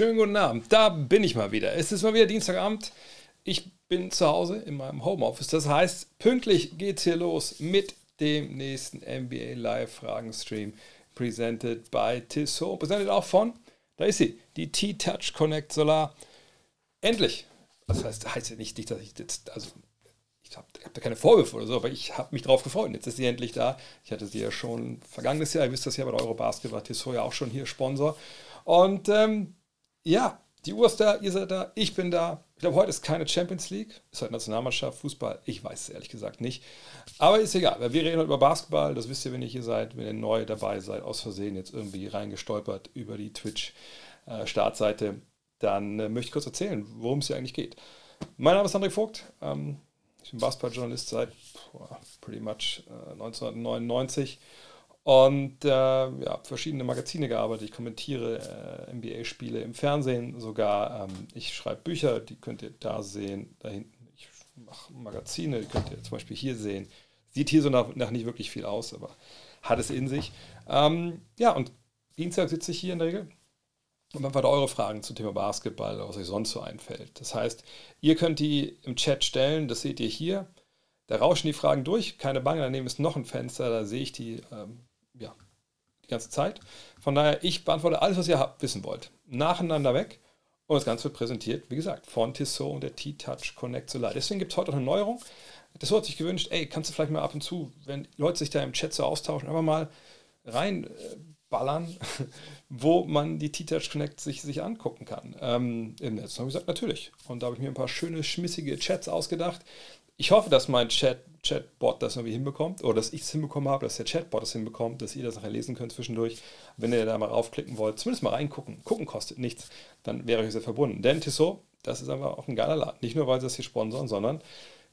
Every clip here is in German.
Schönen guten Abend. Da bin ich mal wieder. Es ist mal wieder Dienstagabend. Ich bin zu Hause in meinem Homeoffice. Das heißt, pünktlich geht's hier los mit dem nächsten NBA Live Fragen Stream. Presented by Tissot. Presented auch von, da ist sie, die T-Touch Connect Solar. Endlich. Das heißt, heißt ja nicht, dass ich jetzt, also ich habe hab da keine Vorwürfe oder so, aber ich habe mich drauf gefreut. Jetzt ist sie endlich da. Ich hatte sie ja schon vergangenes Jahr, ihr wisst das ja bei der Eurobasket, war Tissot ja auch schon hier Sponsor. Und ähm, ja, die Uhr ist da, ihr seid da, ich bin da. Ich glaube, heute ist keine Champions League, ist halt Nationalmannschaft, Fußball. Ich weiß es ehrlich gesagt nicht. Aber ist egal, wir reden heute über Basketball. Das wisst ihr, wenn ihr hier seid, wenn ihr neu dabei seid, aus Versehen jetzt irgendwie reingestolpert über die Twitch-Startseite. Dann äh, möchte ich kurz erzählen, worum es hier eigentlich geht. Mein Name ist André Vogt. Ähm, ich bin Basketballjournalist seit pretty much äh, 1999 und äh, ja, verschiedene Magazine gearbeitet. Ich kommentiere äh, NBA-Spiele im Fernsehen sogar. Ähm, ich schreibe Bücher, die könnt ihr da sehen. Da hinten, ich mache Magazine, die könnt ihr zum Beispiel hier sehen. Sieht hier so nach, nach nicht wirklich viel aus, aber hat es in sich. Ähm, ja, und Dienstag sitze ich hier in der Regel und beantworte eure Fragen zum Thema Basketball, was euch sonst so einfällt. Das heißt, ihr könnt die im Chat stellen, das seht ihr hier. Da rauschen die Fragen durch, keine Bange, daneben ist noch ein Fenster, da sehe ich die ähm, die ganze Zeit. Von daher, ich beantworte alles, was ihr habt, wissen wollt. Nacheinander weg. Und das Ganze wird präsentiert, wie gesagt, von Tissot und der T-Touch Connect Solar. Deswegen gibt es heute auch eine Neuerung. Das hat sich gewünscht, ey, kannst du vielleicht mal ab und zu, wenn Leute sich da im Chat so austauschen, einfach mal reinballern, äh, wo man die T-Touch Connect sich, sich angucken kann. Ähm, Im Netz. habe ich gesagt, natürlich. Und da habe ich mir ein paar schöne, schmissige Chats ausgedacht. Ich hoffe, dass mein Chat, Chatbot das irgendwie hinbekommt oder dass ich es hinbekommen habe, dass der Chatbot das hinbekommt, dass ihr das nachher lesen könnt zwischendurch. Wenn ihr da mal raufklicken wollt, zumindest mal reingucken. Gucken kostet nichts, dann wäre ich sehr verbunden. Denn Tissot, das ist einfach auch ein geiler Laden. Nicht nur, weil sie das hier sponsern, sondern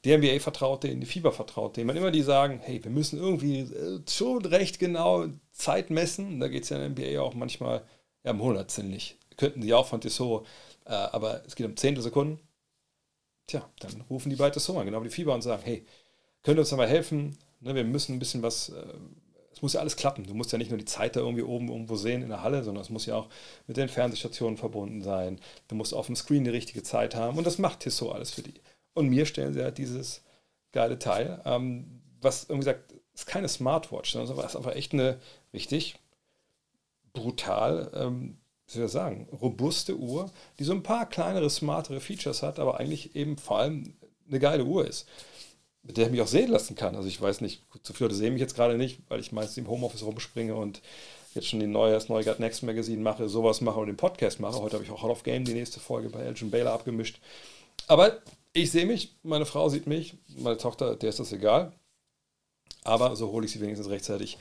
der NBA vertraut denen, die Fieber vertraut denen. Man immer die sagen, hey, wir müssen irgendwie äh, schon recht genau Zeit messen. Da geht es ja in der NBA auch manchmal ja, um Hundertstel nicht. Könnten sie auch von Tissot, äh, aber es geht um Zehntel Sekunden Tja, dann rufen die beide so an, genau die Fieber und sagen, hey, könnt ihr uns dabei helfen? Ne, wir müssen ein bisschen was, äh, es muss ja alles klappen. Du musst ja nicht nur die Zeit da irgendwie oben irgendwo sehen in der Halle, sondern es muss ja auch mit den Fernsehstationen verbunden sein. Du musst auf dem Screen die richtige Zeit haben und das macht Tissot alles für die. Und mir stellen sie halt dieses geile Teil, ähm, was irgendwie sagt, ist keine Smartwatch, sondern es ist einfach echt eine richtig brutal ähm, wie soll ich sagen, robuste Uhr, die so ein paar kleinere, smartere Features hat, aber eigentlich eben vor allem eine geile Uhr ist, mit der ich mich auch sehen lassen kann. Also ich weiß nicht, zu viele Leute sehen mich jetzt gerade nicht, weil ich meistens im Homeoffice rumspringe und jetzt schon die neue, das neue God Next Magazine mache, sowas mache und den Podcast mache. Heute habe ich auch Hall of Game, die nächste Folge bei Elgin Baylor abgemischt. Aber ich sehe mich, meine Frau sieht mich, meine Tochter, der ist das egal. Aber so hole ich sie wenigstens rechtzeitig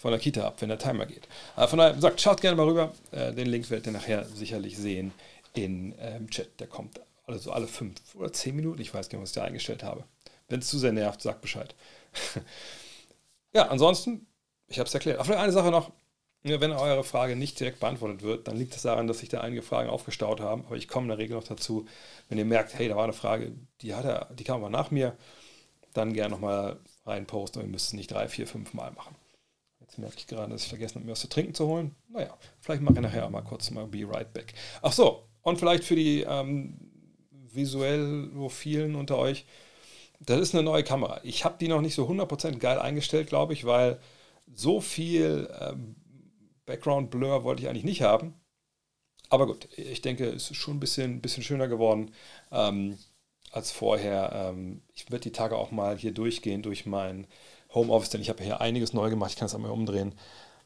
von der Kita ab, wenn der Timer geht. Aber von daher, sagt, schaut gerne mal rüber. Äh, den Link werdet ihr nachher sicherlich sehen in ähm, Chat. Der kommt also alle fünf oder zehn Minuten. Ich weiß gar nicht, was ich da eingestellt habe. Wenn es zu sehr nervt, sagt Bescheid. ja, ansonsten, ich habe es erklärt. Ach, eine Sache noch. Wenn eure Frage nicht direkt beantwortet wird, dann liegt es das daran, dass sich da einige Fragen aufgestaut haben. Aber ich komme in der Regel noch dazu, wenn ihr merkt, hey, da war eine Frage, die, hat er, die kam aber nach mir, dann gerne nochmal reinposten und ihr müsst es nicht drei, vier, fünf Mal machen. Jetzt merke ich gerade, dass ich vergessen habe, mir was zu trinken zu holen. Naja, vielleicht mache ich nachher mal kurz mal Be Right Back. Ach so, und vielleicht für die ähm, visuell vielen unter euch, das ist eine neue Kamera. Ich habe die noch nicht so 100% geil eingestellt, glaube ich, weil so viel ähm, Background Blur wollte ich eigentlich nicht haben. Aber gut, ich denke, es ist schon ein bisschen, bisschen schöner geworden ähm, als vorher. Ähm, ich werde die Tage auch mal hier durchgehen durch mein Homeoffice, denn ich habe hier einiges neu gemacht. Ich kann es einmal umdrehen.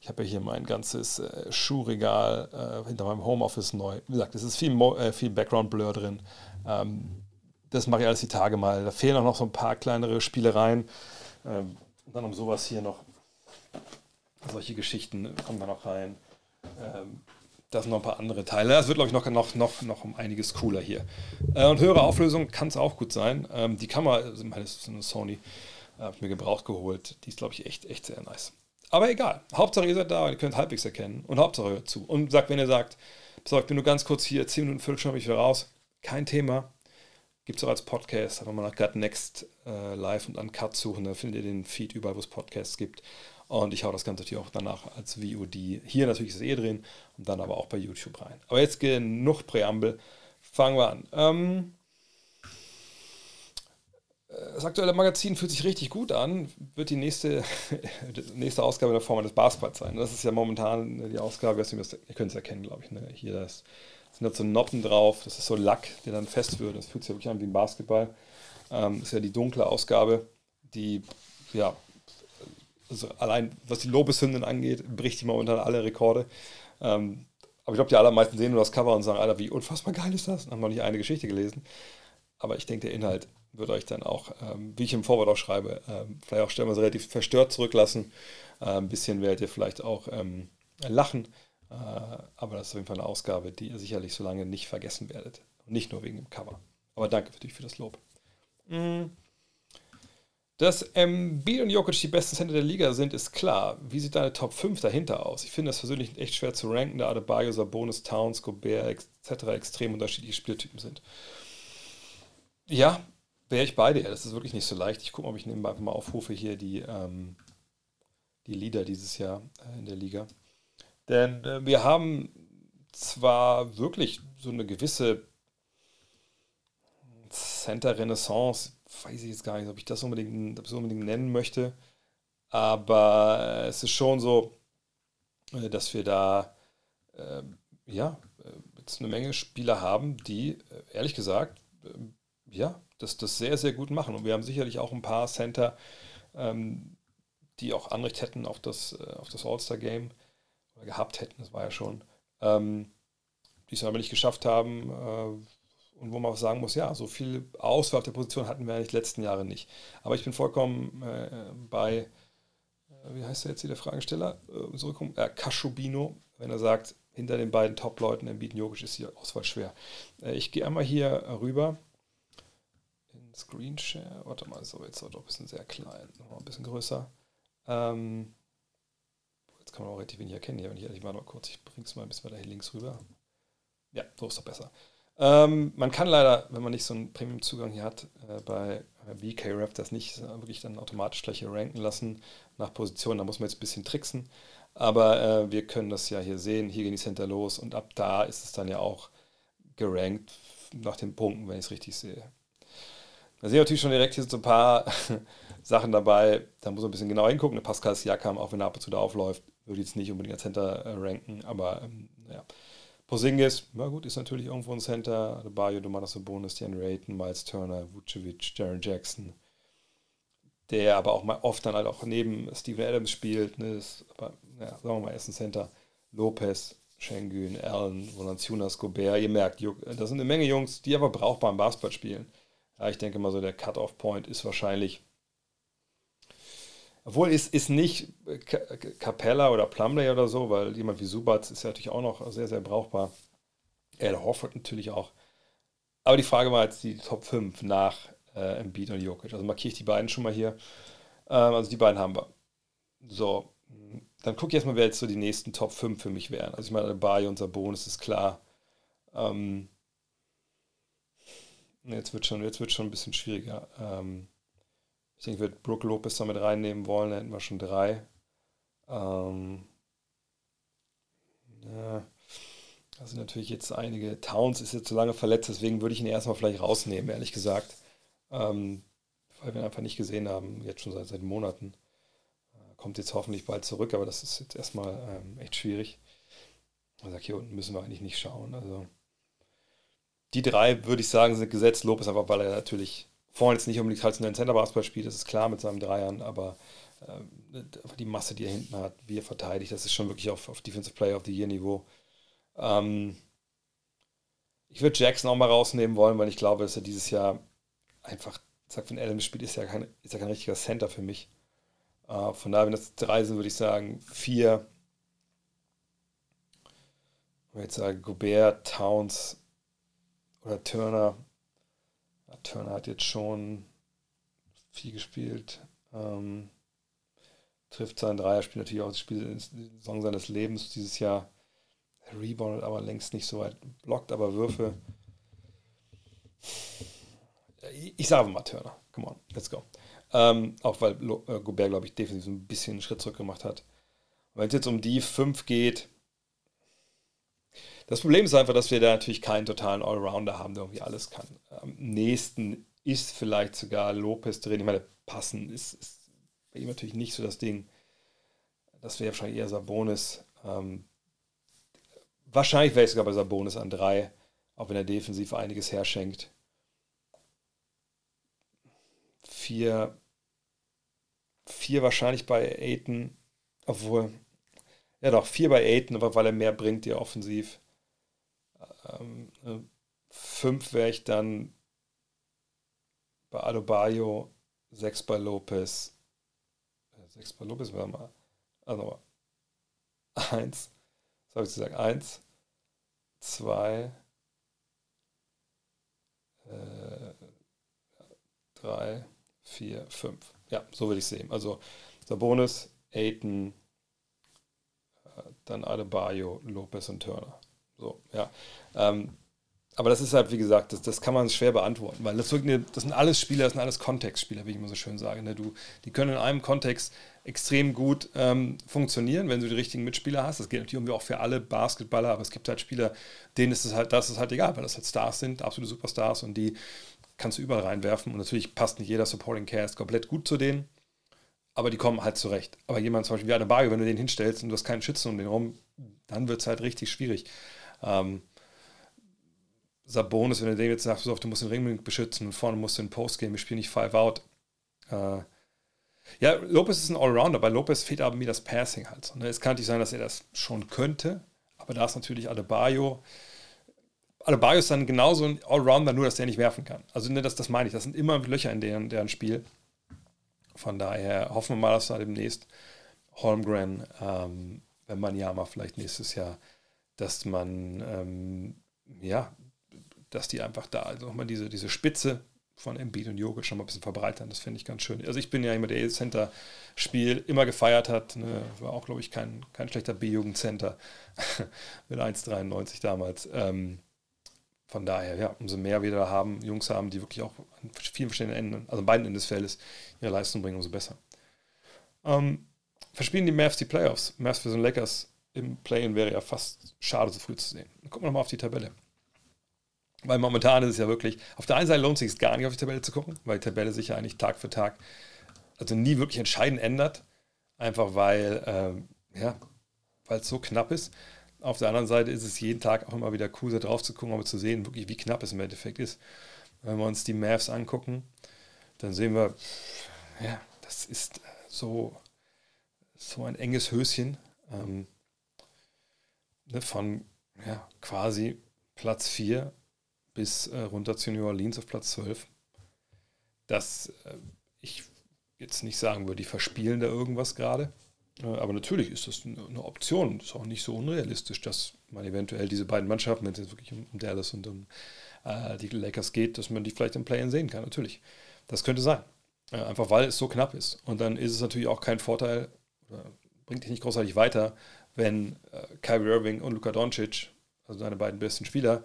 Ich habe hier mein ganzes äh, Schuhregal äh, hinter meinem Homeoffice neu. Wie gesagt, es ist viel, äh, viel Background-Blur drin. Ähm, das mache ich alles die Tage mal. Da fehlen auch noch so ein paar kleinere Spielereien. Ähm, dann um sowas hier noch. Solche Geschichten kommen da noch rein. Ähm, das sind noch ein paar andere Teile. Das wird, glaube ich, noch, noch, noch, noch um einiges cooler hier. Äh, und höhere Auflösung kann es auch gut sein. Ähm, die Kamera, also, meine, das ist eine Sony, habe ich mir gebraucht geholt. Die ist, glaube ich, echt, echt sehr nice. Aber egal. Hauptsache, ihr seid da und ihr könnt halbwegs erkennen. Und Hauptsache hört zu. Und sagt, wenn ihr sagt, so, ich bin nur ganz kurz hier, 10 Minuten, Viertelstunde, ich wieder raus. Kein Thema. Gibt es auch als Podcast. Einfach mal nach Gut Next äh, live und Uncut suchen. Da findet ihr den Feed überall, wo es Podcasts gibt. Und ich hau das Ganze natürlich auch danach als VOD hier natürlich das eh drehen und dann aber auch bei YouTube rein. Aber jetzt genug Präambel. Fangen wir an. Ähm, das aktuelle Magazin fühlt sich richtig gut an. Wird die nächste, nächste Ausgabe der Form des Basketballs sein. Das ist ja momentan die Ausgabe, ihr könnt es erkennen, glaube ich. Ne? Hier das, sind da so Noppen drauf. Das ist so Lack, der dann fest wird. Das fühlt sich wirklich an wie ein Basketball. Ähm, das ist ja die dunkle Ausgabe, die, ja, also allein was die Lobeshymnen angeht, bricht die momentan alle Rekorde. Ähm, aber ich glaube, die allermeisten sehen nur das Cover und sagen, Alter, wie unfassbar geil ist das? Und haben noch nicht eine Geschichte gelesen. Aber ich denke, der Inhalt wird euch dann auch, ähm, wie ich im Vorwort auch schreibe, ähm, vielleicht auch stellenweise relativ verstört zurücklassen. Äh, ein bisschen werdet ihr vielleicht auch ähm, lachen. Äh, aber das ist auf jeden Fall eine Ausgabe, die ihr sicherlich so lange nicht vergessen werdet. Und nicht nur wegen dem Cover. Aber danke natürlich für das Lob. Mm. Dass Embiid und Jokic die besten Center der Liga sind, ist klar. Wie sieht deine Top 5 dahinter aus? Ich finde das persönlich echt schwer zu ranken, da Adebayo, Sabonis, Towns, Gobert etc. extrem unterschiedliche Spieltypen sind. Ja, wäre ich bei dir. Das ist wirklich nicht so leicht. Ich gucke mal, ob ich nebenbei einfach mal aufrufe hier die, ähm, die Leader dieses Jahr äh, in der Liga. Denn äh, wir haben zwar wirklich so eine gewisse Center-Renaissance, weiß ich jetzt gar nicht, ob ich das unbedingt, ob ich unbedingt nennen möchte, aber es ist schon so, äh, dass wir da äh, ja, äh, jetzt eine Menge Spieler haben, die, äh, ehrlich gesagt, ja, das, das sehr, sehr gut machen. Und wir haben sicherlich auch ein paar Center, ähm, die auch Anrecht hätten auf das, äh, auf das All-Star-Game oder gehabt hätten, das war ja schon, ähm, die es aber nicht geschafft haben. Äh, und wo man auch sagen muss, ja, so viel Auswahl auf der Position hatten wir in den letzten Jahren nicht. Aber ich bin vollkommen äh, bei, äh, wie heißt der jetzt hier, der Fragesteller, äh, äh, Kaschubino, wenn er sagt, hinter den beiden Top-Leuten im Bieten Jogic ist die Auswahl schwer. Äh, ich gehe einmal hier rüber Screenshare. Warte mal, so, jetzt wird doch ein bisschen sehr klein. Nochmal ein bisschen größer. Ähm, jetzt kann man auch relativ wenig erkennen hier, wenn ich ehrlich mal noch kurz, ich bringe es mal ein bisschen weiter hier links rüber. Ja, so ist doch besser. Ähm, man kann leider, wenn man nicht so einen Premium-Zugang hier hat, äh, bei BKRF das nicht äh, wirklich dann automatisch gleich hier ranken lassen nach Position. Da muss man jetzt ein bisschen tricksen. Aber äh, wir können das ja hier sehen. Hier gehen die Center los und ab da ist es dann ja auch gerankt nach den Punkten, wenn ich es richtig sehe. Da ich natürlich schon direkt, hier sind so ein paar Sachen dabei, da muss man ein bisschen genau hingucken. Pascal Siakam, auch wenn er ab und zu da aufläuft, würde jetzt nicht unbedingt als Center äh, ranken, aber ähm, ja. Posingis, na gut, ist natürlich irgendwo ein Center. Bayo, Domantas Sabonis, Jan Rayton, Miles Turner, Vucevic, Jaron Jackson, der aber auch mal oft dann halt auch neben Steven Adams spielt. Ne, ist, aber, ja, sagen wir mal, ist ein Center. Lopez, Schengen, Allen, Valanciunas, Gobert. Ihr merkt, das sind eine Menge Jungs, die aber brauchbar im Basketball spielen. Ja, ich denke mal so, der Cut-Off-Point ist wahrscheinlich. Obwohl es ist nicht Capella oder Plumley oder so, weil jemand wie Subatz ist ja natürlich auch noch sehr, sehr brauchbar. Al Horford natürlich auch. Aber die Frage war jetzt die Top 5 nach äh, Embiid und Jokic. Also markiere ich die beiden schon mal hier. Ähm, also die beiden haben wir. So, dann gucke ich erstmal, wer jetzt so die nächsten Top 5 für mich wären. Also ich meine, Bayo und Sabonis ist klar. Ähm, Jetzt wird schon, jetzt wird schon ein bisschen schwieriger. Ähm, ich denke, würde Brook Lopez damit reinnehmen wollen, da hätten wir schon drei. Ähm, ja, da sind natürlich jetzt einige. Towns ist jetzt zu lange verletzt, deswegen würde ich ihn erstmal vielleicht rausnehmen, ehrlich gesagt. Ähm, weil wir ihn einfach nicht gesehen haben, jetzt schon seit, seit Monaten. Äh, kommt jetzt hoffentlich bald zurück, aber das ist jetzt erstmal ähm, echt schwierig. Sage, hier unten müssen wir eigentlich nicht schauen. Also die drei, würde ich sagen, sind gesetzt. Lopez einfach, weil er natürlich vorne jetzt nicht unbedingt traditionellen Center-Basketball spielt, das ist klar mit seinen Dreiern, aber äh, die Masse, die er hinten hat, wie er verteidigt, das ist schon wirklich auf, auf Defensive Player of the Year Niveau. Ähm, ich würde Jackson auch mal rausnehmen wollen, weil ich glaube, dass er dieses Jahr einfach, sagt, wenn Adams spielt, ist er kein, ist ja kein richtiger Center für mich. Äh, von daher, wenn das drei sind, würde ich sagen, vier. Ich würde jetzt sagen, Gobert, Towns, oder Turner. Turner hat jetzt schon viel gespielt. Ähm, trifft seinen Dreier, spielt natürlich auch das Spiel, die Saison seines Lebens dieses Jahr. Reboundet aber längst nicht so weit, blockt aber Würfe. Ich sage mal Turner. Come on, let's go. Ähm, auch weil äh, Gobert, glaube ich, definitiv ein bisschen einen Schritt zurück gemacht hat. Wenn es jetzt um die fünf geht, das Problem ist einfach, dass wir da natürlich keinen totalen Allrounder haben, der irgendwie alles kann. Am nächsten ist vielleicht sogar Lopez drin. Ich meine, passen ist, ist bei ihm natürlich nicht so das Ding. Das wäre wahrscheinlich eher Sabonis. Ähm, wahrscheinlich wäre ich sogar bei Sabonis an drei, auch wenn er defensiv einiges herschenkt. Vier, vier wahrscheinlich bei Aiton, obwohl, ja doch, vier bei Aiton, aber weil er mehr bringt dir offensiv. Ähm, äh, fünf wäre ich dann bei Adebayo, sechs bei Lopez, äh, sechs bei Lopez, warte mal, also eins, was habe ich gesagt, eins, zwei, äh, drei, vier, fünf. Ja, so würde ich sehen. Also Sabonis, Aiton, äh, dann Adebayo, Lopez und Turner. So, ja. Ähm, aber das ist halt, wie gesagt, das, das kann man schwer beantworten, weil das, das sind alles Spieler, das sind alles Kontextspieler, wie ich immer so schön sage. Ne? Du, die können in einem Kontext extrem gut ähm, funktionieren, wenn du die richtigen Mitspieler hast. Das gilt natürlich irgendwie auch für alle Basketballer, aber es gibt halt Spieler, denen ist es halt, das ist halt egal, weil das halt Stars sind, absolute Superstars und die kannst du überall reinwerfen. Und natürlich passt nicht jeder Supporting Cast komplett gut zu denen, aber die kommen halt zurecht. Aber jemand zum Beispiel wie eine Barge, wenn du den hinstellst und du hast keinen Schützen um den rum, dann wird es halt richtig schwierig. Ähm, Sabonis, wenn du dem jetzt sagst, du musst den Ring beschützen und vorne musst du den Post gehen, wir spielen nicht Five Out. Äh, ja, Lopez ist ein Allrounder, bei Lopez fehlt aber mir das Passing halt. So, ne? Es kann natürlich sein, dass er das schon könnte, aber da ist natürlich Adebayo. Adebayo ist dann genauso ein Allrounder, nur dass der nicht werfen kann. Also ne, das, das meine ich, das sind immer Löcher in deren, deren Spiel. Von daher hoffen wir mal, dass da demnächst Holmgren, ähm, wenn man ja mal vielleicht nächstes Jahr, dass man ähm, ja dass die einfach da also nochmal diese, diese Spitze von Embiid und Jokic schon mal ein bisschen verbreitern. Das finde ich ganz schön. Also ich bin ja immer der Center-Spiel immer gefeiert hat. Ne? War auch, glaube ich, kein, kein schlechter B-Jugend-Center mit 1,93 damals. Ähm, von daher, ja, umso mehr wir da haben, Jungs haben, die wirklich auch an vielen verschiedenen Enden, also an beiden Enden des Feldes, ihre Leistung bringen, umso besser. Ähm, verspielen die Mavs die Playoffs? Mavs für so Lakers im Play-In wäre ja fast schade, so früh zu sehen. Gucken wir nochmal auf die Tabelle. Weil momentan ist es ja wirklich, auf der einen Seite lohnt es sich gar nicht auf die Tabelle zu gucken, weil die Tabelle sich ja eigentlich Tag für Tag, also nie wirklich entscheidend ändert. Einfach weil, ähm, ja, weil es so knapp ist. Auf der anderen Seite ist es jeden Tag auch immer wieder cool, da drauf zu gucken, aber zu sehen, wirklich, wie knapp es im Endeffekt ist. Wenn wir uns die Mavs angucken, dann sehen wir, ja, das ist so, so ein enges Höschen ähm, ne, von ja, quasi Platz 4 bis äh, runter zu New Orleans auf Platz 12. Dass äh, ich jetzt nicht sagen würde, die verspielen da irgendwas gerade. Äh, aber natürlich ist das eine, Option. Ist auch nicht so unrealistisch, dass man eventuell diese beiden Mannschaften, wenn es jetzt wirklich um, Dallas und um äh, die Lakers geht, dass man die vielleicht im Play-In sehen kann. Natürlich. Das könnte sein. Äh, einfach weil es so knapp ist. Und dann ist es natürlich auch kein Vorteil, bringt dich nicht großartig weiter, wenn äh, Kyrie Irving und Luka Doncic, also seine beiden besten Spieler,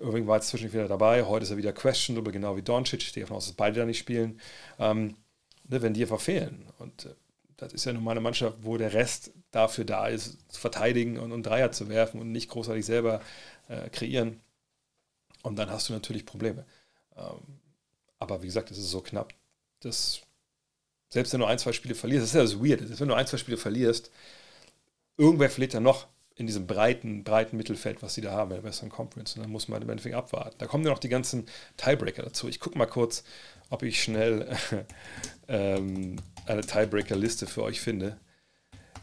Irving war jetzt zwischendurch wieder dabei, heute ist er wieder questionable, genau wie Doncic. Gehe davon aus, dass beide da nicht spielen. Ähm, ne, wenn die einfach fehlen. Und äh, das ist ja nun mal eine Mannschaft, wo der Rest dafür da ist, zu verteidigen und, und Dreier zu werfen und nicht großartig selber äh, kreieren. Und dann hast du natürlich Probleme. Ähm, aber wie gesagt, es ist so knapp, dass selbst wenn du ein, zwei Spiele verlierst, das ist ja das Weird, wenn du ein, zwei Spiele verlierst, irgendwer verliert ja noch in diesem breiten, breiten Mittelfeld, was sie da haben in der Western Conference. Und dann muss man im Endeffekt abwarten. Da kommen ja noch die ganzen Tiebreaker dazu. Ich gucke mal kurz, ob ich schnell ähm, eine Tiebreaker-Liste für euch finde.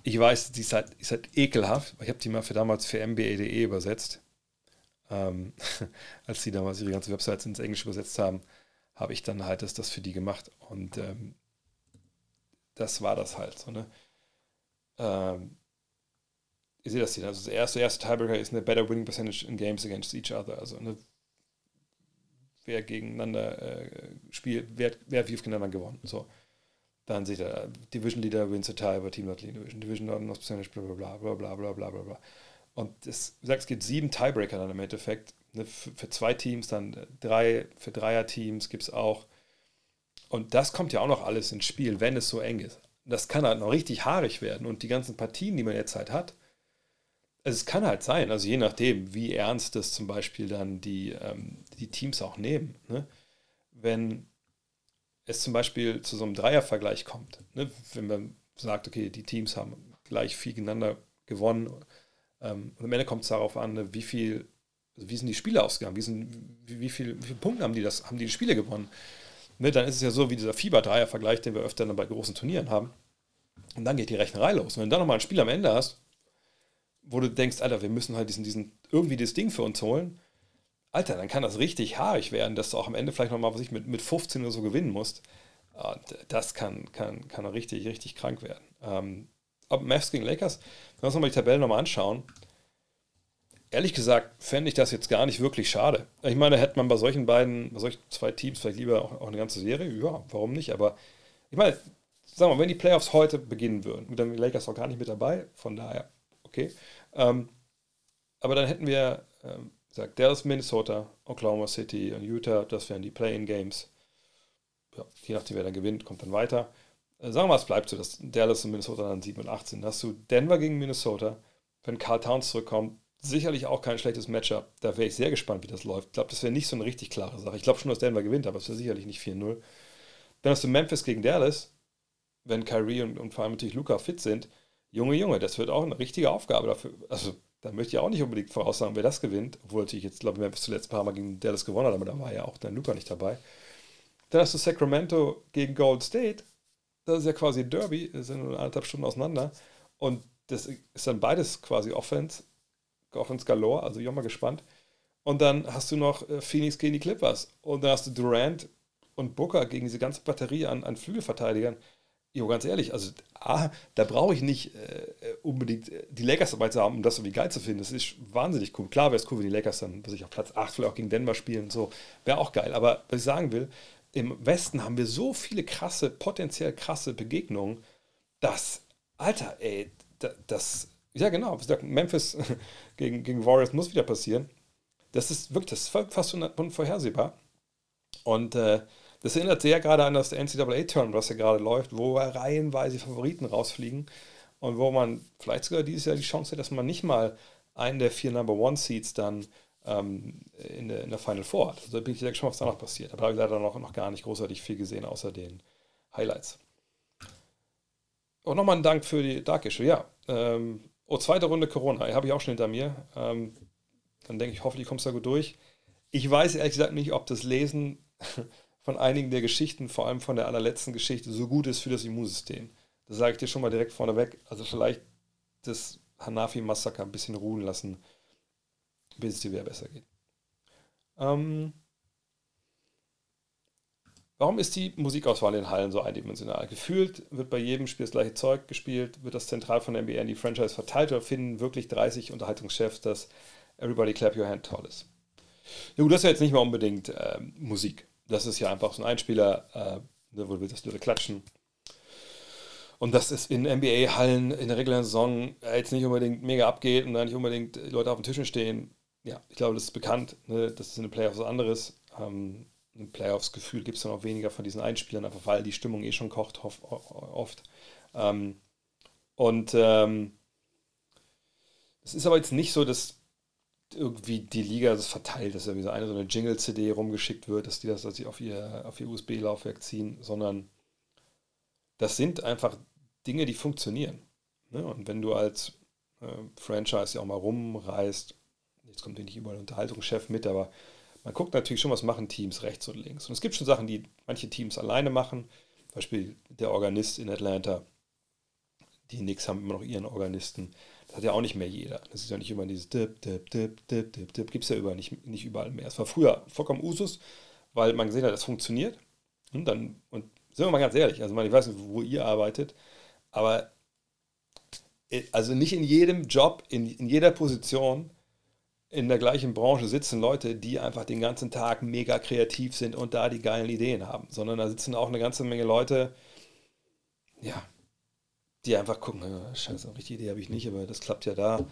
Ich weiß, die ist halt, ist halt ekelhaft. Ich habe die mal für damals für mba.de übersetzt. Ähm, als sie damals ihre ganze Website ins Englische übersetzt haben, habe ich dann halt das, das für die gemacht. Und ähm, das war das halt so, ne? Ähm, ihr seht das hier, also das erste, erste Tiebreaker ist eine Better Winning Percentage in Games against each other, also eine, wer gegeneinander äh, spielt, wer, wer wie gegeneinander gewonnen. So. Dann seht ihr, Division Leader wins a tie über Team not Lead Division, Division not lost percentage, bla bla bla bla bla bla bla bla. Und das, wie gesagt, es gibt sieben Tiebreaker dann im Endeffekt. Ne, für, für, zwei Teams, dann drei, für Dreier-Teams gibt es auch. Und das kommt ja auch noch alles ins Spiel, wenn es so eng ist. Das kann halt noch richtig haarig werden. Und die ganzen Partien, die man jetzt halt hat, also es kann halt sein, also je nachdem, wie ernst das zum Beispiel dann die, ähm, die Teams auch nehmen. Ne? Wenn es zum Beispiel zu so einem Dreiervergleich kommt, ne? wenn man sagt, okay, die Teams haben gleich viel gegeneinander gewonnen, ähm, und am Ende kommt es darauf an, ne, wie viel, also wie sind die Spiele ausgegangen, wie, sind, wie, wie, viel, wie viele Punkte haben die, das, haben die, Spiele gewonnen. Ne? Dann ist es ja so wie dieser Fieber-Dreier-Vergleich, den wir öfter dann bei großen Turnieren haben. Und dann geht die Rechnerei los. Und wenn du dann nochmal ein Spiel am Ende hast, wo du denkst, Alter, wir müssen halt diesen, diesen, irgendwie das Ding für uns holen, Alter, dann kann das richtig haarig werden, dass du auch am Ende vielleicht nochmal, was ich mit, mit 15 oder so gewinnen musst. Das kann, kann, kann richtig, richtig krank werden. Ähm, aber Mavs gegen Lakers, wenn wir uns nochmal die Tabellen nochmal anschauen, ehrlich gesagt fände ich das jetzt gar nicht wirklich schade. Ich meine, hätte man bei solchen beiden, bei solchen zwei Teams vielleicht lieber auch, auch eine ganze Serie, ja, warum nicht? Aber ich meine, sagen wir mal, wenn die Playoffs heute beginnen würden, dann wären die Lakers auch gar nicht mit dabei, von daher okay. Ähm, aber dann hätten wir, ähm, gesagt, Dallas, Minnesota, Oklahoma City und Utah, das wären die Play-in-Games. Ja, je nachdem, wer dann gewinnt, kommt dann weiter. Äh, sagen wir mal, es bleibt so, dass Dallas und Minnesota dann 7 und 18. Dann hast du Denver gegen Minnesota. Wenn Carl Towns zurückkommt, sicherlich auch kein schlechtes Matchup. Da wäre ich sehr gespannt, wie das läuft. Ich glaube, das wäre nicht so eine richtig klare Sache. Ich glaube schon, dass Denver gewinnt, aber es wäre sicherlich nicht 4-0. Dann hast du Memphis gegen Dallas, wenn Kyrie und, und vor allem natürlich Luca fit sind. Junge, Junge, das wird auch eine richtige Aufgabe dafür. Also, da möchte ich auch nicht unbedingt voraussagen, wer das gewinnt. Obwohl natürlich jetzt, glaube ich, Memphis zuletzt ein paar Mal gegen Dallas gewonnen hat, aber da war ja auch dann Luca nicht dabei. Dann hast du Sacramento gegen Gold State. Das ist ja quasi ein Derby, das sind nur anderthalb Stunden auseinander. Und das ist dann beides quasi Offense, Offense galore, also ich auch mal gespannt. Und dann hast du noch äh, Phoenix gegen die Clippers. Und dann hast du Durant und Booker gegen diese ganze Batterie an, an Flügelverteidigern. Jo, ganz ehrlich, also A, da brauche ich nicht äh, unbedingt äh, die Lakers dabei zu haben, um das irgendwie geil zu finden. Das ist wahnsinnig cool. Klar wäre es cool, wenn die Lakers dann, was ich auf Platz 8 vielleicht auch gegen Denver spielen und so. Wäre auch geil. Aber was ich sagen will, im Westen haben wir so viele krasse, potenziell krasse Begegnungen, dass, Alter, ey, das, ja genau, Memphis gegen, gegen Warriors muss wieder passieren. Das ist wirklich, das ist fast unvorhersehbar. Und äh, das erinnert sehr gerade an das NCAA-Turn, was ja gerade läuft, wo reihenweise Favoriten rausfliegen und wo man vielleicht sogar dieses Jahr die Chance hat, dass man nicht mal einen der vier Number One Seeds dann ähm, in, der, in der Final Four hat. Also da bin ich sehr gespannt, was da noch passiert. Aber da habe ich leider noch, noch gar nicht großartig viel gesehen, außer den Highlights. Und nochmal ein Dank für die Dark Issue. Ja, ähm, oh, zweite Runde Corona, habe ich auch schon hinter mir. Ähm, dann denke ich, hoffentlich kommst du da gut durch. Ich weiß ehrlich gesagt nicht, ob das Lesen von einigen der Geschichten, vor allem von der allerletzten Geschichte, so gut ist für das Immunsystem. Das sage ich dir schon mal direkt vorneweg. Also vielleicht das Hanafi-Massaker ein bisschen ruhen lassen, bis es dir wieder besser geht. Ähm, warum ist die Musikauswahl in Hallen so eindimensional? Gefühlt wird bei jedem Spiel das gleiche Zeug gespielt, wird das zentral von der NBA in die Franchise verteilt oder finden wirklich 30 Unterhaltungschefs, dass Everybody Clap Your Hand toll ist? Ja gut, das ist ja jetzt nicht mal unbedingt äh, Musik. Das ist ja einfach so ein Einspieler, äh, ne, wo wir das Leute klatschen. Und dass es in NBA-Hallen in der regulären Saison jetzt nicht unbedingt mega abgeht und da nicht unbedingt Leute auf den Tischen stehen. Ja, ich glaube, das ist bekannt. Ne? Das ist in den Playoffs was anderes. Ähm, Im Playoffs-Gefühl gibt es dann auch weniger von diesen Einspielern, einfach weil die Stimmung eh schon kocht oft. Ähm, und ähm, es ist aber jetzt nicht so, dass irgendwie die Liga das verteilt, dass irgendwie so eine so eine Jingle-CD rumgeschickt wird, dass die das dass sie auf ihr, auf ihr USB-Laufwerk ziehen, sondern das sind einfach Dinge, die funktionieren. Ne? Und wenn du als äh, Franchise ja auch mal rumreist, jetzt kommt ja nicht überall Unterhaltungschef mit, aber man guckt natürlich schon, was machen Teams rechts und links. Und es gibt schon Sachen, die manche Teams alleine machen. Zum Beispiel der Organist in Atlanta. Die Knicks haben immer noch ihren Organisten. Das hat ja auch nicht mehr jeder. Das ist ja nicht immer dieses Dip, Dip, Dip, Dip, Dip, Dip. Gibt es ja überall nicht, nicht überall mehr. Es war früher vollkommen Usus, weil man gesehen hat, das funktioniert. Und dann, und sind wir mal ganz ehrlich, also ich weiß nicht, wo ihr arbeitet, aber äh, also nicht in jedem Job, in, in jeder Position in der gleichen Branche sitzen Leute, die einfach den ganzen Tag mega kreativ sind und da die geilen Ideen haben, sondern da sitzen auch eine ganze Menge Leute, ja, die einfach gucken, scheiße, eine richtige Idee habe ich nicht, aber das klappt ja da,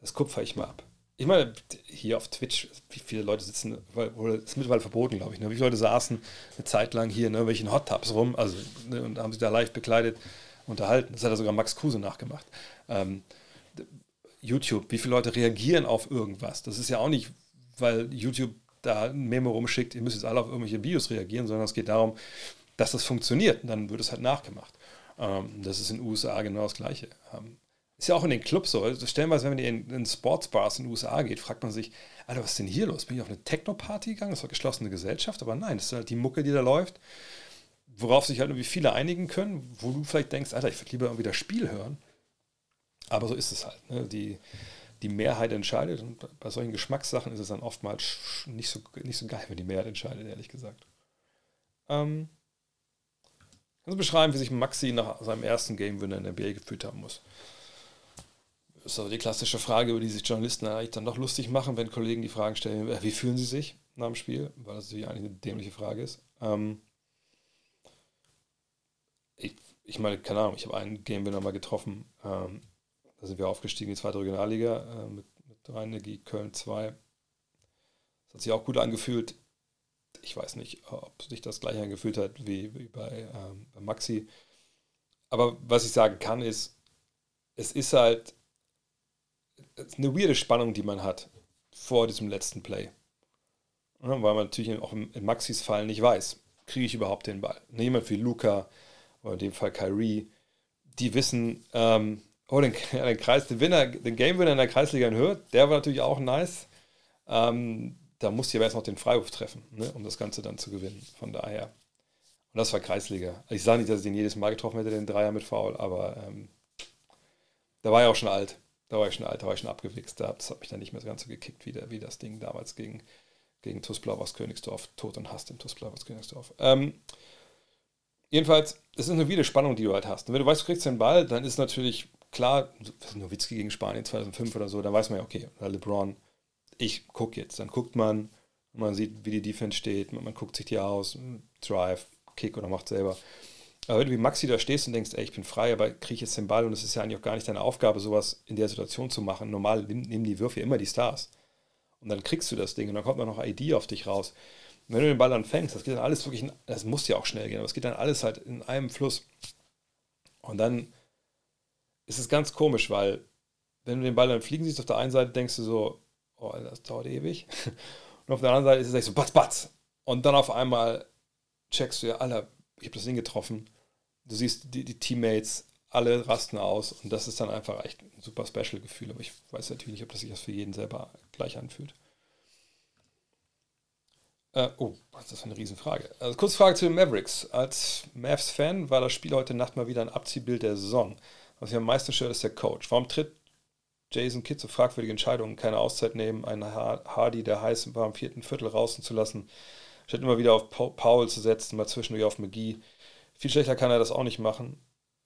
das kupfer ich mal ab. ich meine, hier auf Twitch, wie viele Leute sitzen, weil, das ist mittlerweile verboten, glaube ich, ne? wie viele Leute saßen eine Zeit lang hier in irgendwelchen Hot Tubs rum, also ne, und haben sich da leicht bekleidet unterhalten. Das hat ja sogar Max Kruse nachgemacht. Ähm, YouTube, wie viele Leute reagieren auf irgendwas? Das ist ja auch nicht, weil YouTube da ein Memo rumschickt, ihr müsst jetzt alle auf irgendwelche Videos reagieren, sondern es geht darum, dass das funktioniert und dann wird es halt nachgemacht. Ähm, das ist in den USA genau das Gleiche. Ähm, ist ja auch in den Clubs so. Also stellenweise, wenn man in, in Sportsbars in den USA geht, fragt man sich, Alter, was ist denn hier los? Bin ich auf eine Techno-Party gegangen? Das war geschlossene Gesellschaft, aber nein, das ist halt die Mucke, die da läuft, worauf sich halt irgendwie viele einigen können, wo du vielleicht denkst, Alter, ich würde lieber irgendwie das Spiel hören. Aber so ist es halt. Ne? Die, die Mehrheit entscheidet und bei solchen Geschmackssachen ist es dann oftmals nicht so, nicht so geil, wenn die Mehrheit entscheidet, ehrlich gesagt. Ähm, kannst du beschreiben, wie sich Maxi nach seinem ersten Game-Winner in der NBA gefühlt haben muss? Das ist also die klassische Frage, über die sich Journalisten eigentlich dann doch lustig machen, wenn Kollegen die Fragen stellen, äh, wie fühlen sie sich nach dem Spiel, weil das natürlich eigentlich eine dämliche Frage ist. Ähm, ich, ich meine, keine Ahnung, ich habe einen Game-Winner mal getroffen, ähm, da sind wir aufgestiegen in die zweite Regionalliga äh, mit, mit Rhein-Energie Köln 2. Das hat sich auch gut angefühlt. Ich weiß nicht, ob sich das gleich angefühlt hat wie, wie bei, ähm, bei Maxi. Aber was ich sagen kann, ist, es ist halt eine weirde Spannung, die man hat vor diesem letzten Play. Ja, weil man natürlich auch in Maxis Fall nicht weiß, kriege ich überhaupt den Ball. Jemand wie Luca oder in dem Fall Kyrie, die wissen, ähm, oh, den, den, Kreis, den, Winner, den Game-Winner in der Kreisliga in Hürth, der war natürlich auch nice. Ähm, da musste ich aber erst noch den Freiwurf treffen, ne, um das Ganze dann zu gewinnen. Von daher. Und das war Kreisliga. Ich sage nicht, dass ich den jedes Mal getroffen hätte, den Dreier mit Foul, aber ähm, da war ich auch schon alt. Da war ich schon alt, da war ich schon abgewichst. Das hat mich dann nicht mehr so ganz so gekickt, wie, der, wie das Ding damals gegen, gegen TuS Blau aus Königsdorf. Tod und Hass im TuS Blau aus Königsdorf. Ähm, jedenfalls, es ist eine wieder Spannung, die du halt hast. Und wenn du weißt, du kriegst den Ball, dann ist natürlich klar, Nowitzki gegen Spanien 2005 oder so, dann weiß man ja, okay, LeBron, ich gucke jetzt. Dann guckt man, man sieht, wie die Defense steht, man, man guckt sich die aus, Drive, Kick oder macht selber. Aber wenn du wie Maxi da stehst und denkst, ey, ich bin frei, aber kriege jetzt den Ball und es ist ja eigentlich auch gar nicht deine Aufgabe, sowas in der Situation zu machen. Normal nehmen die Würfe immer die Stars. Und dann kriegst du das Ding und dann kommt noch ID auf dich raus. Und wenn du den Ball dann fängst, das geht dann alles wirklich, in, das muss ja auch schnell gehen, aber es geht dann alles halt in einem Fluss. Und dann ist es ganz komisch, weil wenn du den Ball dann fliegen siehst, auf der einen Seite denkst du so, oh, das dauert ewig. Und auf der anderen Seite ist es echt so, batz, batz. Und dann auf einmal checkst du ja, Alter, ich habe das Ding getroffen du siehst die, die Teammates, alle rasten aus und das ist dann einfach echt ein super Special-Gefühl, aber ich weiß natürlich nicht, ob das sich das für jeden selber gleich anfühlt. Äh, oh, was ist das für eine Riesenfrage? Also kurze Frage zu den Mavericks. Als Mavs-Fan war das Spiel heute Nacht mal wieder ein Abziehbild der Saison. Was mich am meisten stört, ist der Coach. Warum tritt Jason Kidd so fragwürdige Entscheidungen, keine Auszeit nehmen, einen Hardy, der heiß war, im vierten Viertel rausen zu lassen, statt immer wieder auf Paul zu setzen, mal zwischendurch auf McGee. Viel schlechter kann er das auch nicht machen.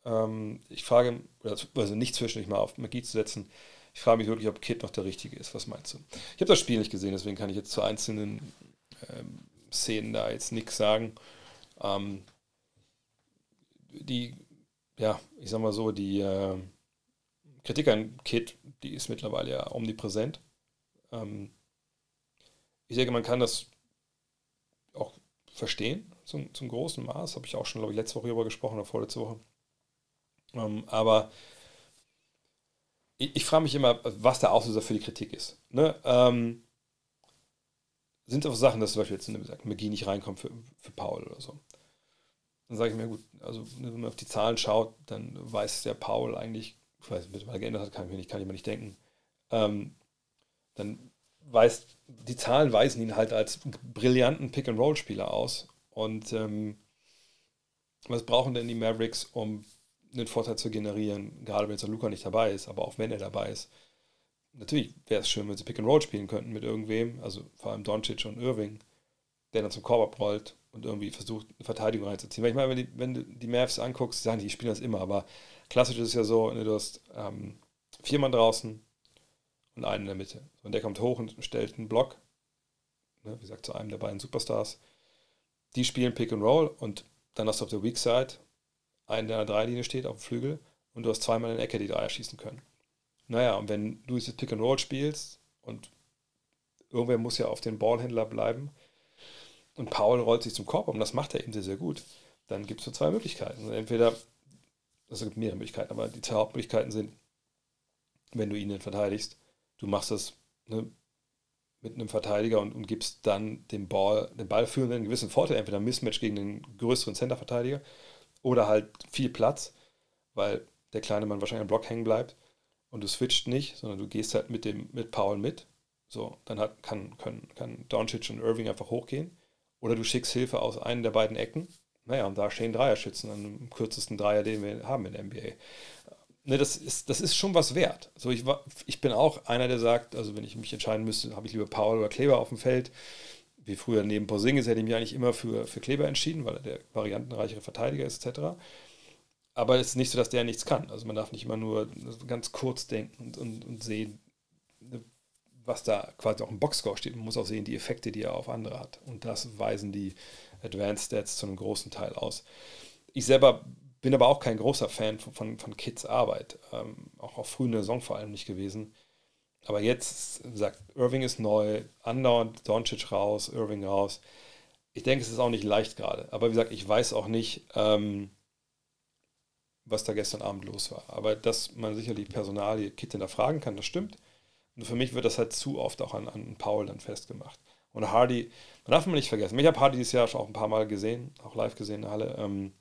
Ähm, ich frage, also nicht zwischendurch mal auf Magie zu setzen. Ich frage mich wirklich, ob Kid noch der Richtige ist. Was meinst du? Ich habe das Spiel nicht gesehen, deswegen kann ich jetzt zu einzelnen ähm, Szenen da jetzt nichts sagen. Ähm, die, ja, ich sag mal so, die äh, Kritik an Kid, die ist mittlerweile ja omnipräsent. Ähm, ich denke, man kann das auch verstehen zum, zum großen Maß. Habe ich auch schon, glaube ich, letzte Woche darüber gesprochen oder vorletzte Woche. Ähm, aber ich, ich frage mich immer, was der Auslöser für die Kritik ist. Ne? Ähm, sind es auch Sachen, dass zum Beispiel jetzt wie gesagt, McGee nicht reinkommt für, für Paul oder so. Dann sage ich mir, gut, also wenn man auf die Zahlen schaut, dann weiß der Paul eigentlich, ich weiß nicht, was geändert hat, kann ich mir nicht, kann ich mir nicht denken. Ähm, dann weiß, die Zahlen weisen ihn halt als brillanten Pick-and-Roll-Spieler aus. Und ähm, was brauchen denn die Mavericks, um einen Vorteil zu generieren, gerade wenn jetzt Luca nicht dabei ist, aber auch wenn er dabei ist. Natürlich wäre es schön, wenn sie Pick and Roll spielen könnten mit irgendwem, also vor allem Doncic und Irving, der dann zum Korb abrollt und irgendwie versucht, eine Verteidigung reinzuziehen. Weil ich meine, wenn, wenn du die Mavs anguckst, sagen die, die spielen das immer, aber klassisch ist es ja so, ne, du hast ähm, vier Mann draußen und einen in der Mitte. Und der kommt hoch und stellt einen Block, ne, wie gesagt, zu einem der beiden Superstars die spielen Pick and Roll und dann hast du auf der Weak Side einen, der an der Dreilinie steht, auf dem Flügel und du hast zweimal in der Ecke, die Dreier schießen können. Naja, und wenn du dieses Pick and Roll spielst Und irgendwer muss ja auf den Ballhändler bleiben. Und Paul rollt sich zum Korb und das macht er eben sehr, sehr gut. Dann gibt es so zwei Möglichkeiten. Entweder, es gibt mehrere Möglichkeiten, aber die zwei Hauptmöglichkeiten sind, wenn du ihn dann verteidigst, du machst das ne, mit einem Verteidiger und, und gibst dann dem Ball, den Ballführenden einen gewissen Vorteil, entweder ein Mismatch gegen den größeren Center-Verteidiger oder halt viel Platz, weil der kleine Mann wahrscheinlich am Block hängen bleibt und du switcht nicht, sondern du gehst halt mit dem mit Paul mit. So, dann hat, kann, können, kann Doncic und Irving einfach hochgehen. Oder du schickst Hilfe aus einem der beiden Ecken. Naja, und da stehen Dreierschützen dem kürzesten Dreier, den wir haben in der NBA. Ne, das, ist, das ist schon was wert. So, ich, ich bin auch einer, der sagt, also wenn ich mich entscheiden müsste, habe ich lieber Paul oder Kleber auf dem Feld. Wie früher neben Porzingis hätte ich mich eigentlich immer für, für Kleber entschieden, weil er der variantenreichere Verteidiger ist, etc. Aber es ist nicht so, dass der nichts kann. Also man darf nicht immer nur ganz kurz denken und, und, und sehen, ne, was da quasi auch im Boxscore steht. Man muss auch sehen, die Effekte, die er auf andere hat. Und das weisen die Advanced Stats zu einem großen Teil aus. Ich selber bin aber auch kein großer Fan von, von, von Kids Arbeit. Ähm, auch auf frühen Saison vor allem nicht gewesen. Aber jetzt sagt, Irving ist neu, andauernd Doncic raus, Irving raus. Ich denke, es ist auch nicht leicht gerade. Aber wie gesagt, ich weiß auch nicht, ähm, was da gestern Abend los war. Aber dass man sicherlich Personalie Kit hinterfragen kann, das stimmt. Und für mich wird das halt zu oft auch an, an Paul dann festgemacht. Und Hardy, man darf man nicht vergessen. Ich habe Hardy dieses Jahr schon auch ein paar Mal gesehen, auch live gesehen, alle. Ähm,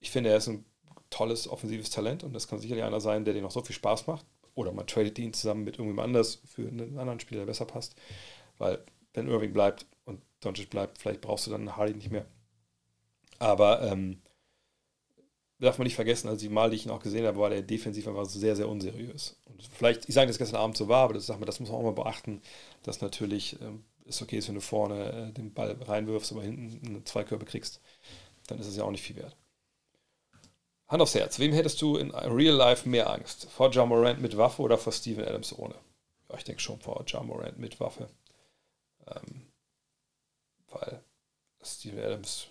ich finde, er ist ein tolles offensives Talent und das kann sicherlich einer sein, der dir noch so viel Spaß macht. Oder man tradet ihn zusammen mit irgendjemand anders für einen anderen Spieler, der besser passt. Weil, wenn Irving bleibt und Doncic bleibt, vielleicht brauchst du dann Hardy nicht mehr. Aber ähm, darf man nicht vergessen, also die Mal, die ich ihn auch gesehen habe, war der defensiv einfach sehr, sehr unseriös. Und vielleicht, ich sage, dass gestern Abend so war, aber das, sag mal, das muss man auch mal beachten, dass natürlich ähm, es okay ist, wenn du vorne äh, den Ball reinwirfst, aber hinten zwei Körbe kriegst, dann ist es ja auch nicht viel wert. Hand aufs Herz, wem hättest du in Real Life mehr Angst? Vor John Morant mit Waffe oder vor Steven Adams ohne? Ja, ich denke schon vor John Morant mit Waffe. Ähm, weil Steven Adams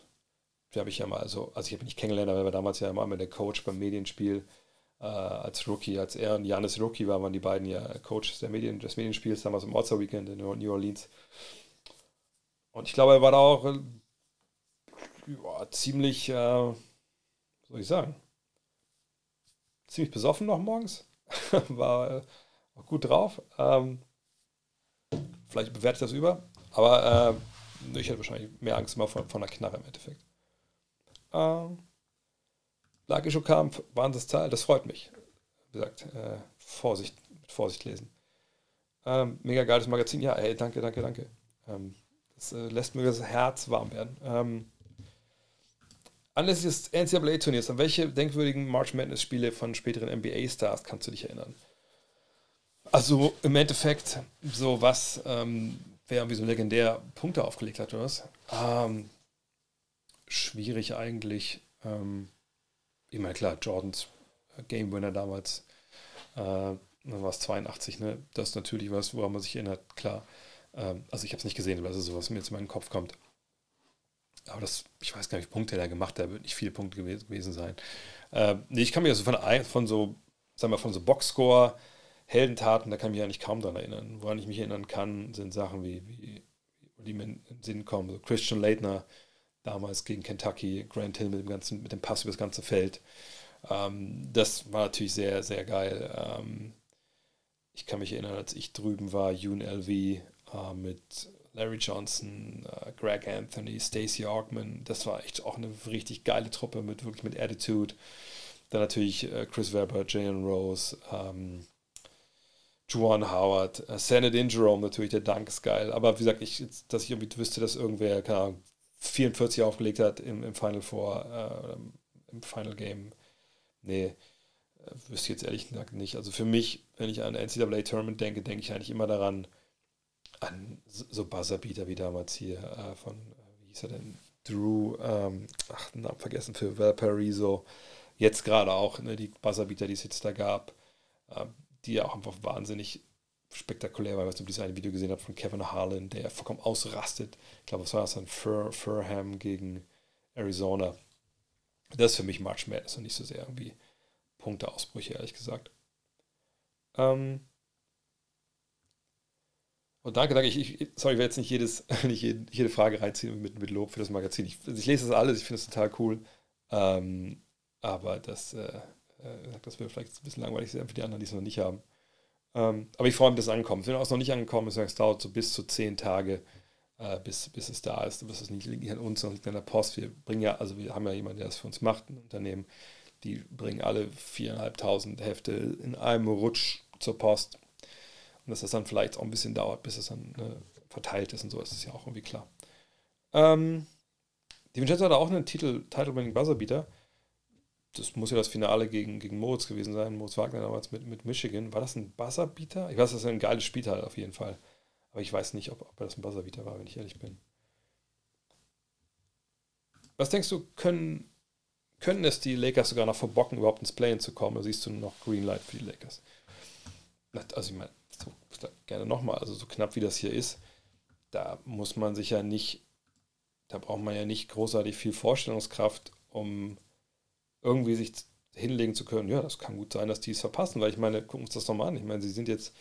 die habe ich ja mal so, also ich habe ihn nicht kennengelernt, aber er war damals ja immer der Coach beim Medienspiel äh, als Rookie, als er und Janis Rookie waren, waren die beiden ja Coaches der Medien, des Medienspiels damals im All-Star Weekend in New Orleans. Und ich glaube, er war da auch äh, ziemlich, äh, soll ich sagen, ziemlich besoffen noch morgens. war äh, auch gut drauf. Ähm, vielleicht bewertet das über, aber äh, ich hätte wahrscheinlich mehr Angst immer von, von der Knarre im Endeffekt. Ähm, Lagischer Kampf, Wahnsinnszahl, das freut mich. Wie gesagt, äh, Vorsicht, mit Vorsicht lesen. Ähm, mega geiles Magazin, ja, ey, danke, danke, danke. Ähm, das äh, lässt mir das Herz warm werden. Ähm, anlässlich des NCAA-Turniers, an welche denkwürdigen March Madness-Spiele von späteren NBA-Stars kannst du dich erinnern? Also im Endeffekt, so was, ähm, wer irgendwie so legendär Punkte aufgelegt hat oder was. Ähm, schwierig eigentlich. Ähm, ich meine, klar, Jordans äh, Game Winner damals, äh, dann war es 82, ne? Das ist natürlich was, woran man sich erinnert, klar. Ähm, also ich habe es nicht gesehen, das ist so, was mir jetzt in meinen Kopf kommt. Aber das, ich weiß gar nicht, wie Punkte er gemacht hat, da wird nicht viele Punkte gewesen sein. Äh, nee, ich kann mich also von, von so, sagen wir, von so Boxscore, Heldentaten, da kann ich mich eigentlich kaum dran erinnern. Woran ich mich erinnern kann, sind Sachen wie, wie die mir in den Sinn kommen. So Christian Leitner, damals gegen Kentucky, Grant Hill mit dem, ganzen, mit dem Pass über das ganze Feld. Ähm, das war natürlich sehr, sehr geil. Ähm, ich kann mich erinnern, als ich drüben war, UNLV äh, mit Larry Johnson, äh, Greg Anthony, Stacey Augman. Das war echt auch eine richtig geile Truppe mit wirklich mit Attitude. Dann natürlich äh, Chris Webber, Jalen Rose, ähm, Juwan Howard, äh, Sanadin Jerome natürlich, der Dank ist geil. Aber wie gesagt, ich, dass ich irgendwie wüsste, dass irgendwer, keine Ahnung, 44 aufgelegt hat im, im Final Four, äh, im Final Game. Nee, äh, wüsste ich jetzt ehrlich gesagt nicht. Also für mich, wenn ich an NCAA Tournament denke, denke ich eigentlich immer daran, an so Buzzerbeater wie damals hier äh, von, wie hieß er denn? Drew, ähm, ach, Namen vergessen, für Valparaiso. Jetzt gerade auch ne, die Buzzerbeater, die es jetzt da gab, äh, die ja auch einfach wahnsinnig spektakulär, weil ich weiß nicht, ob dieses Video gesehen habt von Kevin Harlan, der vollkommen ausrastet. Ich glaube, was war das dann? Fur, Furham gegen Arizona. Das ist für mich March Madness und nicht so sehr irgendwie Punkteausbrüche, ehrlich gesagt. Ähm Und danke, danke. Ich, ich, sorry, ich werde jetzt nicht, jedes, nicht jede, jede Frage reinziehen mit, mit Lob für das Magazin. Ich, ich lese das alles, ich finde es total cool. Ähm, aber das, äh, äh das wäre vielleicht ein bisschen langweilig sein für die anderen, die es noch nicht haben. Ähm, aber ich freue mich, dass es ankommt. Wenn es noch nicht angekommen ist, es dauert so bis zu zehn Tage, äh, bis, bis es da ist. Bis es nicht liegt an uns, noch liegt an der Post. Wir bringen ja, also wir haben ja jemanden, der das für uns macht, ein Unternehmen. Die bringen alle viereinhalbtausend Hefte in einem Rutsch zur Post. Und dass das dann vielleicht auch ein bisschen dauert, bis es dann äh, verteilt ist und so, ist es ja auch irgendwie klar. Ähm, die Vincenzo hat auch einen Titel, Title-Winning Buzzerbeater. Das muss ja das Finale gegen, gegen Moritz gewesen sein. Moritz Wagner damals mit, mit Michigan. War das ein Buzzerbeater? Ich weiß, das ist ein geiles Spiel halt auf jeden Fall. Aber ich weiß nicht, ob, ob das ein Buzzerbeater war, wenn ich ehrlich bin. Was denkst du, können, können es die Lakers sogar noch verbocken, überhaupt ins Play-In zu kommen? Oder siehst du noch Greenlight für die Lakers? Also ich meine, so, gerne nochmal, also so knapp wie das hier ist, da muss man sich ja nicht, da braucht man ja nicht großartig viel Vorstellungskraft, um irgendwie sich hinlegen zu können, ja, das kann gut sein, dass die es verpassen, weil ich meine, gucken uns das doch mal an. Ich meine, sie sind jetzt,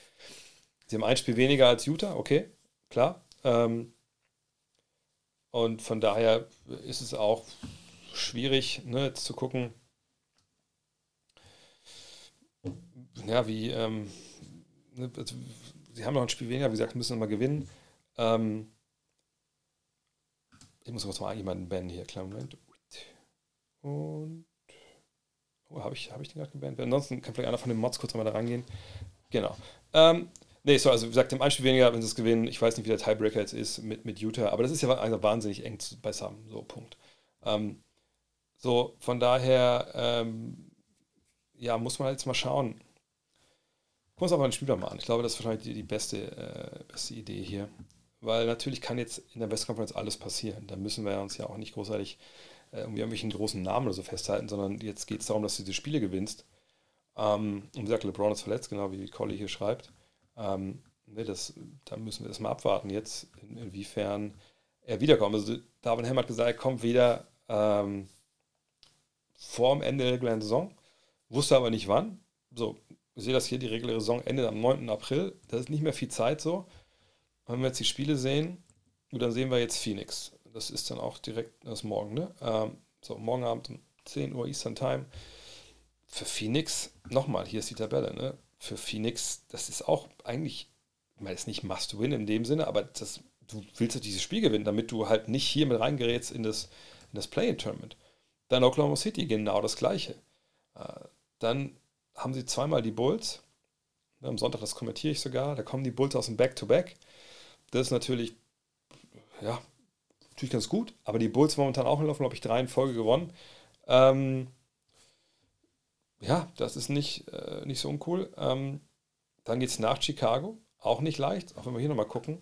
sie haben ein Spiel weniger als Utah, okay, klar. Ähm, und von daher ist es auch schwierig, ne, jetzt zu gucken, ja, wie, ähm, ne, also, sie haben noch ein Spiel weniger, wie gesagt, müssen nochmal gewinnen. Ähm, ich muss kurz mal jemanden bannen hier, kleinen Moment. Und. Oh, habe ich, hab ich den gerade gebannt? Ansonsten kann vielleicht einer von den Mods kurz einmal da rangehen. Genau. Ähm, nee, so, also wie gesagt, im Einspiel weniger, wenn sie es gewinnen. Ich weiß nicht, wie der Tiebreaker jetzt ist mit, mit Utah, aber das ist ja also wahnsinnig eng beisammen. So, Punkt. Ähm, so, von daher, ähm, ja, muss man jetzt mal schauen. Gucken wir uns aber den Spieler mal an. Ich glaube, das ist wahrscheinlich die, die beste, äh, beste Idee hier. Weil natürlich kann jetzt in der West Conference alles passieren. Da müssen wir uns ja auch nicht großartig irgendwie irgendwelchen großen Namen oder so festhalten, sondern jetzt geht es darum, dass du diese Spiele gewinnst. Ähm, und wie gesagt, LeBron ist verletzt, genau wie Collie hier schreibt. Ähm, nee, das, da müssen wir das mal abwarten jetzt, in, inwiefern er wiederkommt. Also David Helm hat gesagt, er kommt wieder ähm, vor dem Ende der regulären Saison, wusste aber nicht wann. So, ich sehe das hier, die reguläre Saison endet am 9. April. Das ist nicht mehr viel Zeit so. Wenn wir jetzt die Spiele sehen, dann sehen wir jetzt Phoenix. Das ist dann auch direkt das Morgen, ne? Ähm, so, morgen Abend um 10 Uhr Eastern Time. Für Phoenix, nochmal, hier ist die Tabelle, ne? Für Phoenix, das ist auch eigentlich, ich meine, es ist nicht Must-Win in dem Sinne, aber das, du willst ja dieses Spiel gewinnen, damit du halt nicht hier mit reingerätst in das, in das Play-In-Tournament. Dann Oklahoma City, genau das Gleiche. Äh, dann haben sie zweimal die Bulls. Am Sonntag, das kommentiere ich sogar. Da kommen die Bulls aus dem Back-to-Back. -Back. Das ist natürlich, ja, natürlich ganz gut. Aber die Bulls momentan auch laufen, glaube ich, drei in Folge gewonnen. Ähm, ja, das ist nicht, äh, nicht so uncool. Ähm, dann geht es nach Chicago. Auch nicht leicht. Auch wenn wir hier nochmal gucken.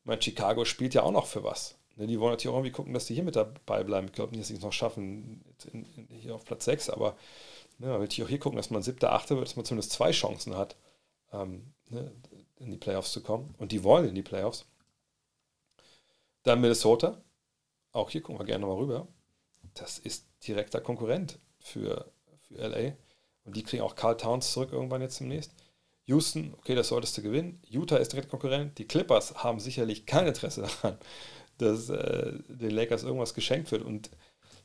Ich meine, Chicago spielt ja auch noch für was. Ne, die wollen natürlich auch irgendwie gucken, dass die hier mit dabei bleiben. Ich glaube nicht, dass sie es noch schaffen, in, in, hier auf Platz 6, aber Ne, man will auch hier gucken, dass man siebter, achter wird, dass man zumindest zwei Chancen hat, ähm, ne, in die Playoffs zu kommen. Und die wollen in die Playoffs. Dann Minnesota. Auch hier gucken wir gerne mal rüber. Das ist direkter Konkurrent für, für LA. Und die kriegen auch Carl Towns zurück irgendwann jetzt demnächst. Houston, okay, das solltest du gewinnen. Utah ist direkt Konkurrent. Die Clippers haben sicherlich kein Interesse daran, dass äh, den Lakers irgendwas geschenkt wird. Und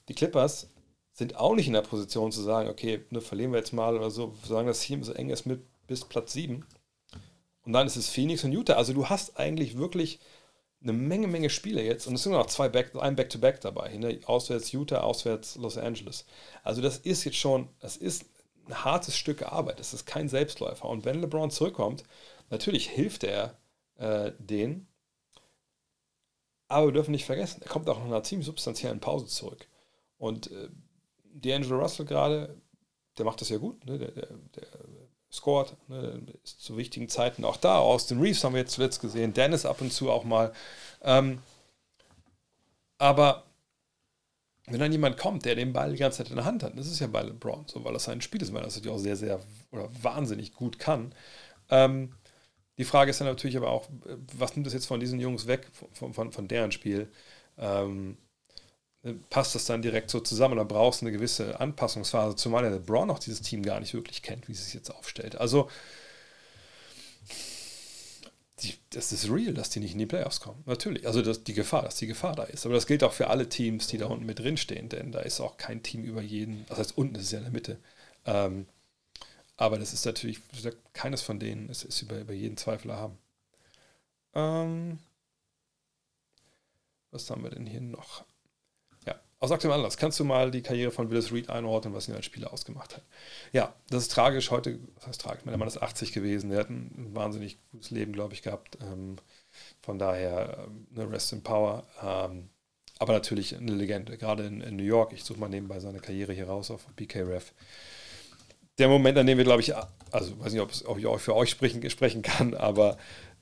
die Clippers sind auch nicht in der Position zu sagen, okay, ne, verlieren wir jetzt mal oder so, solange das Team so eng ist mit bis Platz 7. Und dann ist es Phoenix und Utah. Also du hast eigentlich wirklich eine Menge, Menge Spiele jetzt. Und es sind noch zwei Back, ein Back-to-Back -Back dabei. Ne? Auswärts Utah, auswärts Los Angeles. Also das ist jetzt schon, das ist ein hartes Stück Arbeit. Das ist kein Selbstläufer. Und wenn LeBron zurückkommt, natürlich hilft er äh, denen. Aber wir dürfen nicht vergessen, er kommt auch nach einer ziemlich substanziellen Pause zurück. Und äh, D'Angelo Russell gerade, der macht das ja gut, ne? der, der, der scored, ne? ist zu wichtigen Zeiten auch da. Austin Reeves haben wir jetzt zuletzt gesehen, Dennis ab und zu auch mal. Ähm, aber wenn dann jemand kommt, der den Ball die ganze Zeit in der Hand hat, das ist ja bei LeBron so, weil das sein Spiel ist, weil er das natürlich auch sehr, sehr oder wahnsinnig gut kann. Ähm, die Frage ist dann natürlich aber auch, was nimmt das jetzt von diesen Jungs weg, von, von, von deren Spiel? Ähm, passt das dann direkt so zusammen oder brauchst du eine gewisse Anpassungsphase, zumal der Braun auch dieses Team gar nicht wirklich kennt, wie es sich jetzt aufstellt. Also die, das ist real, dass die nicht in die Playoffs kommen. Natürlich. Also das, die Gefahr, dass die Gefahr da ist. Aber das gilt auch für alle Teams, die da unten mit drin stehen, denn da ist auch kein Team über jeden. Das heißt, unten ist es ja in der Mitte. Ähm, aber das ist natürlich, keines von denen ist, ist über, über jeden Zweifel erhaben. Ähm, was haben wir denn hier noch? Aus aktuellem Anlass, kannst du mal die Karriere von Willis Reed einordnen, was ihn als Spieler ausgemacht hat? Ja, das ist tragisch. Heute, was heißt tragisch? Mein Mann ist 80 gewesen. Der hat ein wahnsinnig gutes Leben, glaube ich, gehabt. Ähm, von daher, eine ähm, Rest in Power. Ähm, aber natürlich eine Legende, gerade in, in New York. Ich suche mal nebenbei seine Karriere hier raus auf BKRF. Der Moment, an dem wir, glaube ich, also weiß nicht, ob ich auch für euch sprechen, sprechen kann, aber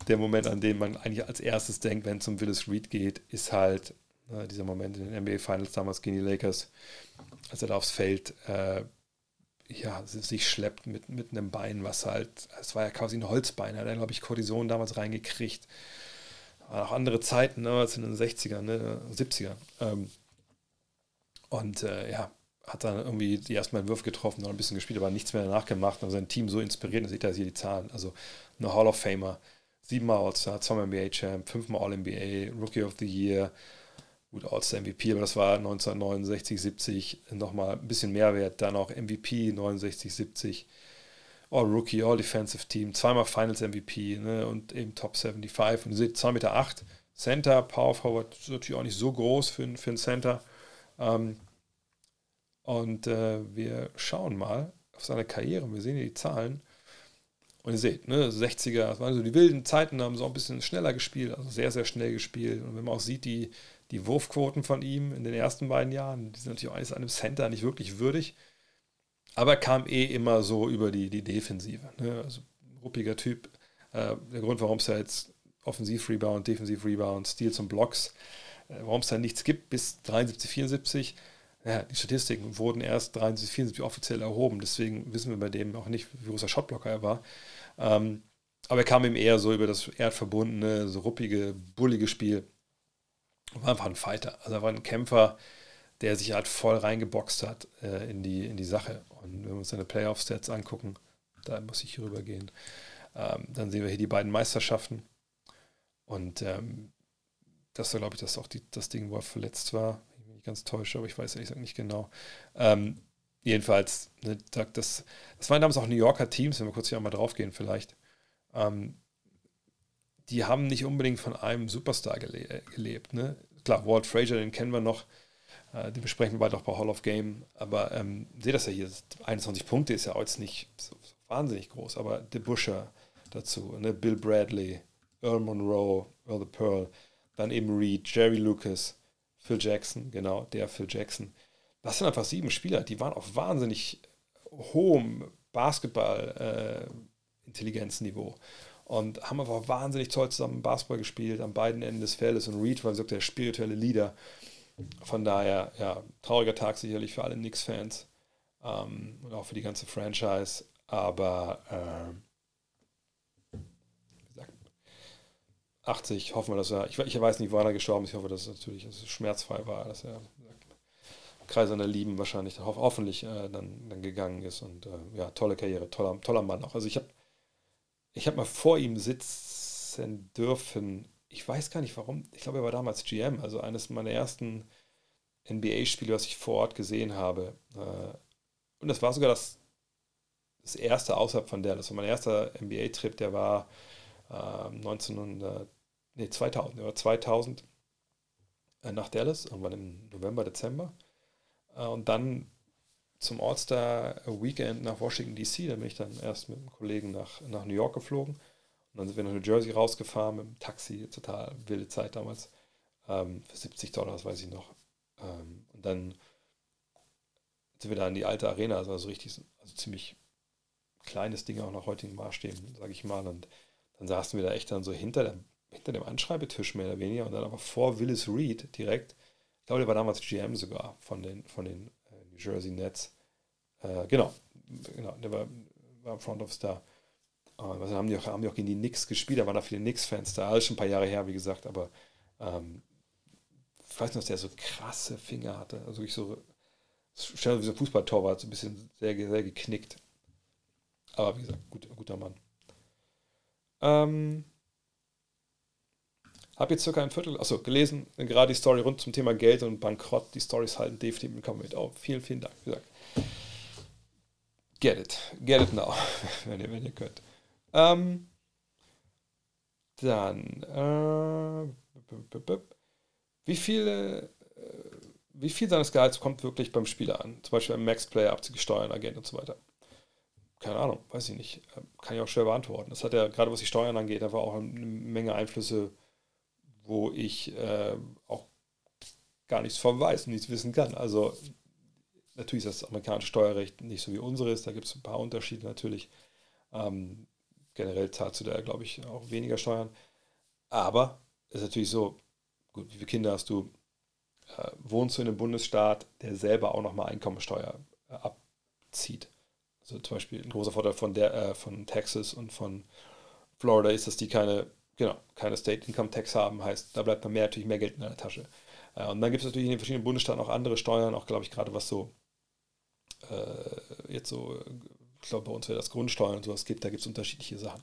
der Moment, an dem man eigentlich als erstes denkt, wenn es um Willis Reed geht, ist halt Ne, dieser Moment in den NBA Finals damals gegen die Lakers, als er da aufs Feld äh, ja, sich schleppt mit, mit einem Bein, was halt, es war ja quasi ein Holzbein, er hat, glaube ich, Cortison damals reingekriegt. Waren auch andere Zeiten, ne, als in den 60ern, ne, 70ern. Ähm, und äh, ja, hat dann irgendwie die ersten Mal Würfe getroffen, noch ein bisschen gespielt, aber nichts mehr danach gemacht und sein Team so inspiriert. Und seht ihr hier die Zahlen. Also eine Hall of Famer, siebenmal All-Star, zweimal NBA-Champ, fünfmal All-NBA, Rookie of the Year, gut, All-Star MVP, aber das war 1969, 70 nochmal ein bisschen mehr wert. Dann auch MVP 69, 70. All Rookie, All Defensive Team, zweimal Finals MVP ne, und eben Top 75. Und ihr seht 2,8 Meter, acht, Center, Power Forward, ist natürlich auch nicht so groß für, für einen Center. Ähm, und äh, wir schauen mal auf seine Karriere. Wir sehen hier die Zahlen. Und ihr seht, ne, 60er, das waren so die wilden Zeiten, haben so ein bisschen schneller gespielt, also sehr, sehr schnell gespielt. Und wenn man auch sieht, die, die Wurfquoten von ihm in den ersten beiden Jahren, die sind natürlich auch eines einem Center nicht wirklich würdig. Aber er kam eh immer so über die, die Defensive. Ne? Also ruppiger Typ. Äh, der Grund, warum es da jetzt Offensiv-Rebound, Defensiv-Rebound, Steals und Blocks, äh, warum es da nichts gibt bis 73, 74, ja, die Statistiken wurden erst 73, 74 offiziell erhoben. Deswegen wissen wir bei dem auch nicht, wie großer Shotblocker er war. Ähm, aber er kam ihm eher so über das erdverbundene, so ruppige, bullige Spiel war einfach ein Fighter. Also er war ein Kämpfer, der sich halt voll reingeboxt hat äh, in, die, in die Sache. Und wenn wir uns seine Playoff-Stats angucken, da muss ich hier rübergehen, ähm, dann sehen wir hier die beiden Meisterschaften. Und ähm, das war, glaube ich, das auch die, das Ding, wo er verletzt war. Ich bin nicht ganz täusche, aber ich weiß ehrlich gesagt nicht genau. Ähm, jedenfalls, ne, das, das waren damals auch New Yorker Teams, wenn wir kurz hier einmal drauf gehen, vielleicht. Ähm, die haben nicht unbedingt von einem Superstar gele gelebt. Ne? Klar, Walt Frazier, den kennen wir noch. Äh, den besprechen wir bald auch bei Hall of Game. Aber ähm, seht das ja hier, 21 Punkte ist ja jetzt nicht so, so wahnsinnig groß. Aber De Buscher dazu, ne? Bill Bradley, Earl Monroe, Earl the Pearl, dann eben Reed, Jerry Lucas, Phil Jackson, genau, der Phil Jackson. Das sind einfach sieben Spieler, die waren auf wahnsinnig hohem Basketball-Intelligenzniveau. Äh, und haben aber wahnsinnig toll zusammen Basketball gespielt an beiden Enden des Feldes und Reed war wie gesagt, der spirituelle Leader. Von daher, ja, trauriger Tag sicherlich für alle Knicks-Fans ähm, und auch für die ganze Franchise, aber äh, wie gesagt, 80, hoffen wir, dass er, ich, ich weiß nicht, wann er gestorben ist, ich hoffe, dass es natürlich dass es schmerzfrei war, dass er Kreis seiner Lieben wahrscheinlich ho hoffentlich äh, dann, dann gegangen ist und äh, ja, tolle Karriere, toller, toller Mann auch. Also ich habe ich habe mal vor ihm sitzen dürfen. Ich weiß gar nicht warum. Ich glaube, er war damals GM, also eines meiner ersten NBA-Spiele, was ich vor Ort gesehen habe. Äh, und das war sogar das, das erste außerhalb von Dallas. Und mein erster NBA-Trip, der war 1900, ähm, nee, 2000, der war 2000 äh, nach Dallas, irgendwann im November, Dezember. Äh, und dann zum All-Star Weekend nach Washington DC. Da bin ich dann erst mit einem Kollegen nach, nach New York geflogen. Und dann sind wir nach New Jersey rausgefahren mit dem Taxi. Total wilde Zeit damals. Ähm, für 70 Dollar, das weiß ich noch. Ähm, und dann sind wir da in die alte Arena, also, also richtig, also ziemlich kleines Ding auch nach heutigen Maßstäben, sage ich mal. Und dann saßen wir da echt dann so hinter, der, hinter dem Anschreibetisch mehr oder weniger und dann aber vor Willis Reed direkt. Ich glaube, der war damals GM sogar von den, von den New Jersey Nets. Äh, genau, genau, der war, war im Front Office da. Äh, was haben die, auch, haben die auch gegen die Knicks gespielt, da waren da viele Knicks-Fans da, alles schon ein paar Jahre her, wie gesagt, aber ähm, ich weiß nicht, dass der so krasse Finger hatte. Also ich so, schnell wie so ein Fußballtorwart, so ein bisschen sehr, sehr geknickt. Aber wie gesagt, gut, guter Mann. Ähm, Habe jetzt circa ein Viertel, achso, gelesen, gerade die Story rund zum Thema Geld und Bankrott. Die Stories halten definitiv mit mit auf. Vielen, vielen Dank. Wie gesagt. Get it. Get it now, wenn ihr, wenn ihr könnt. Ähm, dann, äh, wie viele, äh, wie viel seines Gehalts kommt wirklich beim Spieler an? Zum Beispiel beim Max-Player, Abzüge Steuern, Agent und so weiter. Keine Ahnung, weiß ich nicht. Ähm, kann ich auch schwer beantworten. Das hat ja, gerade was die Steuern angeht, einfach auch eine Menge Einflüsse, wo ich äh, auch gar nichts von weiß und nichts wissen kann. Also natürlich ist das amerikanische Steuerrecht nicht so wie unseres, da gibt es ein paar Unterschiede natürlich. Ähm, generell zahlst du da, glaube ich, auch weniger Steuern. Aber es ist natürlich so, gut, wie viele Kinder hast du? Äh, wohnst du in einem Bundesstaat, der selber auch nochmal Einkommensteuer äh, abzieht? Also zum Beispiel ein großer Vorteil von, der, äh, von Texas und von Florida ist, dass die keine, genau, keine State Income Tax haben, heißt, da bleibt dann mehr, natürlich mehr Geld in der Tasche. Äh, und dann gibt es natürlich in den verschiedenen Bundesstaaten auch andere Steuern, auch glaube ich gerade was so äh, jetzt so ich glaube, bei uns wäre das Grundsteuern und sowas gibt, da gibt es unterschiedliche Sachen.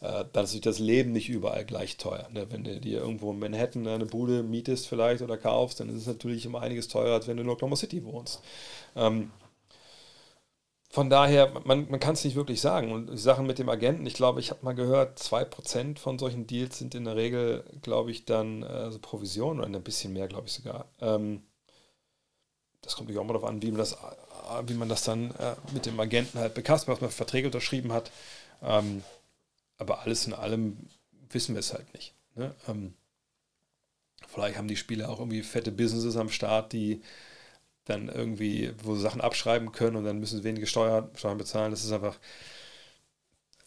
Äh, dann ist das Leben nicht überall gleich teuer. Ne? Wenn du dir irgendwo in Manhattan eine Bude mietest vielleicht oder kaufst, dann ist es natürlich immer einiges teurer, als wenn du in Oklahoma City wohnst. Ähm, von daher, man, man kann es nicht wirklich sagen. Und die Sachen mit dem Agenten, ich glaube, ich habe mal gehört, 2% von solchen Deals sind in der Regel, glaube ich, dann äh, so Provision oder ein bisschen mehr, glaube ich sogar. Ähm, das kommt natürlich auch mal darauf an, wie man das wie man das dann äh, mit dem Agenten halt bekasst, was man für Verträge unterschrieben hat. Ähm, aber alles in allem wissen wir es halt nicht. Ne? Ähm, vielleicht haben die Spieler auch irgendwie fette Businesses am Start, die dann irgendwie, wo sie Sachen abschreiben können und dann müssen sie wenige Steuern, Steuern bezahlen. Das ist einfach,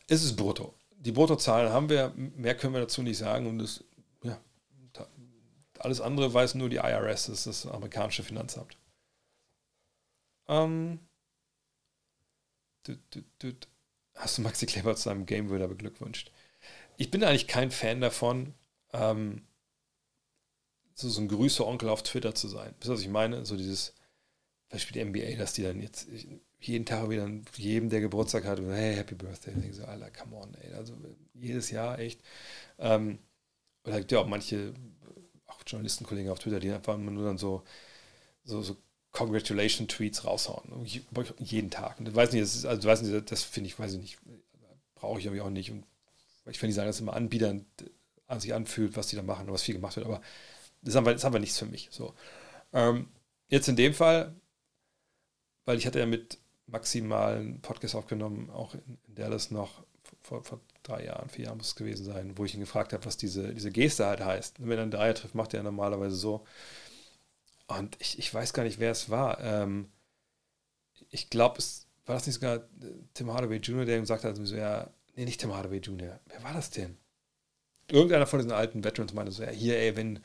es ist brutto. Die Bruttozahlen haben wir, mehr können wir dazu nicht sagen und das, ja, alles andere weiß nur die IRS, das ist das amerikanische Finanzamt. Ähm, düt, düt, düt. Hast du Maxi Kleber zu seinem Game Winner beglückwünscht? Ich bin eigentlich kein Fan davon, ähm, so, so ein Grüße-Onkel auf Twitter zu sein. Wisst ihr, was ich meine? So dieses, Beispiel NBA, dass die dann jetzt jeden Tag wieder jedem, der Geburtstag hat, hey, Happy Birthday. Ich denke so, Alter, come on, ey. Also jedes Jahr echt. Ähm, oder ja auch manche, auch Journalistenkollegen auf Twitter, die einfach nur dann so, so, so Congratulation-Tweets raushauen. Jeden Tag. Und ich weiß nicht, das, also das finde ich, weiß ich nicht, brauche ich irgendwie auch nicht. Und ich will nicht sagen, dass es immer Anbietern an sich anfühlt, was die da machen und was viel gemacht wird, aber das ist einfach, das ist einfach nichts für mich. So. Ähm, jetzt in dem Fall, weil ich hatte ja mit maximalen Podcast aufgenommen, auch in, in Dallas noch vor, vor, drei Jahren, vier Jahren muss es gewesen sein, wo ich ihn gefragt habe, was diese, diese Geste halt heißt. wenn er einen Dreier trifft, macht er normalerweise so. Und ich, ich weiß gar nicht, wer es war. Ähm, ich glaube, es war das nicht sogar äh, Tim Hardaway Jr., der ihm gesagt hat, so, ja, nee, nicht Tim Hardaway Jr., wer war das denn? Irgendeiner von diesen alten Veterans meinte so, ja, hier, ey, wenn,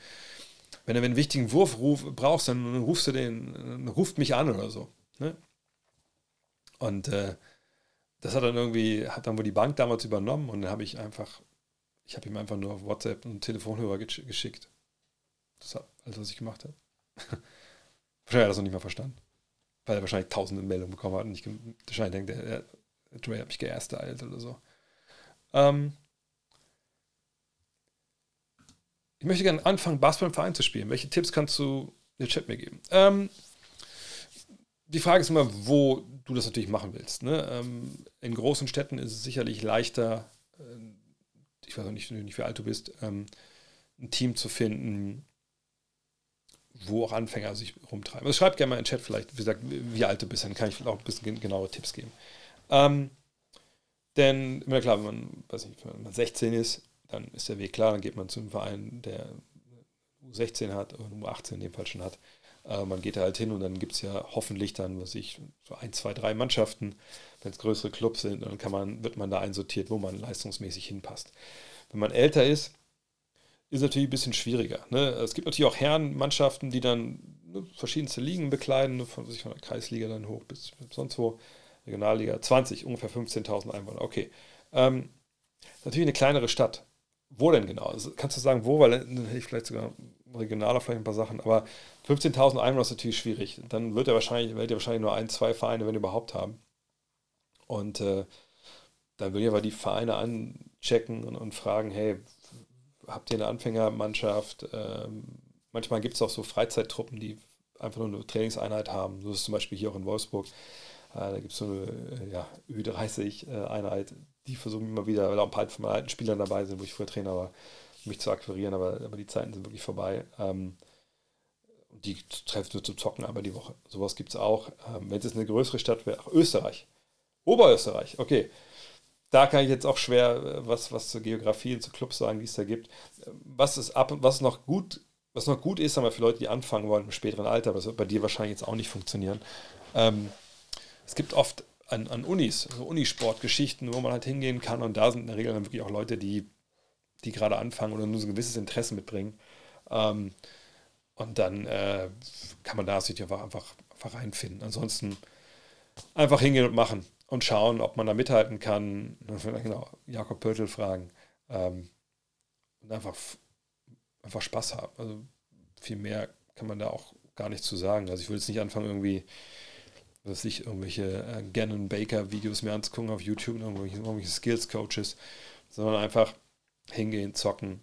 wenn du einen wichtigen Wurf ruf, brauchst, dann rufst du den, ruft mich an oder so. Ne? Und äh, das hat dann irgendwie, hat dann wohl die Bank damals übernommen und dann habe ich einfach, ich habe ihm einfach nur auf WhatsApp einen Telefonhörer geschickt. Das war alles, was ich gemacht habe. wahrscheinlich hat er das noch nicht mal verstanden. Weil er wahrscheinlich tausende Meldungen bekommen hat und nicht, wahrscheinlich denkt, der, der Dre hat mich geersteilt oder so. Ähm ich möchte gerne anfangen, Basketball im Verein zu spielen. Welche Tipps kannst du den Chat mir geben? Ähm die Frage ist immer, wo du das natürlich machen willst. Ne? Ähm, in großen Städten ist es sicherlich leichter, äh, ich weiß auch nicht, nicht wie alt du bist, ähm, ein Team zu finden, wo auch Anfänger sich rumtreiben. Also schreibt gerne mal in den Chat vielleicht, wie gesagt, wie alt du bist, dann kann ich auch ein bisschen genauere Tipps geben. Ähm, denn, immer klar, wenn man, weiß nicht, wenn man 16 ist, dann ist der Weg klar, dann geht man zu einem Verein, der U16 hat oder U18 in dem Fall schon hat. Äh, man geht da halt hin und dann gibt es ja hoffentlich dann, was ich, so ein, zwei, drei Mannschaften, wenn es größere Clubs sind, dann kann man, wird man da einsortiert, wo man leistungsmäßig hinpasst. Wenn man älter ist, ist natürlich ein bisschen schwieriger. Ne? Es gibt natürlich auch Herrenmannschaften, die dann ne, verschiedenste Ligen bekleiden, ne, von, von der Kreisliga dann hoch bis sonst wo, Regionalliga, 20, ungefähr 15.000 Einwohner. Okay. Ähm, natürlich eine kleinere Stadt. Wo denn genau? Also kannst du sagen, wo? Weil dann hätte ich vielleicht sogar regionaler vielleicht ein paar Sachen, aber 15.000 Einwohner ist natürlich schwierig. Dann wird er wahrscheinlich, werdet ihr wahrscheinlich nur ein, zwei Vereine, wenn überhaupt haben. Und äh, dann würde ich aber die Vereine anchecken und, und fragen, hey, habt ihr eine Anfängermannschaft. Ähm, manchmal gibt es auch so Freizeittruppen, die einfach nur eine Trainingseinheit haben. So ist zum Beispiel hier auch in Wolfsburg. Äh, da gibt es so eine äh, ja, Ü30-Einheit, die versuchen immer wieder, weil auch ein paar von meinen alten Spielern dabei sind, wo ich früher Trainer war, mich zu akquirieren, aber, aber die Zeiten sind wirklich vorbei. Ähm, die treffen nur zum Zocken einmal die Woche. Sowas gibt es auch. Ähm, wenn es eine größere Stadt wäre, Österreich. Oberösterreich, okay. Da kann ich jetzt auch schwer äh, was, was zur Geografie und zu Clubs sagen, wie es da gibt. Was ist ab was noch gut, was noch gut ist, aber für Leute, die anfangen wollen im späteren Alter, aber das wird bei dir wahrscheinlich jetzt auch nicht funktionieren. Ähm, es gibt oft an, an Unis, so Unisportgeschichten, wo man halt hingehen kann und da sind in der Regel dann wirklich auch Leute, die, die gerade anfangen oder nur so ein gewisses Interesse mitbringen. Ähm, und dann äh, kann man da sich einfach, einfach, einfach reinfinden. Ansonsten einfach hingehen und machen und schauen, ob man da mithalten kann. Genau, Jakob Pörtl fragen. Ähm, und einfach, einfach Spaß haben. Also viel mehr kann man da auch gar nicht zu sagen. Also ich will jetzt nicht anfangen, irgendwie, was ich, irgendwelche äh, Gannon Baker Videos mir anzugucken auf YouTube, irgendwelche, irgendwelche Skills Coaches, sondern einfach hingehen, zocken,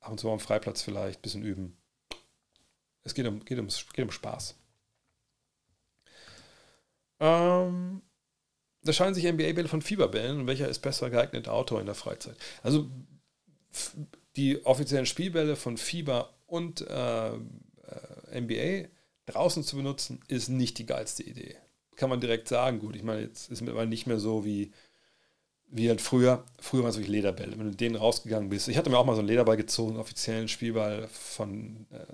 ab und zu am Freiplatz vielleicht, ein bisschen üben es geht um, geht um, geht um Spaß. Ähm, da scheinen sich NBA-Bälle von Fieberbällen und welcher ist besser geeignet Autor in der Freizeit. Also die offiziellen Spielbälle von Fieber und äh, äh NBA draußen zu benutzen, ist nicht die geilste Idee. Kann man direkt sagen, gut, ich meine, jetzt ist mittlerweile nicht mehr so wie, wie halt früher. Früher waren es wirklich Lederbälle. Wenn du denen rausgegangen bist, ich hatte mir auch mal so einen Lederball gezogen, offiziellen Spielball von äh,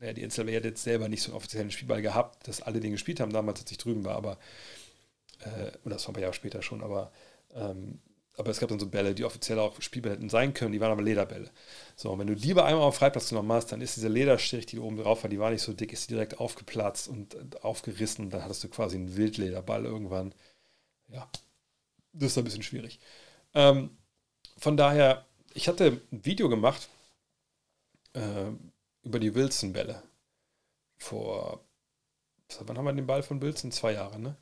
ja, die NCAA hat jetzt selber nicht so einen offiziellen Spielball gehabt, dass alle den gespielt haben, damals, als ich drüben war, aber, äh, oder das war ein paar Jahre später schon, aber, ähm, aber es gab dann so Bälle, die offiziell auch Spielbälle hätten sein können, die waren aber Lederbälle. So, und wenn du die bei einmal auf Freiplatz genommen hast, dann ist dieser Lederstrich, die oben drauf war, die war nicht so dick, ist direkt aufgeplatzt und aufgerissen und dann hattest du quasi einen Wildlederball irgendwann. Ja, das ist ein bisschen schwierig. Ähm, von daher, ich hatte ein Video gemacht, äh, über die Wilson-Bälle. Vor, wann haben wir den Ball von Wilson? Zwei Jahre, ne?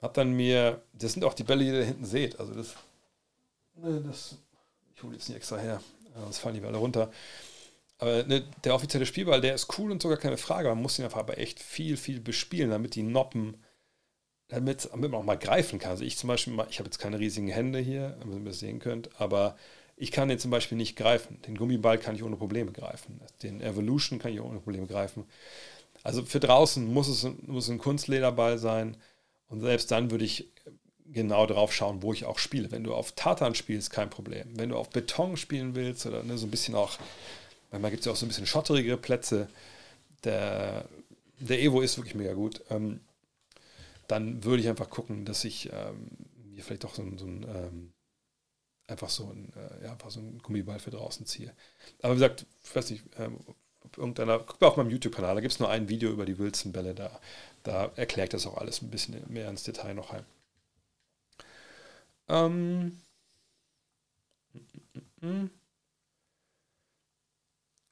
Hab dann mir, das sind auch die Bälle, die ihr da hinten seht. Also das, ne, das ich hole jetzt nicht extra her, sonst fallen die Bälle runter. Aber ne, der offizielle Spielball, der ist cool und sogar keine Frage. Man muss ihn einfach aber echt viel, viel bespielen, damit die Noppen, damit, damit man auch mal greifen kann. Also ich zum Beispiel, ich habe jetzt keine riesigen Hände hier, damit ihr das sehen könnt, aber ich kann den zum Beispiel nicht greifen. Den Gummiball kann ich ohne Probleme greifen. Den Evolution kann ich ohne Probleme greifen. Also für draußen muss es, muss ein Kunstlederball sein. Und selbst dann würde ich genau drauf schauen, wo ich auch spiele. Wenn du auf Tartan spielst, kein Problem. Wenn du auf Beton spielen willst oder ne, so ein bisschen auch, manchmal gibt es ja auch so ein bisschen schotterigere Plätze, der, der Evo ist wirklich mega gut. Ähm, dann würde ich einfach gucken, dass ich ähm, mir vielleicht auch so, so ein ähm, einfach so ein, äh, ja, einfach so ein Gummiball für draußen ziehe. Aber wie gesagt, ich weiß nicht, ähm, irgendeiner, guck mal auf meinem YouTube-Kanal, da gibt es nur ein Video über die Wilson-Bälle, da, da erklärt das auch alles ein bisschen mehr ins Detail noch ein. Ähm,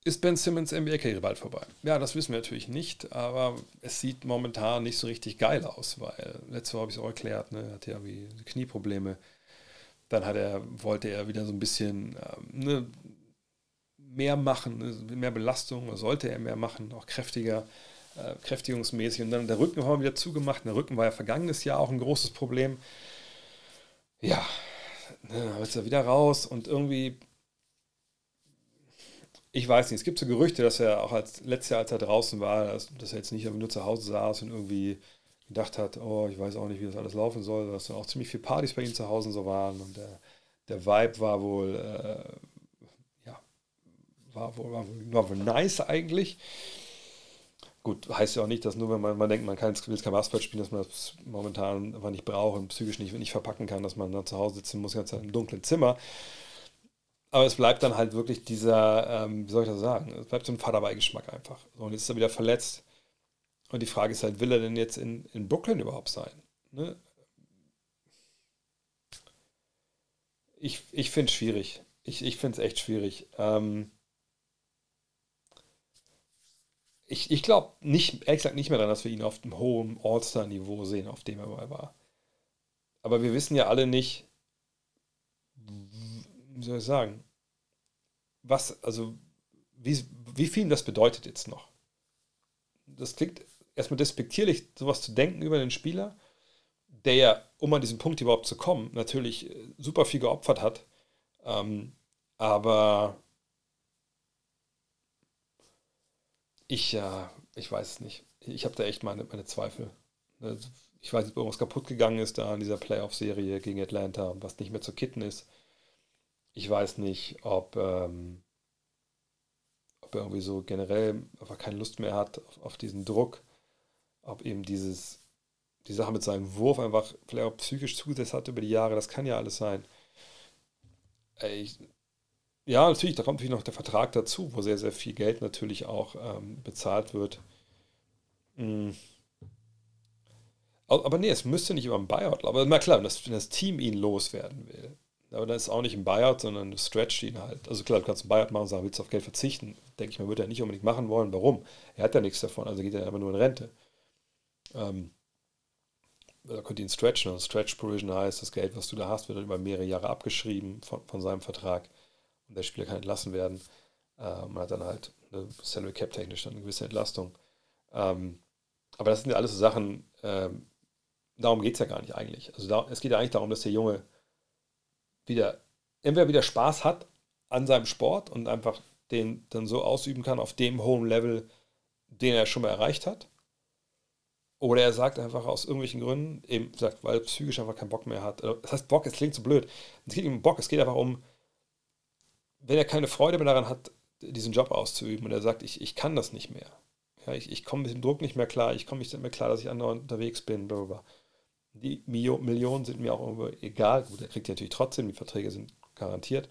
ist Ben Simmons NBA-Karriere bald vorbei? Ja, das wissen wir natürlich nicht, aber es sieht momentan nicht so richtig geil aus, weil letzte Woche habe ich es auch erklärt, ne, hat ja wie Knieprobleme dann hat er, wollte er wieder so ein bisschen ähm, ne, mehr machen, mehr Belastung, sollte er mehr machen, auch kräftiger, äh, kräftigungsmäßig. Und dann der Rücken haben wir wieder zugemacht. Der Rücken war ja vergangenes Jahr auch ein großes Problem. Ja, ne, dann ist er wieder raus und irgendwie, ich weiß nicht, es gibt so Gerüchte, dass er auch als letztes Jahr, als er draußen war, dass, dass er jetzt nicht nur zu Hause saß und irgendwie gedacht hat, oh, ich weiß auch nicht, wie das alles laufen soll, dass auch ziemlich viele Partys bei ihm zu Hause so waren und der, der Vibe war wohl, äh, war wohl, war, wohl nice eigentlich. Gut, heißt ja auch nicht, dass nur wenn man, man denkt, man kann, will kein Basketball spielen, dass man das momentan einfach nicht braucht und psychisch nicht, nicht verpacken kann, dass man dann zu Hause sitzen muss, ganz im dunklen Zimmer. Aber es bleibt dann halt wirklich dieser, ähm, wie soll ich das sagen, es bleibt so ein Vaterbeigeschmack einfach. Und jetzt ist er wieder verletzt und die Frage ist halt, will er denn jetzt in, in Brooklyn überhaupt sein? Ne? Ich, ich finde es schwierig. Ich, ich finde es echt schwierig. Ähm ich ich glaube nicht, ehrlich gesagt nicht mehr daran, dass wir ihn auf dem hohen All-Star-Niveau sehen, auf dem er mal war. Aber wir wissen ja alle nicht, wie soll ich sagen, was, also wie, wie viel das bedeutet jetzt noch. Das klingt erstmal despektierlich, sowas zu denken über den Spieler, der ja, um an diesen Punkt überhaupt zu kommen, natürlich äh, super viel geopfert hat. Ähm, aber ich, äh, ich weiß es nicht. Ich habe da echt meine, meine Zweifel. Also, ich weiß nicht, ob irgendwas kaputt gegangen ist da in dieser Playoff-Serie gegen Atlanta, was nicht mehr zu kitten ist. Ich weiß nicht, ob, ähm, ob er irgendwie so generell einfach keine Lust mehr hat auf, auf diesen Druck, ob eben dieses, die Sache mit seinem Wurf einfach vielleicht auch psychisch zugesetzt hat über die Jahre, das kann ja alles sein. Ich, ja, natürlich, da kommt natürlich noch der Vertrag dazu, wo sehr, sehr viel Geld natürlich auch ähm, bezahlt wird. Mhm. Aber nee, es müsste nicht über ein Buyout, aber na klar, wenn das, wenn das Team ihn loswerden will. Aber dann ist auch nicht ein Buyout, sondern du stretcht ihn halt. Also klar, du kannst ein Buyout machen und sagen, willst du auf Geld verzichten? Denke ich mal, würde er nicht unbedingt machen wollen. Warum? Er hat ja nichts davon, also geht er einfach nur in Rente. Ähm, da könnt ihr ihn stretchen. Und Stretch Provision heißt, das Geld, was du da hast, wird dann über mehrere Jahre abgeschrieben von, von seinem Vertrag. Und der Spieler kann entlassen werden. Äh, man hat dann halt eine Salary Cap technisch eine gewisse Entlastung. Ähm, aber das sind ja alles so Sachen, ähm, darum geht es ja gar nicht eigentlich. Also da, es geht ja eigentlich darum, dass der Junge wieder, entweder wieder Spaß hat an seinem Sport und einfach den dann so ausüben kann auf dem hohen Level, den er schon mal erreicht hat. Oder er sagt einfach aus irgendwelchen Gründen, eben sagt, weil er psychisch einfach keinen Bock mehr hat. Also, das heißt, Bock, es klingt so blöd. Es geht nicht um Bock, es geht einfach um, wenn er keine Freude mehr daran hat, diesen Job auszuüben und er sagt, ich, ich kann das nicht mehr. Ja, ich, ich komme mit dem Druck nicht mehr klar, ich komme nicht mehr klar, dass ich andauernd unterwegs bin, blablabla. Die Millionen sind mir auch irgendwo egal. Gut, er kriegt die natürlich trotzdem, die Verträge sind garantiert.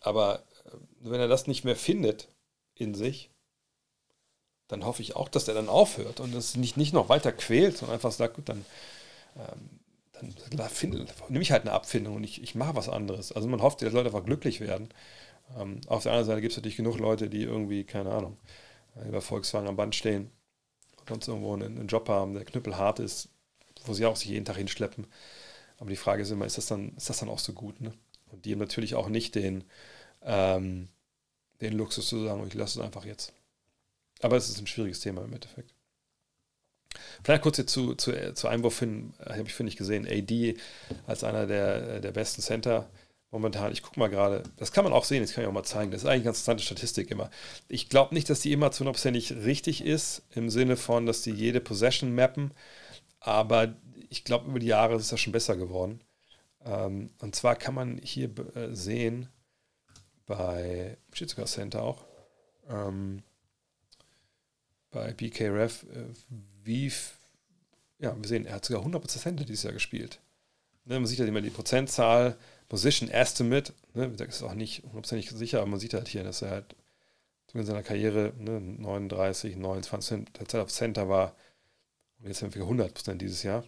Aber äh, wenn er das nicht mehr findet in sich, dann hoffe ich auch, dass er dann aufhört und es nicht, nicht noch weiter quält, sondern einfach sagt, gut, dann, ähm, dann finde, nehme ich halt eine Abfindung und ich, ich mache was anderes. Also man hofft, dass Leute einfach glücklich werden. Ähm, auf der anderen Seite gibt es natürlich genug Leute, die irgendwie, keine Ahnung, über Volkswagen am Band stehen und sonst irgendwo einen, einen Job haben, der knüppelhart ist, wo sie auch sich jeden Tag hinschleppen. Aber die Frage ist immer, ist das dann, ist das dann auch so gut? Ne? Und die haben natürlich auch nicht den, ähm, den Luxus zu sagen, ich lasse es einfach jetzt. Aber es ist ein schwieriges Thema im Endeffekt. Vielleicht kurz jetzt zu, zu, zu Einwurf hin, habe ich, finde ich, gesehen, AD als einer der, der besten Center momentan. Ich gucke mal gerade, das kann man auch sehen, das kann ich auch mal zeigen. Das ist eigentlich eine ganz interessante Statistik immer. Ich glaube nicht, dass die immer zu 100% richtig ist, im Sinne von, dass die jede Possession mappen. Aber ich glaube, über die Jahre ist das schon besser geworden. Ähm, und zwar kann man hier äh, sehen, bei steht sogar Center auch, ähm, bei BKRF, äh, wie, ja, wir sehen, er hat sogar 100% Center dieses Jahr gespielt. Ne, man sieht halt immer die Prozentzahl, Position Estimate, ne, das ist auch nicht hundertprozentig sicher, aber man sieht halt hier, dass er halt in seiner Karriere ne, 39, 29 der Zeit auf Center war und jetzt haben wir 100% dieses Jahr.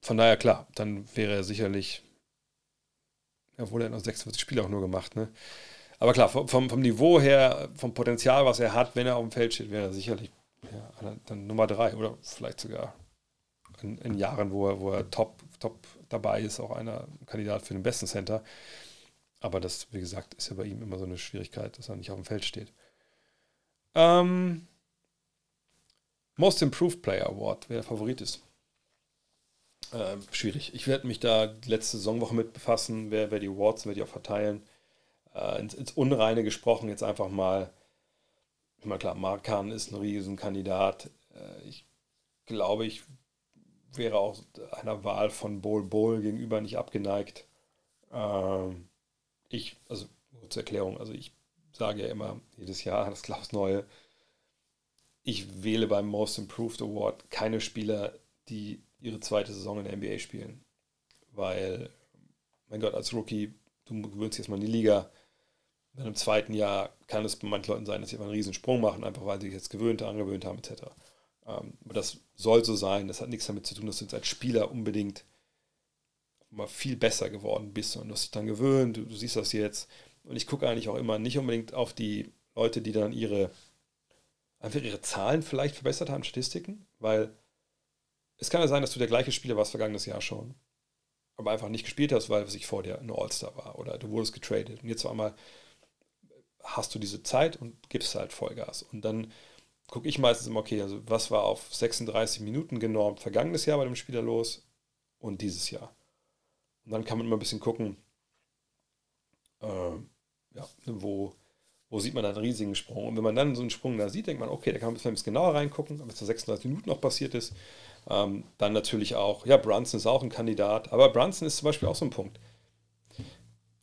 Von daher, klar, dann wäre er sicherlich, obwohl er noch 46 Spiele auch nur gemacht, ne? Aber klar, vom, vom Niveau her, vom Potenzial, was er hat, wenn er auf dem Feld steht, wäre er sicherlich ja, dann Nummer 3 oder vielleicht sogar in, in, Jahren, wo er, wo er top, top dabei ist, auch einer Kandidat für den besten Center. Aber das, wie gesagt, ist ja bei ihm immer so eine Schwierigkeit, dass er nicht auf dem Feld steht. Ähm, Most Improved Player Award, wer der Favorit ist. Äh, schwierig. Ich werde mich da letzte Saisonwoche mit befassen, wer, wer die Awards, wer die auch verteilen. Äh, ins, ins, Unreine gesprochen, jetzt einfach mal. Ich meine, klar, Markan ist ein Riesenkandidat. Äh, ich glaube, ich wäre auch einer Wahl von Bol Bol gegenüber nicht abgeneigt. Ähm, ich, also zur Erklärung, also ich sage ja immer jedes Jahr das Klaus Neue ich wähle beim Most Improved Award keine Spieler, die ihre zweite Saison in der NBA spielen. Weil, mein Gott, als Rookie, du gewöhnst jetzt mal in die Liga. Dann im zweiten Jahr kann es bei manchen Leuten sein, dass sie einfach einen riesen Sprung machen, einfach weil sie sich jetzt gewöhnt, angewöhnt haben, etc. Ähm, aber das soll so sein. Das hat nichts damit zu tun, dass du jetzt als Spieler unbedingt mal viel besser geworden bist und du hast dich dann gewöhnt, du, du siehst das jetzt. Und ich gucke eigentlich auch immer nicht unbedingt auf die Leute, die dann ihre einfach ihre Zahlen vielleicht verbessert haben, Statistiken, weil es kann ja sein, dass du der gleiche Spieler warst vergangenes Jahr schon. aber einfach nicht gespielt hast, weil sich vor dir eine All-Star war oder du wurdest getradet. Und jetzt auf einmal hast du diese Zeit und gibst halt Vollgas. Und dann gucke ich meistens immer, okay, also was war auf 36 Minuten genormt vergangenes Jahr bei dem Spieler los und dieses Jahr. Und dann kann man immer ein bisschen gucken, äh, ja, wo, wo sieht man einen riesigen Sprung. Und wenn man dann so einen Sprung da sieht, denkt man, okay, da kann man ein bisschen genauer reingucken, was zu 36 Minuten noch passiert ist. Ähm, dann natürlich auch, ja, Brunson ist auch ein Kandidat, aber Brunson ist zum Beispiel auch so ein Punkt.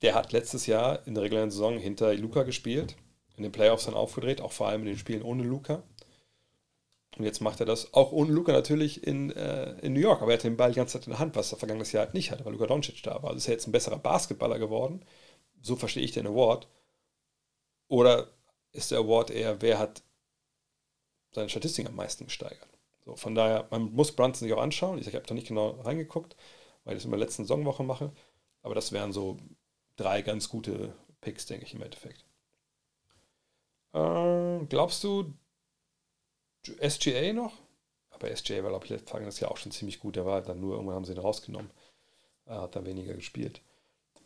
Der hat letztes Jahr in der regulären Saison hinter Luca gespielt, in den Playoffs dann aufgedreht, auch vor allem in den Spielen ohne Luca. Und jetzt macht er das auch ohne Luca natürlich in, äh, in New York, aber er hat den Ball die ganze Zeit in der Hand, was er vergangenes Jahr halt nicht hatte, weil Luca Doncic da war. Also ist er jetzt ein besserer Basketballer geworden. So verstehe ich den Award. Oder ist der Award eher, wer hat seine Statistik am meisten gesteigert? So, von daher, man muss Brunson sich auch anschauen. Ich, ich habe da nicht genau reingeguckt, weil ich das in der letzten Saisonwoche mache. Aber das wären so drei ganz gute Picks, denke ich, im Endeffekt. Äh, glaubst du, SGA noch? Aber SGA war, glaube ich, das Jahr auch schon ziemlich gut. Der war dann nur, irgendwann haben sie ihn rausgenommen. Er hat da weniger gespielt.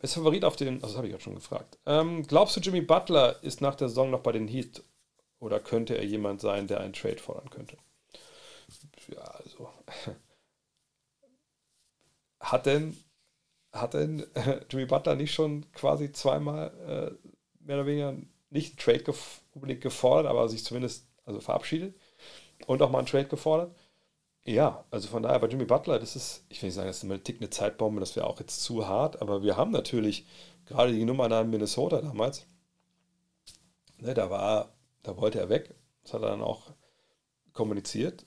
Ist Favorit auf den, also das habe ich gerade schon gefragt. Ähm, glaubst du, Jimmy Butler ist nach der Saison noch bei den Heat? Oder könnte er jemand sein, der einen Trade fordern könnte? Ja, also. Hat denn, hat denn äh, Jimmy Butler nicht schon quasi zweimal äh, mehr oder weniger nicht einen Trade gef unbedingt gefordert, aber sich zumindest also verabschiedet? und auch mal einen Trade gefordert. Ja, also von daher bei Jimmy Butler, das ist, ich will nicht sagen, das ist eine Tick eine Zeitbombe, das wäre auch jetzt zu hart, aber wir haben natürlich gerade die Nummer da in Minnesota damals, ne, da war, da wollte er weg, das hat er dann auch kommuniziert.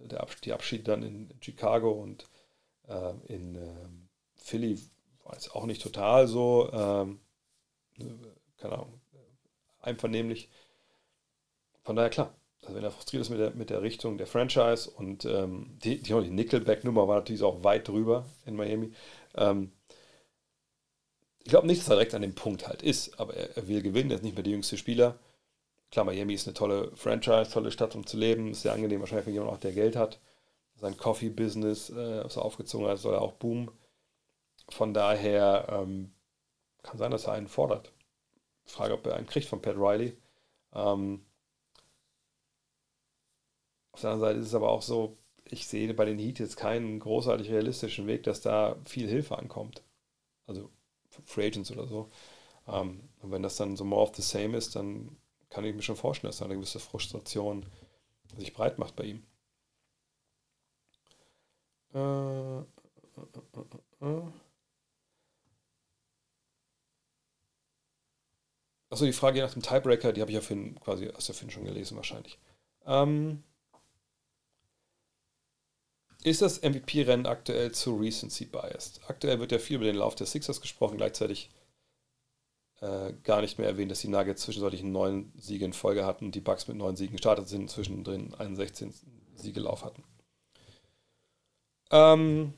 Der Abschied, die Abschied dann in Chicago und in äh, Philly war jetzt auch nicht total so, ähm, keine Ahnung, einvernehmlich. Von daher klar, also wenn er frustriert ist mit der, mit der Richtung der Franchise und ähm, die, die, die Nickelback-Nummer war natürlich auch weit drüber in Miami. Ähm, ich glaube nicht, dass er direkt an dem Punkt halt ist, aber er, er will gewinnen, er ist nicht mehr der jüngste Spieler. Klar, Miami ist eine tolle Franchise, tolle Stadt, um zu leben, ist sehr angenehm, wahrscheinlich für jemanden auch, der Geld hat. Sein Coffee-Business, äh, er aufgezogen hat, soll er auch boomen. Von daher ähm, kann sein, dass er einen fordert. Frage, ob er einen kriegt von Pat Riley. Ähm, auf der anderen Seite ist es aber auch so, ich sehe bei den Heat jetzt keinen großartig realistischen Weg, dass da viel Hilfe ankommt. Also Free Agents oder so. Ähm, und wenn das dann so more of the same ist, dann kann ich mir schon vorstellen, dass da eine gewisse Frustration sich breit macht bei ihm. Äh, äh, äh, äh. Achso, die Frage nach dem Tiebreaker, die habe ich ja Finn, quasi aus der Finn schon gelesen wahrscheinlich. Ähm, ist das MVP-Rennen aktuell zu Recency biased? Aktuell wird ja viel über den Lauf der Sixers gesprochen, gleichzeitig äh, gar nicht mehr erwähnt, dass die Nuggets zwischenzeitlich neun Siege in Folge hatten die Bucks mit neun Siegen gestartet sind, zwischendrin einen 16 Siegelauf hatten. Ähm,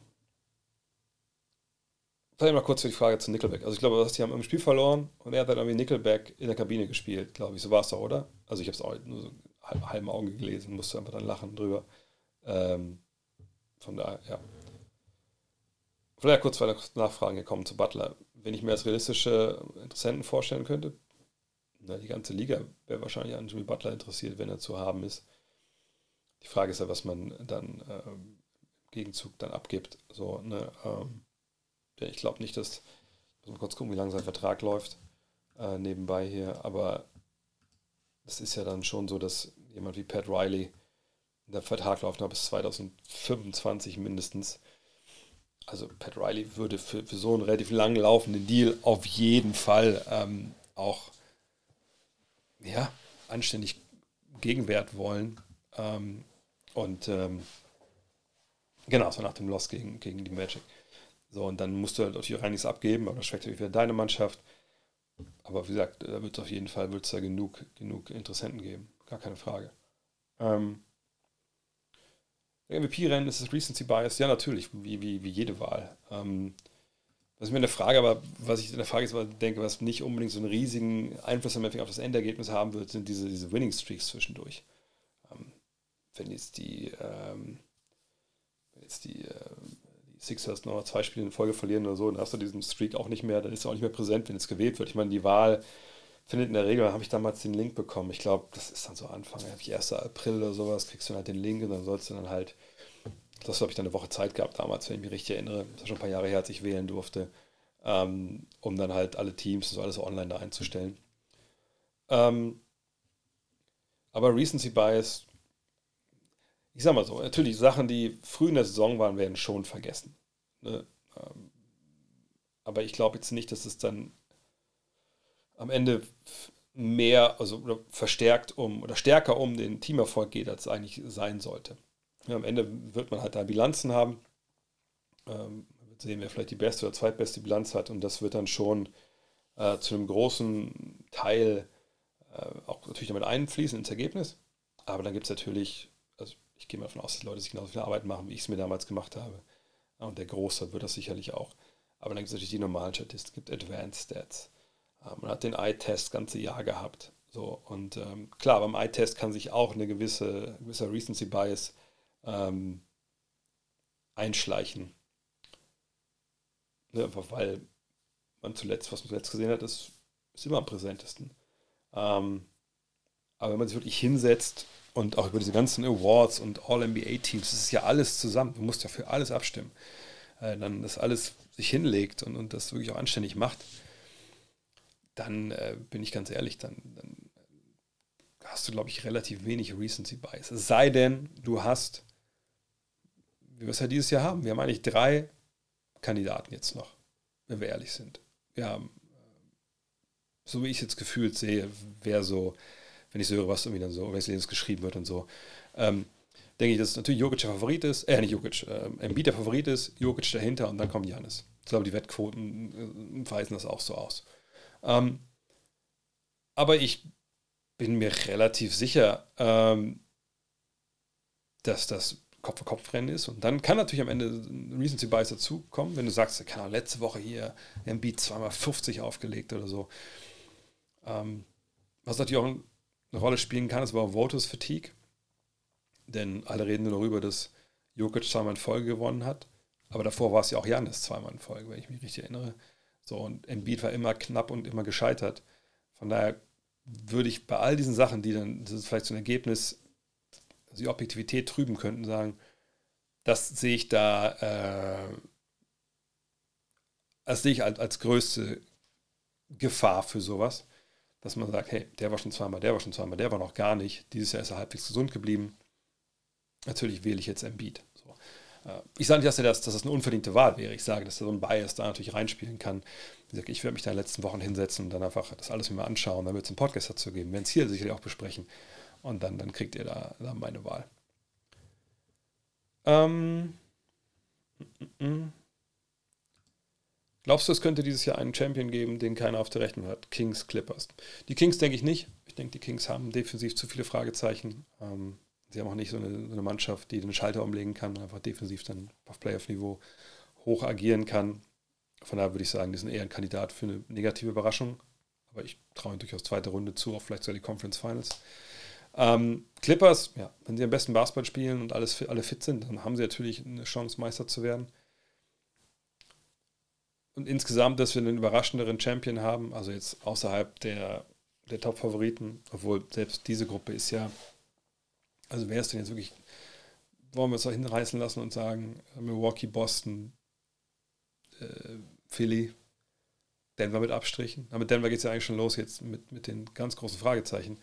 vielleicht mal kurz für die Frage zu Nickelback. Also ich glaube, die haben im Spiel verloren und er hat dann irgendwie Nickelback in der Kabine gespielt, glaube ich. So war es doch, oder? Also ich habe es auch nur so halb, halben Augen gelesen, musste einfach dann lachen drüber. Ähm, von daher, ja. Vielleicht kurz zwei Nachfragen gekommen zu Butler. Wenn ich mir als realistische Interessenten vorstellen könnte, na, die ganze Liga wäre wahrscheinlich an Jimmy Butler interessiert, wenn er zu haben ist. Die Frage ist ja, was man dann äh, im Gegenzug dann abgibt. So, ne, ähm, ich glaube nicht, dass, ich muss mal kurz gucken, wie lange sein Vertrag läuft, äh, nebenbei hier, aber es ist ja dann schon so, dass jemand wie Pat Riley der Vertrag läuft noch bis 2025 mindestens. Also Pat Riley würde für, für so einen relativ lang laufenden Deal auf jeden Fall ähm, auch ja, anständig Gegenwert wollen. Ähm, und ähm, genau, so nach dem Loss gegen, gegen die Magic. So, und dann musst du halt natürlich auch einiges abgeben, aber das schmeckt natürlich wieder deine Mannschaft. Aber wie gesagt, da wird es auf jeden Fall wird's da genug, genug Interessenten geben. Gar keine Frage. Ähm, MVP-Rennen ist das Recency Bias, ja natürlich, wie, wie, wie jede Wahl. Ähm, was ich mir eine Frage, aber was ich in der Frage ist, denke, was nicht unbedingt so einen riesigen Einfluss auf das Endergebnis haben wird, sind diese, diese Winning Streaks zwischendurch. Ähm, wenn jetzt die, ähm, jetzt die, äh, die Sixers noch zwei Spiele in Folge verlieren oder so, dann hast du diesen Streak auch nicht mehr, dann ist er auch nicht mehr präsent, wenn es gewählt wird. Ich meine, die Wahl findet in der Regel, habe ich damals den Link bekommen. Ich glaube, das ist dann so Anfang, 1. April oder sowas, kriegst du dann halt den Link und dann sollst du dann halt, das habe ich dann eine Woche Zeit gehabt damals, wenn ich mich richtig erinnere, das ist schon ein paar Jahre her, als ich wählen durfte, ähm, um dann halt alle Teams und so alles online da einzustellen. Ähm, aber Recency Bias, ich sag mal so, natürlich Sachen, die früh in der Saison waren, werden schon vergessen. Ne? Ähm, aber ich glaube jetzt nicht, dass es dann am Ende mehr, also verstärkt um oder stärker um den Teamerfolg geht, als es eigentlich sein sollte. Ja, am Ende wird man halt da Bilanzen haben. Ähm, sehen, wer vielleicht die beste oder zweitbeste Bilanz hat und das wird dann schon äh, zu einem großen Teil äh, auch natürlich damit einfließen ins Ergebnis. Aber dann gibt es natürlich, also ich gehe mal davon aus, dass Leute sich genauso viel Arbeit machen, wie ich es mir damals gemacht habe. Und der Große wird das sicherlich auch. Aber dann gibt es natürlich die normalen Statistiken, es gibt Advanced Stats. Äh, man hat den Eye-Test das ganze Jahr gehabt. So, und ähm, klar, beim Eye-Test kann sich auch eine gewisse, gewisser Recency Bias ähm, einschleichen. Ne, einfach weil man zuletzt, was man zuletzt gesehen hat, ist, ist immer am präsentesten. Ähm, aber wenn man sich wirklich hinsetzt und auch über diese ganzen Awards und All-NBA-Teams, das ist ja alles zusammen, du musst ja für alles abstimmen, äh, dann das alles sich hinlegt und, und das wirklich auch anständig macht, dann äh, bin ich ganz ehrlich, dann, dann hast du, glaube ich, relativ wenig Recency Bias. Es sei denn, du hast, wie wir es ja dieses Jahr haben, wir haben eigentlich drei Kandidaten jetzt noch, wenn wir ehrlich sind. Wir haben so wie ich es jetzt gefühlt sehe, wer so, wenn ich so höre, was irgendwie dann so, welches geschrieben wird und so, ähm, denke ich, dass natürlich Jokic der Favorit ist, äh, nicht Jokic, äh, der Favorit ist, Jokic dahinter und dann kommt Janis. Ich glaube, die Wettquoten äh, weisen das auch so aus. Ähm, aber ich bin mir relativ sicher, ähm, dass das Kopf-für-Kopf-Rennen ist. Und dann kann natürlich am Ende ein Recency Bias dazukommen, wenn du sagst, keine Ahnung, letzte Woche hier Embiid zweimal 50 aufgelegt oder so. Ähm, was natürlich auch eine Rolle spielen kann, ist aber Voters Fatigue. Denn alle reden nur darüber, dass Jokic zweimal in Folge gewonnen hat. Aber davor war es ja auch Janis zweimal in Folge, wenn ich mich richtig erinnere. So, und Embiid war immer knapp und immer gescheitert. Von daher würde ich bei all diesen Sachen, die dann, vielleicht so ein Ergebnis, also die Objektivität trüben könnten, sagen, das sehe ich da, äh, das sehe ich als, als größte Gefahr für sowas dass man sagt, hey, der war schon zweimal, der war schon zweimal, der war noch gar nicht. Dieses Jahr ist er halbwegs gesund geblieben. Natürlich wähle ich jetzt Embiid. So. Äh, ich sage nicht, dass, das, dass das eine unverdiente Wahl wäre. Ich sage, dass da so ein Bias da natürlich reinspielen kann. Ich werde mich da in den letzten Wochen hinsetzen und dann einfach das alles mir mal anschauen. Dann wird es einen Podcast dazu geben. Wir werden es hier sicherlich auch besprechen. Und dann, dann kriegt ihr da, da meine Wahl. Ähm, mm, mm. Glaubst du, es könnte dieses Jahr einen Champion geben, den keiner auf der Rechnung hat? Kings, Clippers. Die Kings denke ich nicht. Ich denke, die Kings haben defensiv zu viele Fragezeichen. Ähm, sie haben auch nicht so eine, so eine, Mannschaft, die den Schalter umlegen kann und einfach defensiv dann auf Playoff-Niveau hoch agieren kann. Von daher würde ich sagen, die sind eher ein Kandidat für eine negative Überraschung. Aber ich traue ihnen durchaus zweite Runde zu, auch vielleicht sogar die Conference Finals. Ähm, Clippers, ja, wenn sie am besten Basketball spielen und alles, alle fit sind, dann haben sie natürlich eine Chance, Meister zu werden und insgesamt, dass wir einen überraschenderen Champion haben, also jetzt außerhalb der, der Top-Favoriten, obwohl selbst diese Gruppe ist ja, also wer ist denn jetzt wirklich, wollen wir uns da hinreißen lassen und sagen, Milwaukee, Boston, äh, Philly, Denver mit Abstrichen. Aber mit Denver geht es ja eigentlich schon los jetzt mit, mit den ganz großen Fragezeichen.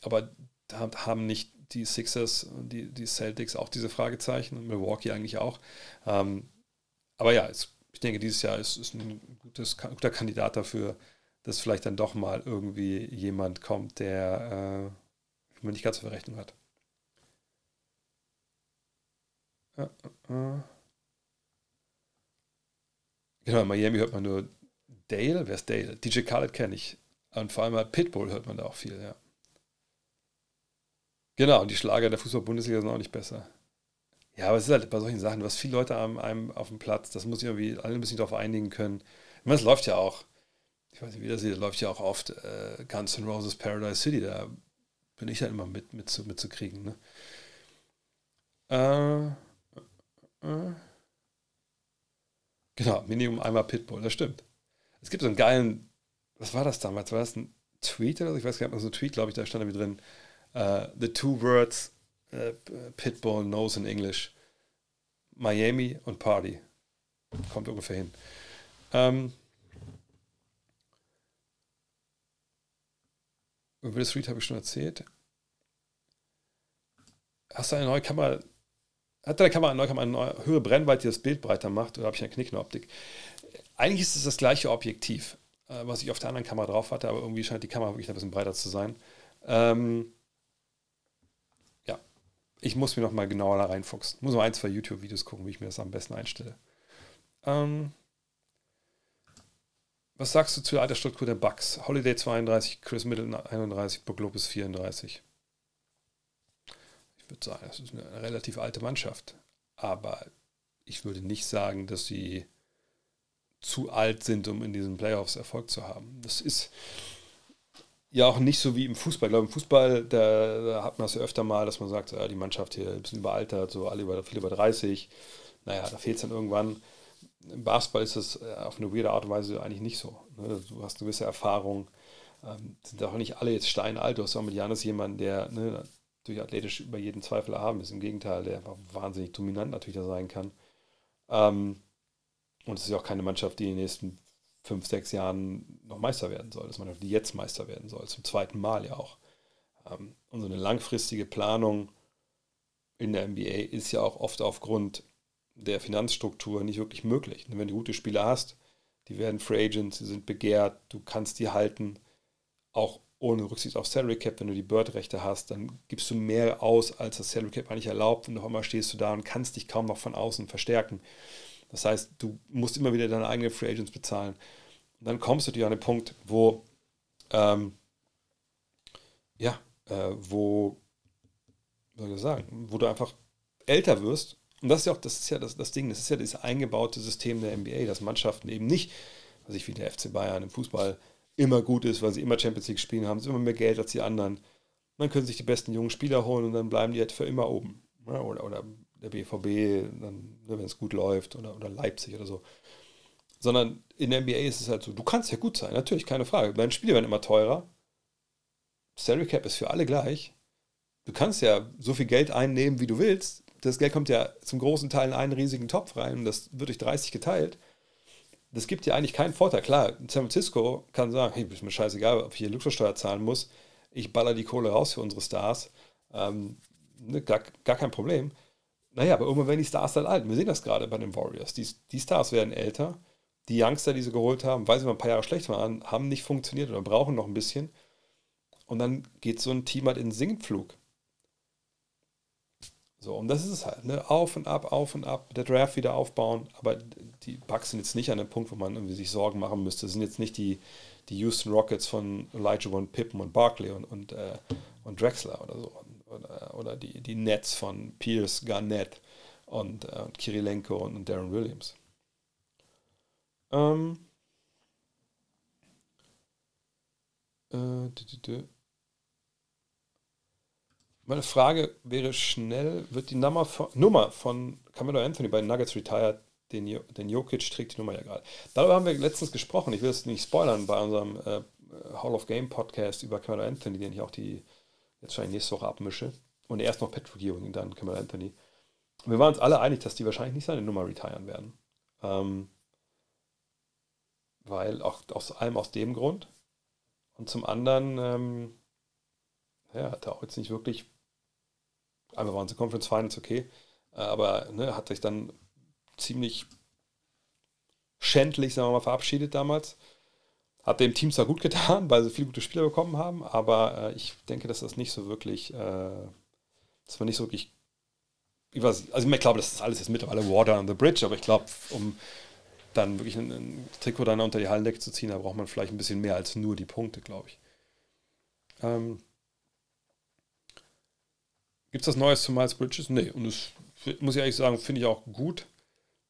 Aber haben nicht die Sixers und die, die Celtics auch diese Fragezeichen und Milwaukee eigentlich auch. Ähm, aber ja, es denke, dieses Jahr ist, ist ein gutes, guter Kandidat dafür, dass vielleicht dann doch mal irgendwie jemand kommt, der äh, man nicht ganz auf der Rechnung hat. Äh, äh. Genau, in Miami hört man nur Dale. Wer ist Dale? DJ Khaled kenne ich. Und vor allem bei Pitbull hört man da auch viel, ja. Genau, und die Schlager der Fußball-Bundesliga sind auch nicht besser. Ja, aber es ist halt bei solchen Sachen, du hast viele Leute am, einem auf dem Platz, das muss ich irgendwie alle ein bisschen darauf einigen können. Ich meine, es läuft ja auch, ich weiß nicht, wie das sieht, läuft ja auch oft äh, Guns N' Roses Paradise City, da bin ich ja immer mit, mit, mit mitzukriegen. Ne? Äh, äh, Genau, Minimum einmal Pitbull, das stimmt. Es gibt so einen geilen, was war das damals? War das ein Tweet oder so? Ich weiß gar nicht, so ein Tweet, glaube ich, da stand da drin, uh, the two words uh, Pitbull knows in English. Miami und Party. Kommt ungefähr hin. Ähm, über das Tweet habe ich schon erzählt. Hast du eine neue Kamera? Hat deine Kamera eine neue Kamera eine neue, höhere Brennweite, die das Bild breiter macht? Oder habe ich eine Knickneroptik? Eigentlich ist es das gleiche Objektiv, äh, was ich auf der anderen Kamera drauf hatte, aber irgendwie scheint die Kamera wirklich ein bisschen breiter zu sein. Ähm, ich muss mir noch mal genauer da reinfuchsen. Muss mal ein, zwei YouTube-Videos gucken, wie ich mir das am besten einstelle. Ähm, was sagst du zur Altersstruktur der Bucks? Holiday 32, Chris Middleton 31, Brook Lopez 34 würde sagen, das ist eine relativ alte Mannschaft. Aber ich würde nicht sagen, dass sie zu alt sind, um in diesen Playoffs Erfolg zu haben. Das ist ja auch nicht so wie im Fußball. Ich glaube, im Fußball, da, da hat man es ja öfter mal, dass man sagt, ja, die Mannschaft hier ist ein bisschen überaltert, so alle über, viele über 30. Naja, da fehlt es dann irgendwann. Im Basketball ist das äh, auf eine weirde Art und Weise eigentlich nicht so. Ne? Du hast eine gewisse Erfahrung. Ähm, sind auch nicht alle jetzt steinalt. Du hast auch mit Janis jemanden, der ne, durch athletisch über jeden Zweifel erhaben ist. Im Gegenteil, der einfach wahnsinnig dominant natürlich da sein kann. Ähm, und es ist ja auch keine Mannschaft, die in den nächsten fünf, sechs Jahren noch Meister werden soll. Das ist eine Mannschaft, die jetzt Meister werden soll, zum zweiten Mal ja auch. Ähm, und so eine langfristige Planung in der NBA ist ja auch oft aufgrund der Finanzstruktur nicht wirklich möglich. Wenn du gute Spieler hast, die werden Free Agents, sie sind begehrt, du kannst die halten, auch ohne Rücksicht auf Salary Cap, wenn du die Bird-Rechte hast, dann gibst du mehr aus, als das Salary Cap eigentlich erlaubt und noch einmal stehst du da und kannst dich kaum noch von außen verstärken. Das heißt, du musst immer wieder deine eigenen Free Agents bezahlen. Und dann kommst du dir an den Punkt, wo, ähm, ja, äh, wo, soll ich sagen, wo du einfach älter wirst. Und das ist ja auch, das ist ja das, das Ding, das ist ja dieses eingebaute System der NBA, dass Mannschaften eben nicht, was ich wie der FC Bayern im Fußball immer gut ist, weil sie immer Champions League spielen, haben sie immer mehr Geld als die anderen. Dann können sie sich die besten jungen Spieler holen und dann bleiben die halt für immer oben. Ja, oder, oder der BVB, ne, wenn es gut läuft, oder, oder Leipzig oder so. Sondern in der NBA ist es halt so, du kannst ja gut sein, natürlich, keine Frage. Deine Spiele werden immer teurer. Salary Cap ist für alle gleich. Du kannst ja so viel Geld einnehmen, wie du willst. Das Geld kommt ja zum großen Teil in einen riesigen Topf rein und das wird durch 30 geteilt das gibt dir eigentlich keinen Vorteil. Klar, San Francisco kann sagen, hey, ist mir scheißegal, ob ich hier Luxussteuer zahlen muss. Ich baller die Kohle raus für unsere Stars. Ähm, ne, gar, gar kein Problem. Naja, aber irgendwann werden die Stars dann alt. Wir sehen das gerade bei den Warriors. Die, die Stars werden älter. Die Youngster, die sie geholt haben, weil sie mal ein paar Jahre schlecht waren, haben nicht funktioniert oder brauchen noch ein bisschen. Und dann geht so ein Team halt in den Sinkflug. So, und das ist es halt, ne? Auf und ab, auf und ab, der Draft wieder aufbauen, aber die Bucks sind jetzt nicht an dem Punkt, wo man irgendwie sich Sorgen machen müsste. Das sind jetzt nicht die, die Houston Rockets von Elijah One Pippen und Barkley und, und, äh, und Drexler oder so. Oder, oder die, die Nets von Pierce, Garnett und, äh, Kirilenko und, Darren Williams. Ähm, äh, meine Frage wäre schnell, wird die Nummer von, Nummer von Camelo Anthony bei Nuggets retired? Den, den Jokic trägt die Nummer ja gerade. Darüber haben wir letztens gesprochen. Ich will es nicht spoilern bei unserem äh, Hall of Game Podcast über Camelo Anthony, den ich auch die jetzt wahrscheinlich nächste Woche abmische. Und erst noch Patrick Ewing dann Camelo Anthony. wir waren uns alle einig, dass die wahrscheinlich nicht seine Nummer retiren werden. Ähm, weil auch aus allem aus dem Grund. Und zum anderen, ähm, ja, hat er auch jetzt nicht wirklich einmal waren sie Conference Finals, okay, äh, aber ne, hat sich dann ziemlich schändlich, sagen wir mal, verabschiedet damals. Hat dem Team zwar gut getan, weil sie viele gute Spieler bekommen haben, aber äh, ich denke, dass das nicht so wirklich, äh, dass man nicht so wirklich, ich weiß, also ich glaube, das ist alles jetzt mittlerweile Water on the Bridge, aber ich glaube, um dann wirklich ein, ein, Trikot dann unter die Hallendecke zu ziehen, da braucht man vielleicht ein bisschen mehr als nur die Punkte, glaube ich. Ähm, Gibt es was Neues zu Miles Bridges? Nee. Und das muss ich ehrlich sagen, finde ich auch gut,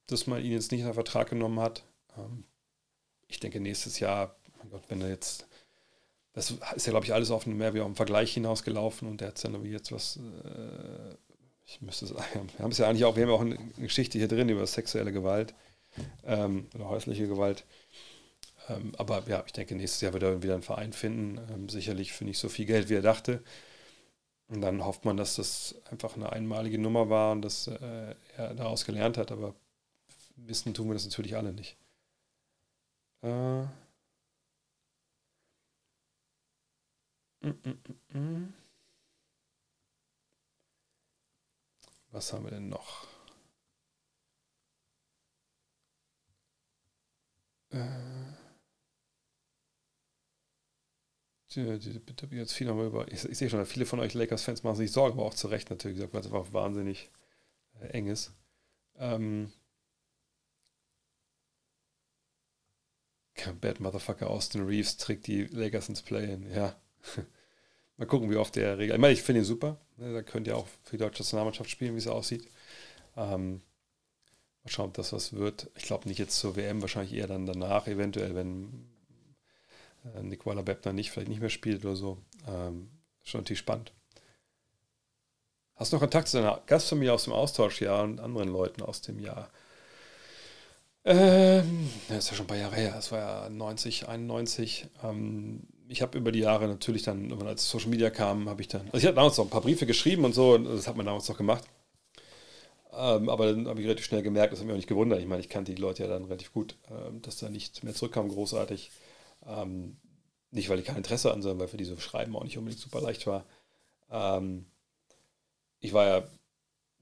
dass man ihn jetzt nicht in den Vertrag genommen hat. Ähm, ich denke, nächstes Jahr, Gott, wenn er jetzt. Das ist ja, glaube ich, alles auf einen mehr wie auf einen Vergleich hinausgelaufen und der hat dann jetzt was. Äh, ich müsste sagen, wir haben es ja eigentlich auch, wir haben ja auch eine Geschichte hier drin über sexuelle Gewalt. ähm, oder häusliche Gewalt. Ähm, aber ja, ich denke, nächstes Jahr wird er wieder einen Verein finden. Ähm, sicherlich für nicht so viel Geld, wie er dachte. Und dann hofft man, dass das einfach eine einmalige Nummer war und dass äh, er daraus gelernt hat. Aber wissen tun wir das natürlich alle nicht. Äh. Mm, mm, mm, Was haben wir denn noch? Äh. Jetzt viel über, ich, ich, sehe schon, viele von euch Lakers-Fans machen sich Sorgen, aber auch zu Recht natürlich, weil es einfach wahnsinnig äh, eng ist. Ähm, Bad Motherfucker Austin Reeves trägt die Lakers ins Play-In, ja. Mal gucken, wie oft der regelt. Ich meine, ich finde ihn super. Ne, da könnt ihr auch für die deutsche Nationalmannschaft spielen, wie es aussieht. Ähm, mal schauen, ob das was wird. Ich glaube nicht jetzt zur WM, wahrscheinlich eher dann danach, eventuell, wenn äh, Nikola Bebner nicht, vielleicht nicht mehr spielt oder so. Ähm, schon natürlich spannend. Hast du noch Kontakt zu deiner Gastfamilie aus dem Austauschjahr und anderen Leuten aus dem Jahr? Ähm, das ist ja schon ein paar Jahre her. Das war ja 90, 91. Ähm, ich habe über die Jahre natürlich dann, als Social Media kam, habe ich dann, also ich hatte damals noch ein paar Briefe geschrieben und so, und das hat man damals noch gemacht. Ähm, aber dann habe ich relativ schnell gemerkt, das hat mich auch nicht gewundert. Ich meine, ich kannte die Leute ja dann relativ gut, ähm, dass da nicht mehr zurückkam, großartig. Ähm, nicht, weil ich kein Interesse an, sondern weil für diese Schreiben auch nicht unbedingt super leicht war. Ähm, ich war ja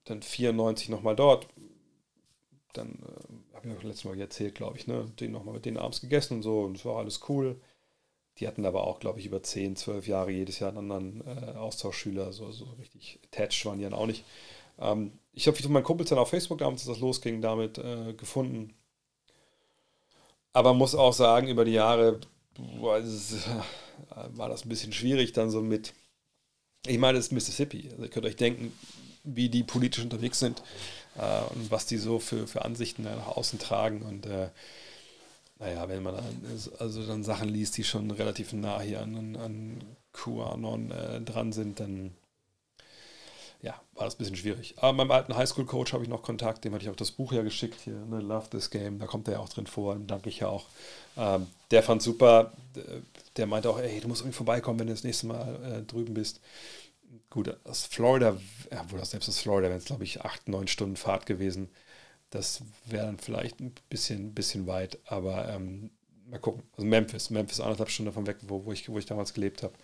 dann 94 nochmal dort. Dann äh, habe ich auch letztes Mal erzählt, glaube ich, ne? Den nochmal mit denen abends gegessen und so und es war alles cool. Die hatten aber auch, glaube ich, über 10, 12 Jahre jedes Jahr einen anderen äh, Austauschschüler, so, so richtig attached waren die dann auch nicht. Ähm, ich habe meinen Kumpels dann auf Facebook damals, als das losging, damit äh, gefunden. Aber muss auch sagen, über die Jahre äh, war das ein bisschen schwierig dann so mit. Ich meine, es ist Mississippi. Also ihr könnt euch denken, wie die politisch unterwegs sind äh, und was die so für, für Ansichten nach außen tragen. Und äh, naja, wenn man dann, also dann Sachen liest, die schon relativ nah hier an, an QAnon äh, dran sind, dann ja, war das ein bisschen schwierig. Aber meinem alten Highschool-Coach habe ich noch Kontakt, dem hatte ich auch das Buch ja geschickt hier, ne, Love This Game, da kommt er ja auch drin vor, dem danke ich ja auch. Ähm, der fand super, der meinte auch, ey, du musst irgendwie vorbeikommen, wenn du das nächste Mal äh, drüben bist. Gut, aus Florida, ja, wohl selbst aus Florida wären es, glaube ich, acht, neun Stunden Fahrt gewesen. Das wäre dann vielleicht ein bisschen, bisschen weit, aber ähm, mal gucken. Also Memphis, Memphis anderthalb Stunden davon weg, wo, wo, ich, wo ich damals gelebt habe.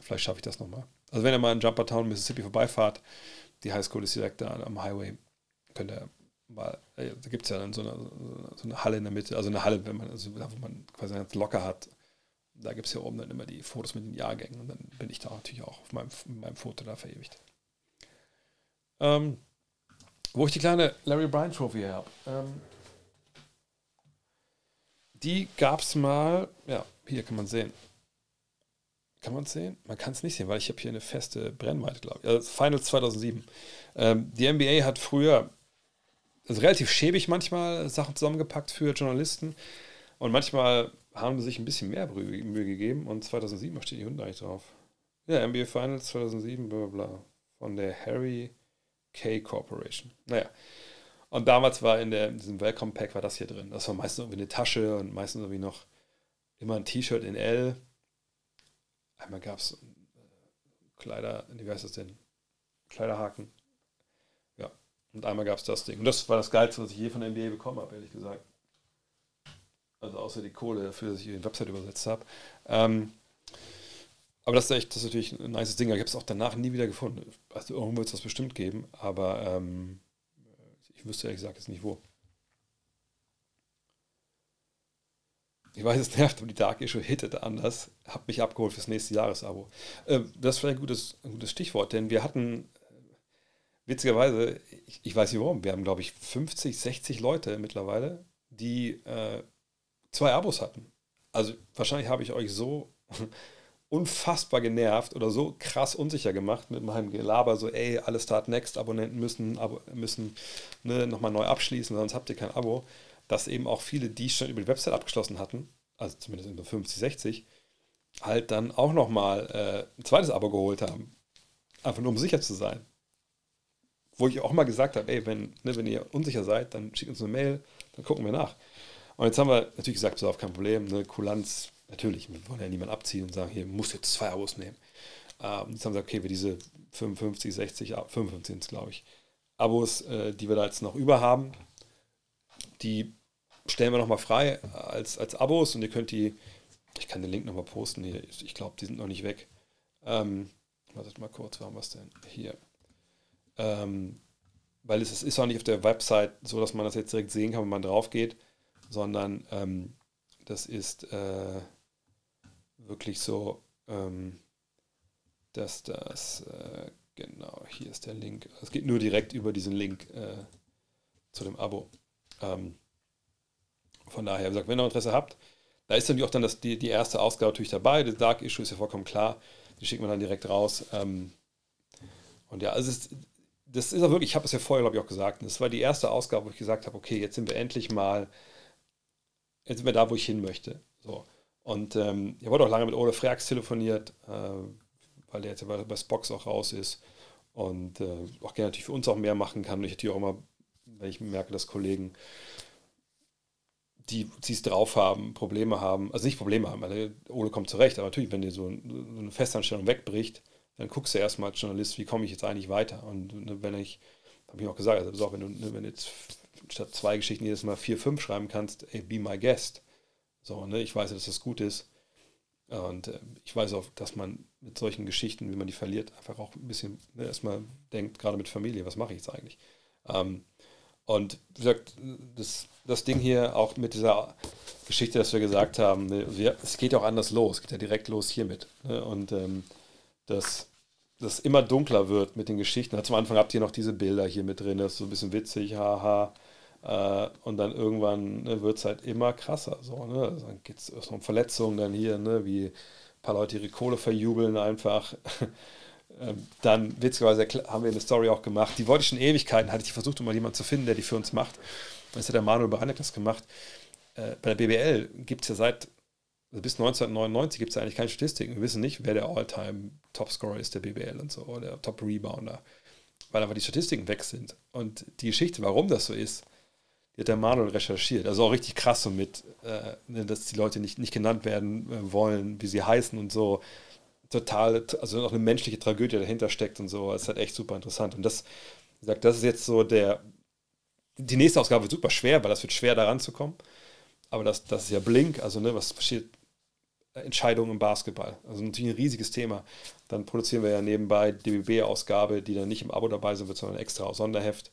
Vielleicht schaffe ich das nochmal. Also wenn ihr mal in Jumpertown, Mississippi vorbeifahrt, die Highschool ist direkt da am Highway, könnt ihr mal, äh, da gibt es ja dann so eine, so eine, Halle in der Mitte, also eine Halle, wenn man, also wo man quasi ganz locker hat. Da gibt es ja oben dann immer die Fotos mit den Jahrgängen und dann bin ich da natürlich auch auf meinem, meinem Foto da verewigt. Ähm, wo ich die kleine Larry Bryan Trophy habe. Ähm, die gab es mal, ja, hier kann man sehen. Kann man es sehen? Man kann es nicht sehen, weil ich habe hier eine feste Brennweite, glaube ich. Also Finals 2007. Ähm, die NBA hat früher, also relativ schäbig manchmal, Sachen zusammengepackt für Journalisten. Und manchmal haben sie sich ein bisschen mehr Mühe gegeben. Und 2007 steht die Hunde eigentlich drauf. Ja, NBA Finals 2007, bla bla bla. Von der Harry K Corporation. Naja. Und damals war in, der, in diesem Welcome Pack war das hier drin. Das war meistens irgendwie eine Tasche und meistens irgendwie noch immer ein T-Shirt in L Einmal gab es äh, Kleider, wie heißt das denn? Kleiderhaken. Ja. Und einmal gab es das Ding. Und das war das Geilste, was ich je von der NBA bekommen habe, ehrlich gesagt. Also außer die Kohle dafür, dass ich die Website übersetzt habe. Ähm, aber das ist echt, das ist natürlich ein nice Ding. Ich habe es auch danach nie wieder gefunden. Also irgendwo wird es das bestimmt geben, aber ähm, ich wüsste ehrlich gesagt jetzt nicht wo. Ich weiß, es nervt, aber die Dark Issue hittete anders. Hab mich abgeholt fürs nächste Jahresabo. Äh, das ist vielleicht ein gutes, ein gutes Stichwort, denn wir hatten, witzigerweise, ich, ich, weiß nicht warum, wir haben, glaube ich, 50, 60 Leute mittlerweile, die äh, zwei Abos hatten. Also wahrscheinlich habe ich euch so unfassbar genervt oder so krass unsicher gemacht mit meinem Gelaber, so ey, alle Start Next Abonnenten müssen, müssen ne, nochmal neu abschließen, sonst habt ihr kein Abo dass eben auch viele, die schon über die Website abgeschlossen hatten, also zumindest über 50, 60, halt dann auch nochmal äh, ein zweites Abo geholt haben. Einfach nur um sicher zu sein. Wo ich auch mal gesagt habe, ey, wenn, ne, wenn ihr unsicher seid, dann schickt uns eine Mail, dann gucken wir nach. Und jetzt haben wir natürlich gesagt, pass auf, kein Problem, ne, Kulanz, natürlich, wir wollen ja niemanden abziehen und sagen, hier, muss jetzt zwei Abos nehmen. Ähm, jetzt haben wir gesagt, okay, wir diese 55, 60, 55 sind es, glaube ich, Abos, äh, die wir da jetzt noch über haben, die stellen wir nochmal frei als, als Abos und ihr könnt die, ich kann den Link nochmal posten hier, ich glaube, die sind noch nicht weg. Ähm, wartet mal kurz, wo haben wir es denn? Hier. Ähm, weil es ist auch nicht auf der Website so, dass man das jetzt direkt sehen kann, wenn man drauf geht, sondern ähm, das ist äh, wirklich so, ähm, dass das, äh, genau, hier ist der Link. Es geht nur direkt über diesen Link äh, zu dem Abo. Ähm, von daher, gesagt, wenn ihr Interesse habt, da ist natürlich auch dann das, die, die erste Ausgabe natürlich dabei. Das Dark Issue ist ja vollkommen klar. Die schicken wir dann direkt raus. Ähm, und ja, also es, das ist auch wirklich, ich habe es ja vorher, glaube ich, auch gesagt. Das war die erste Ausgabe, wo ich gesagt habe, okay, jetzt sind wir endlich mal, jetzt sind wir da, wo ich hin möchte. So. Und ähm, ich habe auch lange mit Ole Freaks telefoniert, äh, weil der jetzt bei, bei Spox auch raus ist und äh, auch gerne natürlich für uns auch mehr machen kann. Und ich natürlich auch immer, wenn ich merke, dass Kollegen die es drauf haben, Probleme haben, also nicht Probleme haben, weil Ole kommt zurecht, aber natürlich, wenn dir so, eine Festanstellung wegbricht, dann guckst du erstmal als Journalist, wie komme ich jetzt eigentlich weiter? Und ne, wenn ich, habe ich auch gesagt, also auch wenn du, ne, wenn du jetzt statt zwei Geschichten jedes Mal vier, fünf schreiben kannst, ey, be my guest. So, ne, ich weiß, dass das gut ist. Und äh, ich weiß auch, dass man mit solchen Geschichten, wie man die verliert, einfach auch ein bisschen ne, erstmal denkt, gerade mit Familie, was mache ich jetzt eigentlich? Ähm, und wie gesagt, das, das Ding hier auch mit dieser Geschichte, dass wir gesagt haben, ne, wir, es geht auch anders los, es geht ja direkt los hiermit. Ne? Und ähm, dass das immer dunkler wird mit den Geschichten. Zum Anfang habt ihr noch diese Bilder hier mit drin, das ist so ein bisschen witzig, haha. Äh, und dann irgendwann ne, wird es halt immer krasser. So, ne? Also dann geht es um Verletzungen dann hier, ne? wie ein paar Leute ihre Kohle verjubeln einfach. Ähm, dann, witzigerweise, haben wir eine Story auch gemacht. Die wollte ich schon Ewigkeiten, hatte ich versucht, um mal jemanden zu finden, der die für uns macht. Das hat der Manuel Baranek das gemacht. Äh, bei der BBL gibt es ja seit, also bis 1999 gibt es ja eigentlich keine Statistiken. Wir wissen nicht, wer der All-Time Topscorer ist der BBL und so, oder der Top-Rebounder, weil einfach die Statistiken weg sind. Und die Geschichte, warum das so ist, die hat der Manuel recherchiert. Also auch richtig krass so mit, äh, ne, dass die Leute nicht, nicht genannt werden äh, wollen, wie sie heißen und so total, also noch eine menschliche Tragödie dahinter steckt und so. Das ist halt echt super interessant. Und das, wie das ist jetzt so der, die nächste Ausgabe wird super schwer, weil das wird schwer, da ranzukommen. Aber das, das ist ja Blink, also ne, was passiert, Entscheidungen im Basketball. Also natürlich ein riesiges Thema. Dann produzieren wir ja nebenbei die BB-Ausgabe, die dann nicht im Abo dabei sein wird, sondern extra aus Sonderheft.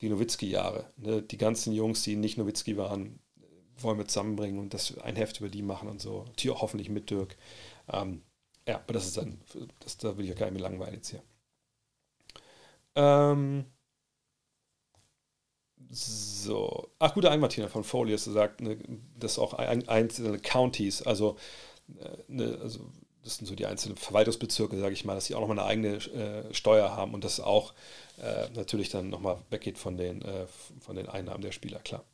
Die Nowitzki-Jahre. Ne? Die ganzen Jungs, die nicht Nowitzki waren, wollen wir zusammenbringen und das ein Heft über die machen und so. Natürlich hoffentlich mit Dirk. Ähm, ja, aber das ist dann, das, da will ich ja gar nicht mehr langweilen jetzt hier. Ähm, so. Ach, guter Ein, Martina von Folius sagt, ne, dass auch ein, einzelne Counties, also, äh, ne, also das sind so die einzelnen Verwaltungsbezirke, sage ich mal, dass sie auch nochmal eine eigene äh, Steuer haben und das auch äh, natürlich dann nochmal weggeht von den, äh, von den Einnahmen der Spieler, klar.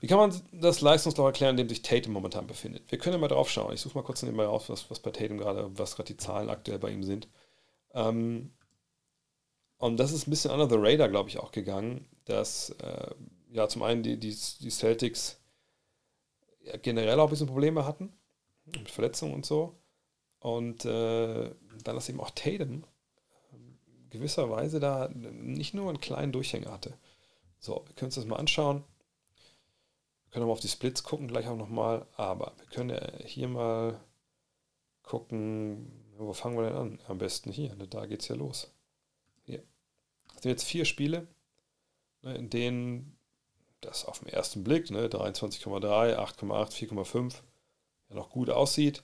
Wie kann man das Leistungsloch erklären, in dem sich Tatum momentan befindet? Wir können ja mal drauf schauen. Ich suche mal kurz nebenbei raus, was, was bei Tatum gerade, was gerade die Zahlen aktuell bei ihm sind. Ähm, und das ist ein bisschen under the radar, glaube ich, auch gegangen, dass äh, ja zum einen die, die, die Celtics generell auch ein bisschen Probleme hatten mit Verletzungen und so. Und äh, dann, dass eben auch Tatum äh, gewisserweise da nicht nur einen kleinen Durchhänger hatte. So, wir können uns das mal anschauen können wir auf die Splits gucken, gleich auch nochmal. Aber wir können ja hier mal gucken, wo fangen wir denn an? Am besten hier, ne, da geht es ja los. Hier. Das sind jetzt vier Spiele, ne, in denen das auf den ersten Blick, ne, 23,3, 8,8, 4,5, ja noch gut aussieht,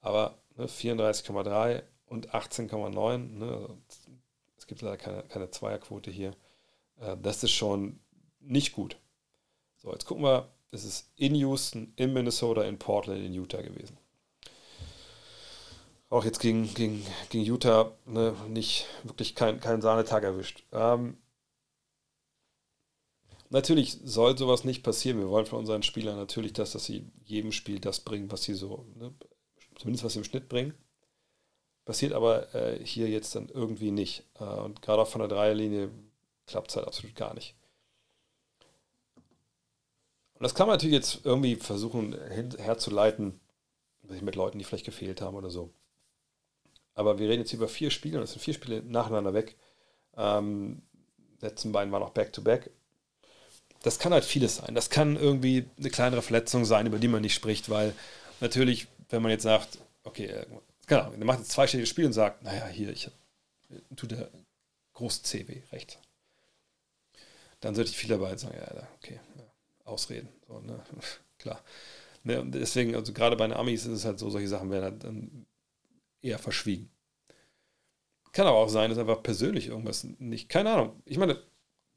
aber ne, 34,3 und 18,9, ne, es gibt leider keine, keine Zweierquote hier. Äh, das ist schon nicht gut. So, jetzt gucken wir, es ist in Houston, in Minnesota, in Portland, in Utah gewesen. Auch jetzt gegen, gegen, gegen Utah ne, nicht wirklich keinen kein Sahnetag erwischt. Ähm, natürlich soll sowas nicht passieren. Wir wollen von unseren Spielern natürlich, dass, dass sie jedem Spiel das bringen, was sie so, ne, zumindest was sie im Schnitt bringen. Passiert aber äh, hier jetzt dann irgendwie nicht. Äh, und gerade auch von der Dreierlinie klappt es halt absolut gar nicht. Und das kann man natürlich jetzt irgendwie versuchen herzuleiten, mit Leuten, die vielleicht gefehlt haben oder so. Aber wir reden jetzt über vier Spiele und das sind vier Spiele nacheinander weg. Ähm, letzten beiden waren auch Back-to-Back. -back. Das kann halt vieles sein. Das kann irgendwie eine kleinere Verletzung sein, über die man nicht spricht, weil natürlich, wenn man jetzt sagt, okay, äh, genau, der macht jetzt zweistelliges Spiel und sagt, naja, hier, ich hab, tut der große CW rechts. Dann sollte ich viel dabei sagen, ja, okay, ja, Ausreden. So, ne? Klar. Ne, und deswegen, also gerade bei den Amis ist es halt so, solche Sachen werden halt dann eher verschwiegen. Kann aber auch sein, dass einfach persönlich irgendwas nicht, keine Ahnung. Ich meine,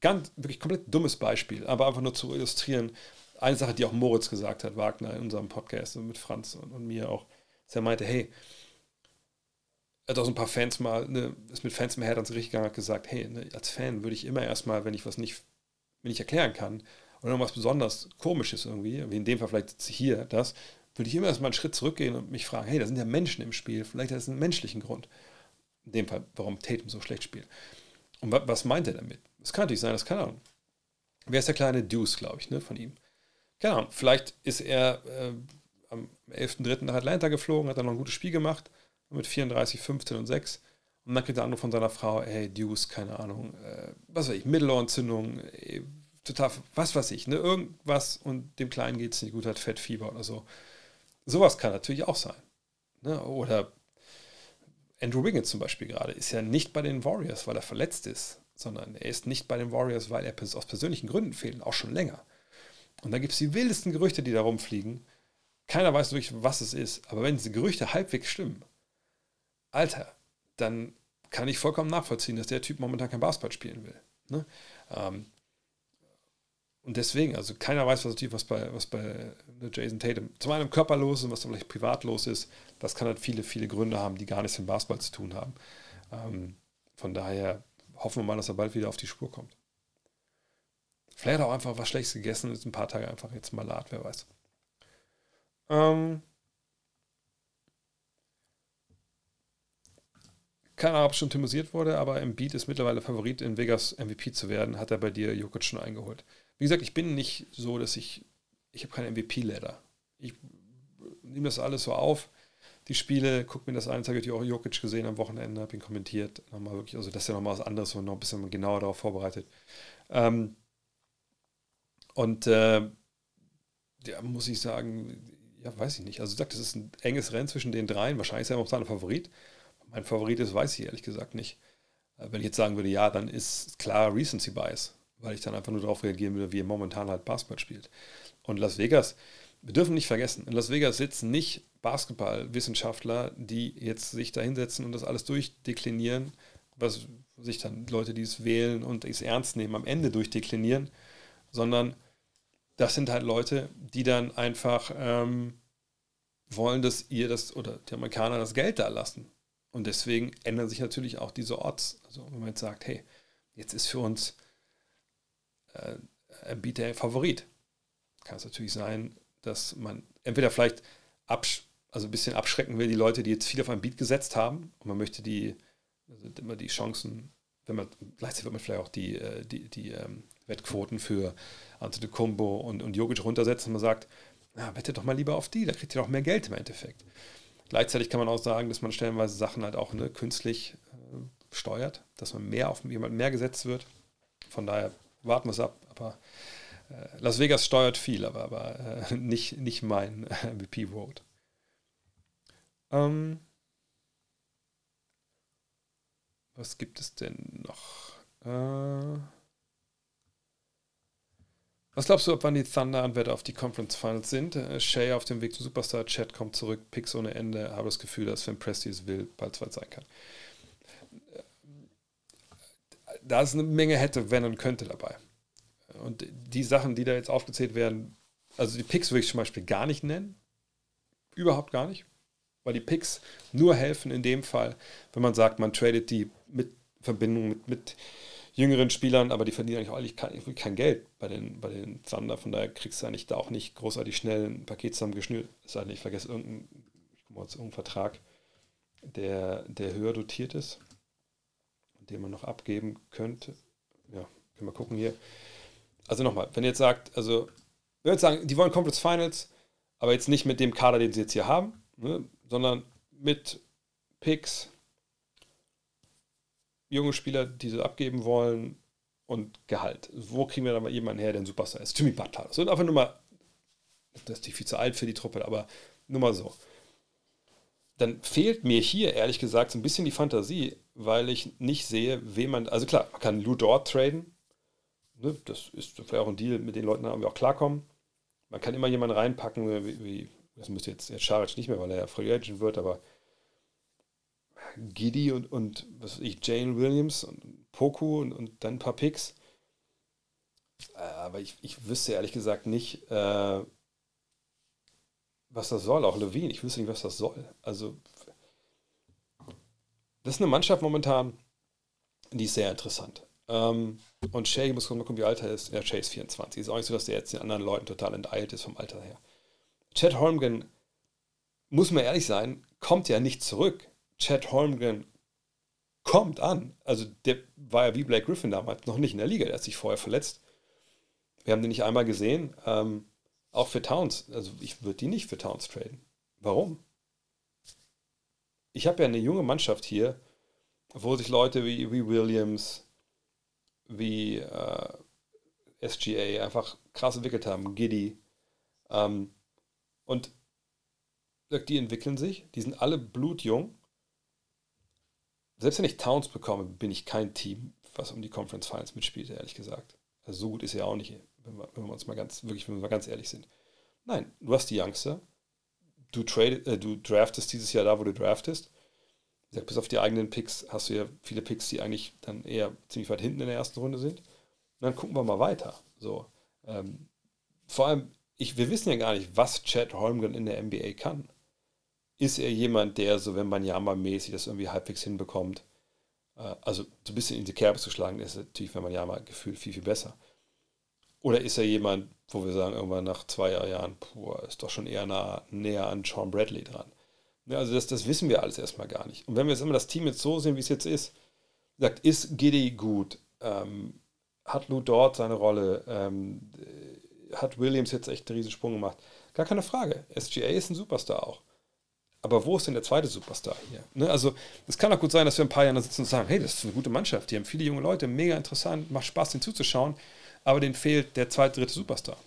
ganz, wirklich komplett dummes Beispiel, aber einfach nur zu illustrieren. Eine Sache, die auch Moritz gesagt hat, Wagner in unserem Podcast mit Franz und, und mir auch, dass er meinte, hey, er hat auch so ein paar Fans mal, ne, ist mit Fans im Herz ans Gericht gegangen, hat gesagt, hey, ne, als Fan würde ich immer erstmal, wenn ich was nicht, wenn ich erklären kann, oder irgendwas besonders Komisches irgendwie, wie in dem Fall vielleicht hier das, würde ich immer erstmal einen Schritt zurückgehen und mich fragen, hey, da sind ja Menschen im Spiel, vielleicht hat es einen menschlichen Grund. In dem Fall, warum Tatum so schlecht spielt. Und was meint er damit? Das kann natürlich sein, das keine Ahnung. Wer ist der kleine Deuce, glaube ich, ne, von ihm? Keine Ahnung, vielleicht ist er äh, am 11.3. nach Atlanta geflogen, hat dann noch ein gutes Spiel gemacht, mit 34, 15 und 6. Und dann kriegt der andere von seiner Frau, hey, Deuce, keine Ahnung, äh, was weiß ich, Mittelohrentzündung, äh, total, was weiß ich, ne, irgendwas und dem Kleinen geht es nicht gut, hat Fettfieber oder so. Sowas kann natürlich auch sein. Ne? Oder Andrew Wiggins zum Beispiel gerade ist ja nicht bei den Warriors, weil er verletzt ist, sondern er ist nicht bei den Warriors, weil er aus persönlichen Gründen fehlt, auch schon länger. Und da gibt es die wildesten Gerüchte, die da rumfliegen. Keiner weiß wirklich, was es ist. Aber wenn diese Gerüchte halbwegs stimmen, Alter, dann kann ich vollkommen nachvollziehen, dass der Typ momentan kein Basketball spielen will. Ne? Ähm, und deswegen, also keiner weiß was was bei, was bei ne, Jason Tatum zum einen im ist was vielleicht privat los ist. Das kann halt viele, viele Gründe haben, die gar nichts mit Basketball zu tun haben. Ähm, von daher hoffen wir mal, dass er bald wieder auf die Spur kommt. Vielleicht hat auch einfach was Schlechtes gegessen und ist ein paar Tage einfach jetzt mal lad, wer weiß. Ähm, keine Ahnung, ob es schon thematisiert wurde, aber Embiid ist mittlerweile Favorit, in Vegas MVP zu werden. Hat er bei dir Jokic schon eingeholt. Wie gesagt, ich bin nicht so, dass ich, ich habe kein MVP-Ladder. Ich nehme das alles so auf, die Spiele, gucke mir das an, habe ich auch Jokic gesehen am Wochenende, habe ihn kommentiert, nochmal wirklich, also das ist ja nochmal was anderes und noch ein bisschen genauer darauf vorbereitet. Ähm, und äh, ja, muss ich sagen, ja, weiß ich nicht. Also, ich sage, das ist ein enges Rennen zwischen den dreien. Wahrscheinlich ist er noch sein Favorit. Mein Favorit ist, weiß ich ehrlich gesagt nicht. Äh, wenn ich jetzt sagen würde, ja, dann ist klar Recency Bias weil ich dann einfach nur darauf reagieren würde, wie er momentan halt Basketball spielt. Und Las Vegas, wir dürfen nicht vergessen, in Las Vegas sitzen nicht Basketballwissenschaftler, die jetzt sich da hinsetzen und das alles durchdeklinieren, was sich dann Leute, die es wählen und es ernst nehmen, am Ende durchdeklinieren, sondern das sind halt Leute, die dann einfach ähm, wollen, dass ihr das oder die Amerikaner das Geld da lassen. Und deswegen ändern sich natürlich auch diese Orts. Also wenn man jetzt sagt, hey, jetzt ist für uns äh, Bieter Favorit. Kann es natürlich sein, dass man entweder vielleicht also ein bisschen abschrecken will, die Leute, die jetzt viel auf ein Beat gesetzt haben und man möchte die, also immer die Chancen, wenn man, gleichzeitig wird man vielleicht auch die, äh, die, die ähm, Wettquoten für Antetokounmpo und, und Jogic runtersetzen und man sagt, na, wettet doch mal lieber auf die, da kriegt ihr doch mehr Geld im Endeffekt. Gleichzeitig kann man auch sagen, dass man stellenweise Sachen halt auch ne, künstlich äh, steuert, dass man mehr auf jemand mehr gesetzt wird. Von daher warten wir es ab. Aber Las Vegas steuert viel, aber, aber äh, nicht, nicht mein MVP-Vote. Ähm, was gibt es denn noch? Äh, was glaubst du, ob wann die Thunder-Anwärter auf die Conference Finals sind? Äh, Shay auf dem Weg zum Superstar, Chat kommt zurück, Picks ohne Ende, habe das Gefühl, dass wenn Presti es will, bald soweit sein kann da ist eine Menge hätte, wenn und könnte dabei. Und die Sachen, die da jetzt aufgezählt werden, also die Picks würde ich zum Beispiel gar nicht nennen. Überhaupt gar nicht. Weil die Picks nur helfen in dem Fall, wenn man sagt, man tradet die mit Verbindung mit, mit jüngeren Spielern, aber die verdienen eigentlich auch eigentlich kein, kein, Geld bei den, bei den Thunder. Von daher kriegst du eigentlich da auch nicht großartig schnell ein Paket zusammengeschnürt. Es sei denn, ich vergesse irgendeinen, ich guck mal, irgendeinen Vertrag, der, der höher dotiert ist den man noch abgeben könnte. Ja, können wir gucken hier. Also nochmal, wenn ihr jetzt sagt, also würde jetzt sagen, die wollen Conference Finals, aber jetzt nicht mit dem Kader, den sie jetzt hier haben, ne, sondern mit Picks, junge Spieler, die sie abgeben wollen und Gehalt. Wo kriegen wir dann mal jemanden her, der ein Superstar ist? Jimmy Butler. Das wird einfach nur mal, das ist viel zu alt für die Truppe, aber nur mal so. Dann fehlt mir hier, ehrlich gesagt, so ein bisschen die Fantasie, weil ich nicht sehe, wem man, also klar, man kann Lou Dort traden, ne, das ist vielleicht auch ein Deal, mit den Leuten haben wir auch klarkommen. Man kann immer jemanden reinpacken, wie, wie das müsste jetzt, jetzt Scharic nicht mehr, weil er ja Free Agent wird, aber Giddy und, und was ich, Jane Williams und Poku und, und dann ein paar Picks. Äh, aber ich, ich wüsste ehrlich gesagt nicht, äh, was das soll. Auch Levine, ich wüsste nicht, was das soll. Also, das ist eine Mannschaft momentan, die ist sehr interessant. Ähm, und Shay, muss gucken, wie alt er ist. Ja, Shay ist 24. Ist auch nicht so, dass der jetzt den anderen Leuten total enteilt ist vom Alter her. Chad Holmgren, muss man ehrlich sein, kommt ja nicht zurück. Chad Holmgren kommt an. Also der war ja wie Blake Griffin damals noch nicht in der Liga. Der hat sich vorher verletzt. Wir haben den nicht einmal gesehen. Ähm, auch für Towns. Also ich würde die nicht für Towns traden. Warum? Ich habe ja eine junge Mannschaft hier, wo sich Leute wie, wie Williams, wie äh, SGA einfach krass entwickelt haben, Giddy. Ähm, und die entwickeln sich, die sind alle blutjung. Selbst wenn ich Towns bekomme, bin ich kein Team, was um die Conference Finals mitspielt, ehrlich gesagt. Also so gut ist er auch nicht, wenn wir, wenn wir uns mal ganz, wirklich, wenn wir mal ganz ehrlich sind. Nein, du hast die Youngster, du, trade, äh, du draftest dieses Jahr da, wo du draftest. Bis auf die eigenen Picks hast du ja viele Picks, die eigentlich dann eher ziemlich weit hinten in der ersten Runde sind. Und dann gucken wir mal weiter. So, ähm, vor allem, ich, wir wissen ja gar nicht, was Chad Holmgren in der NBA kann. Ist er jemand, der so, wenn man ja mal mäßig das irgendwie halbwegs hinbekommt, äh, also so ein bisschen in die Kerbe zu schlagen, ist natürlich, wenn man ja mal gefühlt viel, viel besser. Oder ist er jemand, wo wir sagen, irgendwann nach zwei Jahren, puh, ist doch schon eher nah, näher an Sean Bradley dran. Ja, also das, das wissen wir alles erstmal gar nicht. Und wenn wir jetzt immer das Team jetzt so sehen, wie es jetzt ist, sagt, ist Giddy gut? Ähm, hat Lou dort seine Rolle? Ähm, hat Williams jetzt echt einen Riesensprung gemacht? Gar keine Frage. SGA ist ein Superstar auch. Aber wo ist denn der zweite Superstar hier? Ne? Also, es kann auch gut sein, dass wir ein paar Jahre sitzen und sagen: hey, das ist eine gute Mannschaft, die haben viele junge Leute, mega interessant, macht Spaß, den zuzuschauen, aber denen fehlt der zweite, dritte Superstar.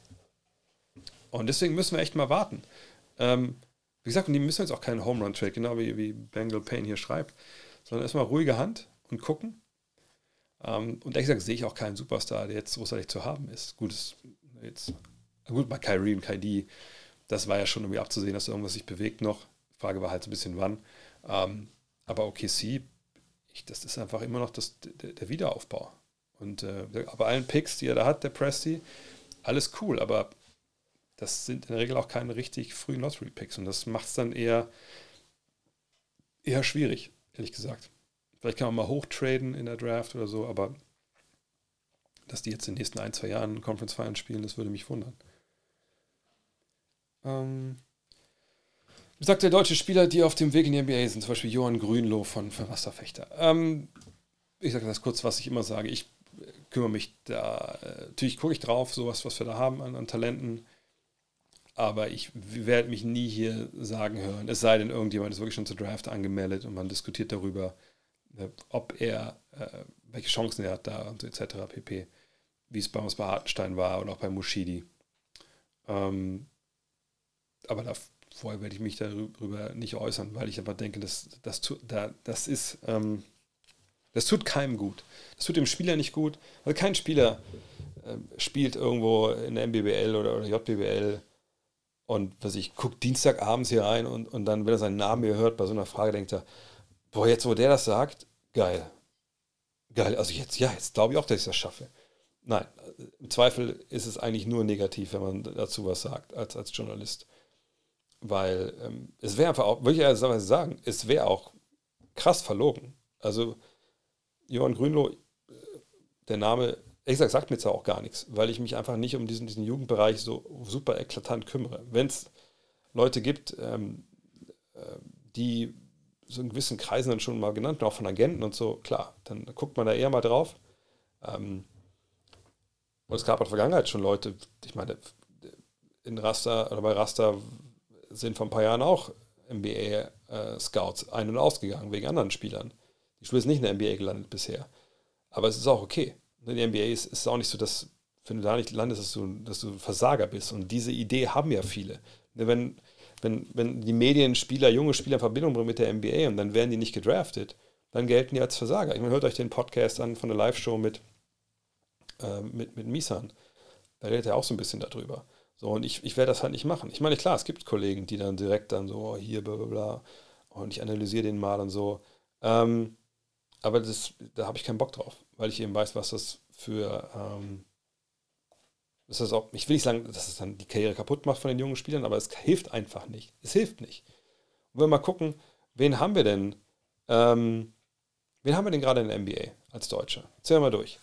Und deswegen müssen wir echt mal warten. Ähm, gesagt, und die müssen jetzt auch keinen Home Run Trade, genau wie, wie Bengal Payne hier schreibt, sondern erstmal ruhige Hand und gucken. Ähm, und ehrlich gesagt sehe ich auch keinen Superstar, der jetzt großartig zu haben ist. Gut, ist jetzt, gut bei Kyrie und KD, das war ja schon irgendwie abzusehen, dass irgendwas sich bewegt noch. Frage war halt so ein bisschen wann. Ähm, aber OKC, ich, das ist einfach immer noch das, der, der Wiederaufbau. Und äh, aber allen Picks, die er da hat, der Presti, alles cool, aber das sind in der Regel auch keine richtig frühen Lottery-Picks und das macht es dann eher, eher schwierig, ehrlich gesagt. Vielleicht kann man mal hochtraden in der Draft oder so, aber dass die jetzt in den nächsten ein, zwei Jahren Conference Finals spielen, das würde mich wundern. Ähm, wie sagt der deutsche Spieler, die auf dem Weg in die NBA sind, zum Beispiel Johann Grünloh von, von Wasserfechter. Ähm, ich sage das kurz, was ich immer sage. Ich kümmere mich da, äh, natürlich gucke ich drauf, sowas, was wir da haben an, an Talenten. Aber ich werde mich nie hier sagen hören, es sei denn, irgendjemand ist wirklich schon zur Draft angemeldet und man diskutiert darüber, äh, ob er, äh, welche Chancen er hat da und so etc. pp. Wie es bei uns bei Hartenstein war und auch bei Mushidi. Ähm, aber da, vorher werde ich mich darüber nicht äußern, weil ich einfach denke, dass, das, das ist, ähm, das tut keinem gut. Das tut dem Spieler nicht gut. Also kein Spieler äh, spielt irgendwo in der MBBL oder, oder JBBL und was ich, guckt Dienstagabends hier rein und, und dann, wenn er seinen Namen hier hört, bei so einer Frage denkt er, boah, jetzt wo der das sagt, geil. Geil, also jetzt, ja, jetzt glaube ich auch, dass ich das schaffe. Nein, im Zweifel ist es eigentlich nur negativ, wenn man dazu was sagt, als, als Journalist. Weil ähm, es wäre einfach auch, würde ich sagen, es wäre auch krass verlogen. Also Johann Grünloh, der Name, ehrlich gesagt, sagt mir zwar auch gar nichts, weil ich mich einfach nicht um diesen, diesen Jugendbereich so super eklatant kümmere. Wenn es Leute gibt, ähm, äh, die so in gewissen Kreisen dann schon mal genannt, auch von Agenten und so, klar, dann guckt man da eher mal drauf. Ähm, und es gab in der Vergangenheit schon Leute, ich meine, in Raster oder bei Raster sind vor ein paar Jahren auch NBA-Scouts äh, ein- und ausgegangen wegen anderen Spielern. Die Schule ist nicht in der NBA gelandet bisher. Aber es ist auch okay. In der NBA ist es auch nicht so, dass, wenn du da nicht landest, dass du, dass du Versager bist. Und diese Idee haben ja viele. Wenn, wenn, wenn die Medien Spieler, junge Spieler in Verbindung bringen mit der NBA und dann werden die nicht gedraftet, dann gelten die als Versager. Ich meine, hört euch den Podcast an von der Live-Show mit, äh, mit, mit Misan. Da redet er auch so ein bisschen darüber. So, und ich, ich werde das halt nicht machen. Ich meine, klar, es gibt Kollegen, die dann direkt dann so, oh, hier, bla, bla, bla, und ich analysiere den mal und so. Ähm, aber das, da habe ich keinen Bock drauf, weil ich eben weiß, was das für, ähm, das ist auch, ich will nicht sagen, dass es dann die Karriere kaputt macht von den jungen Spielern, aber es hilft einfach nicht. Es hilft nicht. Und wenn wir mal gucken, wen haben wir denn, ähm, wen haben wir denn gerade in der NBA als Deutscher? Zählen wir mal durch.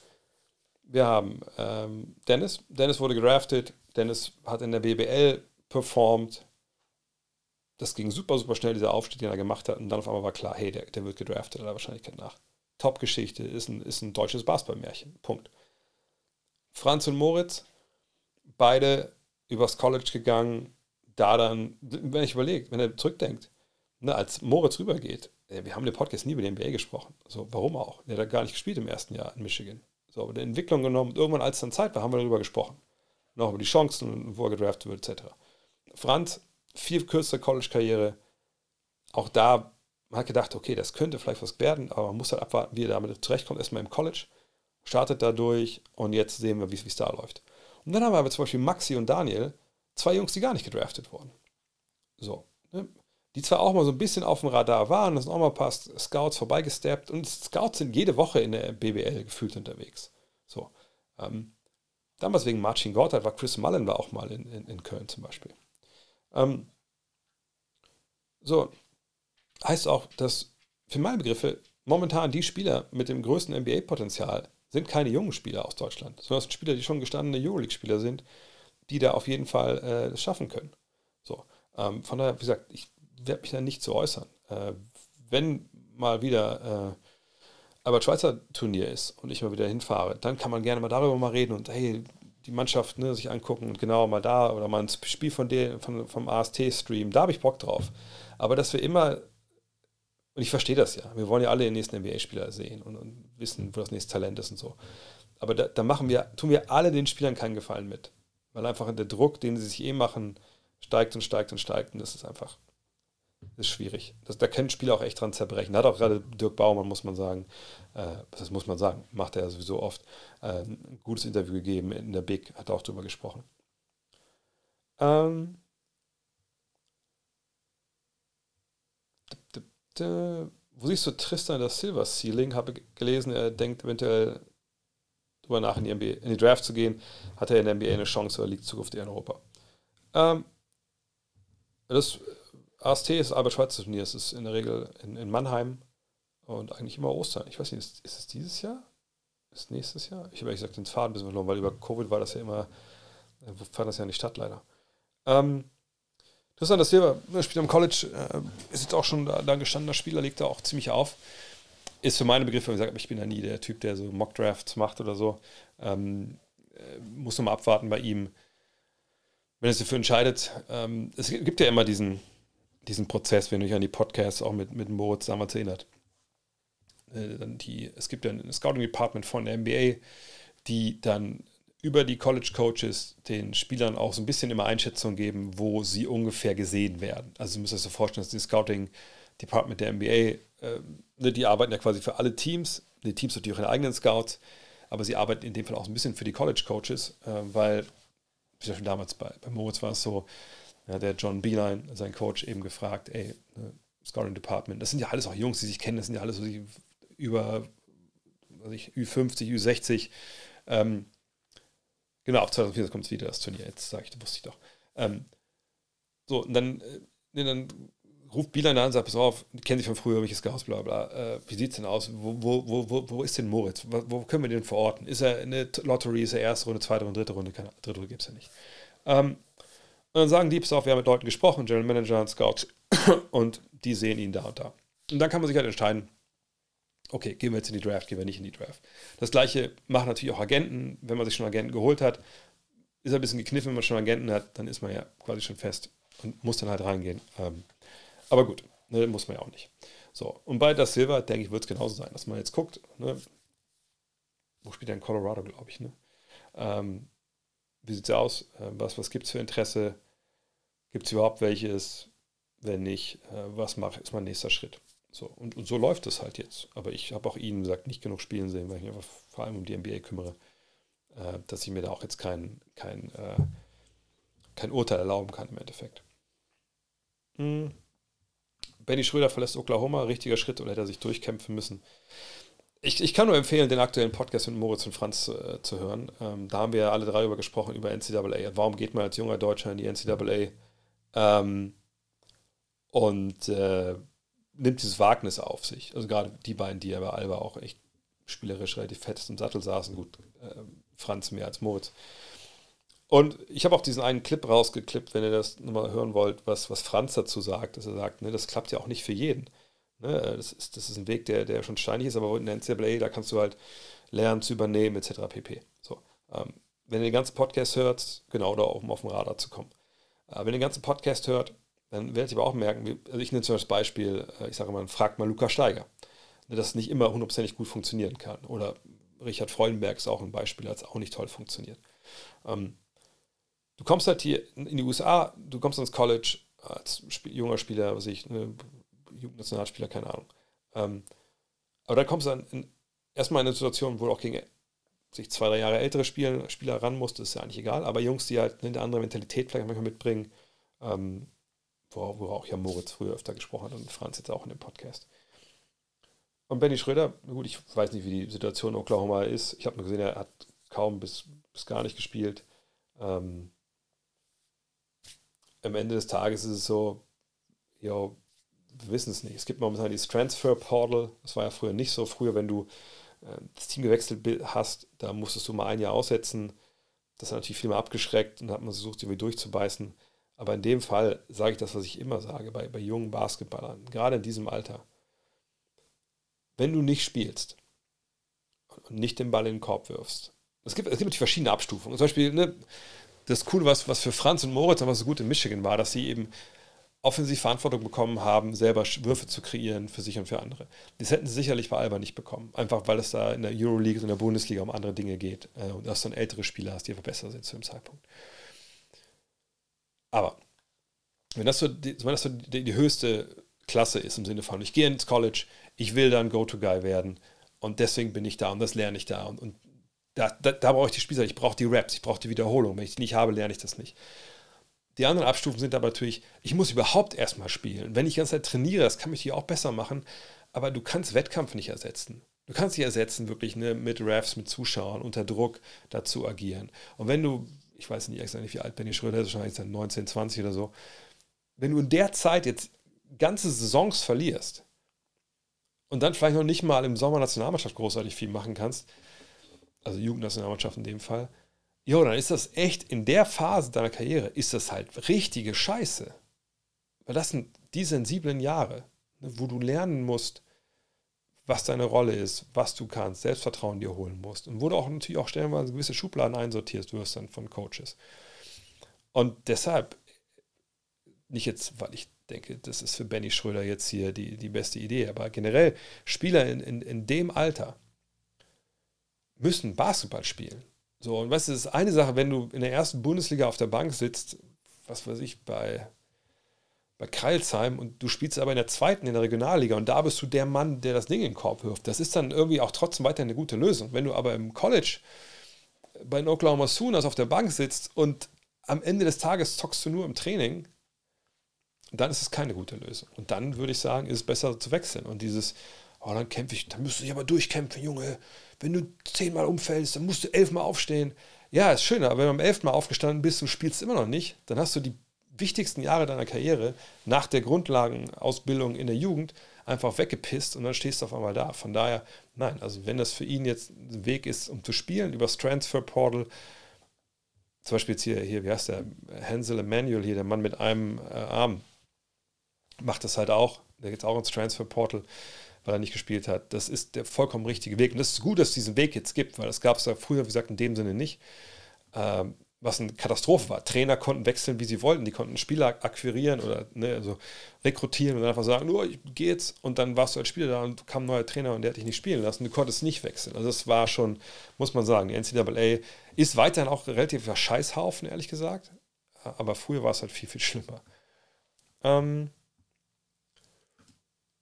Wir haben ähm, Dennis. Dennis wurde gedraftet. Dennis hat in der BBL performt. Das ging super, super schnell, dieser Aufstieg, den er gemacht hat. Und dann auf einmal war klar, hey, der, der wird gedraftet aller Wahrscheinlichkeit nach. Top-Geschichte, ist ein, ist ein deutsches Basketballmärchen. Punkt. Franz und Moritz, beide übers College gegangen. Da dann, wenn ich überlege, wenn er zurückdenkt, ne, als Moritz rübergeht, wir haben den Podcast nie über den NBA gesprochen. So, warum auch? Der hat gar nicht gespielt im ersten Jahr in Michigan. So, aber der Entwicklung genommen, irgendwann, als dann Zeit war, haben wir darüber gesprochen. Noch über die Chancen, wo er gedraftet wird, etc. Franz, viel kürzere College-Karriere. Auch da, man hat gedacht, okay, das könnte vielleicht was werden, aber man muss halt abwarten, wie er damit zurechtkommt. Erstmal im College, startet dadurch und jetzt sehen wir, wie es da läuft. Und dann haben wir aber zum Beispiel Maxi und Daniel, zwei Jungs, die gar nicht gedraftet wurden. So. Ne? Die zwar auch mal so ein bisschen auf dem Radar waren, da sind auch mal ein paar Scouts vorbeigesteppt und Scouts sind jede Woche in der BBL gefühlt unterwegs. So. Ähm, damals wegen Marcin Gortat war Chris Mullen war auch mal in, in, in Köln zum Beispiel. Ähm, so, heißt auch, dass für meine Begriffe momentan die Spieler mit dem größten NBA-Potenzial sind keine jungen Spieler aus Deutschland, sondern sind Spieler, die schon gestandene Euroleague-Spieler sind, die da auf jeden Fall äh, das schaffen können. So, ähm, von daher, wie gesagt, ich werde mich da nicht zu äußern. Äh, wenn mal wieder äh, aber Schweizer Turnier ist und ich mal wieder hinfahre, dann kann man gerne mal darüber mal reden und hey, die Mannschaft ne, sich angucken und genau mal da oder mal ein Spiel von der, von, vom AST-Stream, da habe ich Bock drauf. Aber dass wir immer, und ich verstehe das ja, wir wollen ja alle den nächsten NBA-Spieler sehen und, und, wissen, wo das nächste Talent ist und so. Aber da, da, machen wir, tun wir alle den Spielern keinen Gefallen mit. Weil einfach der Druck, den sie sich eh machen, steigt und steigt und steigt und das ist einfach ist schwierig. Das, da können Spieler auch echt dran zerbrechen. Da hat auch gerade Dirk Baumann, muss man sagen, äh, das muss man sagen, macht er ja sowieso oft, äh, ein gutes Interview gegeben in der Big, hat auch drüber gesprochen. Ähm, wo siehst du Tristan das Silver Ceiling? Habe gelesen, er denkt eventuell darüber nach, in die, NBA, in die Draft zu gehen. Hat er in der NBA eine Chance oder liegt Zukunft eher in Europa? Ähm, das AST ist Albert-Schweitzer Turnier. Es ist in der Regel in, in, Mannheim und eigentlich immer Ostern. Ich weiß nicht, ist, ist es dieses Jahr? Ist es nächstes Jahr? Ich habe ehrlich gesagt den Faden ein bisschen verloren, weil über Covid war das ja immer, äh, fand das ja nicht statt, leider. Ähm, Interessant, dass Silber spielt am College, äh, ist jetzt auch schon da, da gestandener Spieler, legt da auch ziemlich auf. Ist für meine Begriffe, wie gesagt, ich bin ja nie der Typ, der so Mock-Drafts macht oder so. Ähm, äh, muss nochmal abwarten bei ihm, wenn sich dafür entscheidet. Ähm, es gibt ja immer diesen, diesen Prozess, wenn euch an die Podcasts auch mit, mit Moritz damals erinnert. Äh, die, es gibt ja ein Scouting Department von der NBA, die dann über die College Coaches den Spielern auch so ein bisschen immer Einschätzung geben, wo sie ungefähr gesehen werden. Also ihr müsst euch so vorstellen, dass die Scouting Department der NBA, äh, ne, die arbeiten ja quasi für alle Teams. Die Teams natürlich ihre eigenen Scouts, aber sie arbeiten in dem Fall auch ein bisschen für die College Coaches, äh, weil, wie schon damals bei, bei Moritz war es so, ja, der John Beeline, sein Coach, eben gefragt, ey, ne, Scoring Department, das sind ja alles auch Jungs, die sich kennen, das sind ja alles so die über was ich, Ü50, Ü60. Ähm, genau, auf 2004 kommt es wieder, das Turnier, jetzt sage ich, das wusste ich doch. Ähm, so, und dann, äh, ne, dann ruft Beeline an und sagt, pass auf, kennen sich von früher, welches Gas, bla bla, äh, wie sieht es denn aus? Wo, wo, wo, wo ist denn Moritz? Wo, wo, können wir den verorten? Ist er eine Lottery, ist er erste Runde, zweite Runde, dritte Runde? Keine dritte Runde gibt es ja nicht. Ähm, und dann sagen die, pass auf, wir haben mit Leuten gesprochen, General Manager und Scouts, und die sehen ihn da und da. Und dann kann man sich halt entscheiden, okay, gehen wir jetzt in die Draft, gehen wir nicht in die Draft. Das gleiche machen natürlich auch Agenten, wenn man sich schon Agenten geholt hat, ist ein bisschen gekniffen, wenn man schon Agenten hat, dann ist man ja quasi schon fest und muss dann halt reingehen. Ähm, aber gut, ne, muss man ja auch nicht. So, und bei das Silver, denke ich, wird es genauso sein, dass man jetzt guckt, ne, wo spielt er in Colorado, glaube ich, ne? Ähm, wie sieht es aus? Äh, was was gibt es für Interesse? Gibt es überhaupt welches? Wenn nicht, äh, was mache ist mein nächster Schritt? So, und, und so läuft es halt jetzt. Aber ich habe auch Ihnen gesagt, nicht genug spielen sehen, weil ich mich einfach vor allem um die NBA kümmere, äh, dass ich mir da auch jetzt kein, kein, äh, kein Urteil erlauben kann im Endeffekt. Hm. Benny Schröder verlässt Oklahoma, richtiger Schritt oder hätte er sich durchkämpfen müssen? Ich, ich kann nur empfehlen, den aktuellen Podcast mit Moritz und Franz äh, zu hören. Ähm, da haben wir ja alle drei über gesprochen, über NCAA. Warum geht man als junger Deutscher in die NCAA? Ähm, und äh, nimmt dieses Wagnis auf sich. Also gerade die beiden, die ja bei Alba auch echt spielerisch relativ fett im Sattel saßen. Gut, äh, Franz mehr als Moritz. Und ich habe auch diesen einen Clip rausgeklippt, wenn ihr das nochmal hören wollt, was, was Franz dazu sagt, dass er sagt, ne, das klappt ja auch nicht für jeden. Ne, das, ist, das ist ein Weg, der, der schon steinig ist, aber in der NCAA, da kannst du halt lernen zu übernehmen, etc. pp. So, ähm, wenn ihr den ganzen Podcast hört, genau, da um auf dem Radar zu kommen. Äh, wenn ihr den ganzen Podcast hört, dann werdet ihr aber auch merken, also ich nenne zum Beispiel das Beispiel, äh, ich sage mal, fragt mal Luca Steiger, ne, dass es nicht immer hundertprozentig gut funktionieren kann. Oder Richard Freudenberg ist auch ein Beispiel, als auch nicht toll funktioniert. Ähm, du kommst halt hier in die USA, du kommst ins College als Spiel, junger Spieler, was ich, ne, Jugendnationalspieler, keine Ahnung. Ähm, aber dann kommst du dann erstmal in eine Situation, wo du auch gegen sich zwei, drei Jahre ältere Spieler, Spieler ran musst, ist ja eigentlich egal. Aber Jungs, die halt eine andere Mentalität vielleicht manchmal mitbringen, ähm, wo, wo auch ja Moritz früher öfter gesprochen hat und Franz jetzt auch in dem Podcast. Und Benny Schröder, gut, ich weiß nicht, wie die Situation in Oklahoma ist. Ich habe nur gesehen, er hat kaum bis, bis gar nicht gespielt. Ähm, am Ende des Tages ist es so, ja, wir wissen es nicht. Es gibt momentan dieses Transfer Portal, das war ja früher nicht so. Früher, wenn du äh, das Team gewechselt hast, da musstest du mal ein Jahr aussetzen. Das hat natürlich viel mehr abgeschreckt und hat man versucht, wieder durchzubeißen. Aber in dem Fall sage ich das, was ich immer sage, bei, bei jungen Basketballern, gerade in diesem Alter. Wenn du nicht spielst und nicht den Ball in den Korb wirfst, es gibt, es gibt verschiedene Abstufungen. Zum Beispiel, ne, das Coole, was, was für Franz und Moritz aber so gut in Michigan war, dass sie eben offensiv Verantwortung bekommen haben, selber Würfe zu kreieren für sich und für andere. Das hätten sie sicherlich bei Alba nicht bekommen. Einfach weil es da in der Euroleague und in der Bundesliga um andere Dinge geht äh, und dass du dann ältere Spieler hast, die einfach besser sind zu dem Zeitpunkt. Aber wenn das so, die, wenn das so die, die höchste Klasse ist im Sinne von, ich gehe ins College, ich will dann Go-To-Guy werden und deswegen bin ich da und das lerne ich da und, und da, da, da brauche ich die Spieler, ich brauche die Raps, ich brauche die Wiederholung. Wenn ich die nicht habe, lerne ich das nicht. Die anderen Abstufen sind aber natürlich, ich muss überhaupt erstmal spielen. Wenn ich die ganze Zeit trainiere, das kann mich hier auch besser machen, aber du kannst Wettkampf nicht ersetzen. Du kannst sie ersetzen, wirklich ne, mit Refs, mit Zuschauern, unter Druck dazu agieren. Und wenn du, ich weiß nicht extra wie alt Benny Schröder ist, wahrscheinlich dann 19, 20 oder so, wenn du in der Zeit jetzt ganze Saisons verlierst und dann vielleicht noch nicht mal im Sommer Nationalmannschaft großartig viel machen kannst, also Jugendnationalmannschaft in dem Fall, jo, dann ist das echt in der Phase deiner Karriere, ist das halt richtige Scheiße. Weil das sind die sensiblen Jahre, ne, wo du lernen musst, was deine Rolle ist, was du kannst, Selbstvertrauen dir holen musst. Und wo du auch natürlich auch stellenweise gewisse Schubladen einsortierst wirst dann von Coaches. Und deshalb, nicht jetzt, weil ich denke, das ist für Benny Schröder jetzt hier die, die beste Idee, aber generell Spieler in, in, in dem Alter, müssen Basketball spielen. So, und weißt du, das ist eine Sache, wenn du in der ersten Bundesliga auf der Bank sitzt, was weiß ich, bei, bei Kreilsheim und du spielst aber in der zweiten, in der Regionalliga und da bist du der Mann, der das Ding in den Korb wirft. Das ist dann irgendwie auch trotzdem weiter eine gute Lösung. Wenn du aber im College bei den Oklahoma Sooners auf der Bank sitzt und am Ende des Tages zockst du nur im Training, dann ist es keine gute Lösung. Und dann würde ich sagen, ist es besser zu wechseln. Und dieses, oh, dann kämpfe ich, dann müsste ich aber durchkämpfen, Junge wenn du zehnmal umfällst, dann musst du elfmal aufstehen. Ja, ist schön, aber wenn du am elften Mal aufgestanden bist und spielst immer noch nicht, dann hast du die wichtigsten Jahre deiner Karriere nach der Grundlagenausbildung in der Jugend einfach weggepisst und dann stehst du auf einmal da. Von daher, nein, also wenn das für ihn jetzt ein Weg ist, um zu spielen, übers Transfer Portal, zum Beispiel jetzt hier, hier wie heißt der, Hansel Emanuel hier, der Mann mit einem äh, Arm, macht das halt auch, der geht auch ins Transfer Portal weil er nicht gespielt hat. Das ist der vollkommen richtige Weg. Und das ist gut, dass es diesen Weg jetzt gibt, weil das gab es ja früher, wie gesagt, in dem Sinne nicht. Ähm, was eine Katastrophe war. Trainer konnten wechseln, wie sie wollten. Die konnten Spieler akquirieren oder ne, also rekrutieren und einfach sagen, nur, ich gehe und dann warst du als Spieler da und kam ein neuer Trainer und der hat dich nicht spielen lassen. Du konntest nicht wechseln. Also das war schon, muss man sagen, die NCAA ist weiterhin auch relativ Scheißhaufen, ehrlich gesagt. Aber früher war es halt viel, viel schlimmer. Ähm,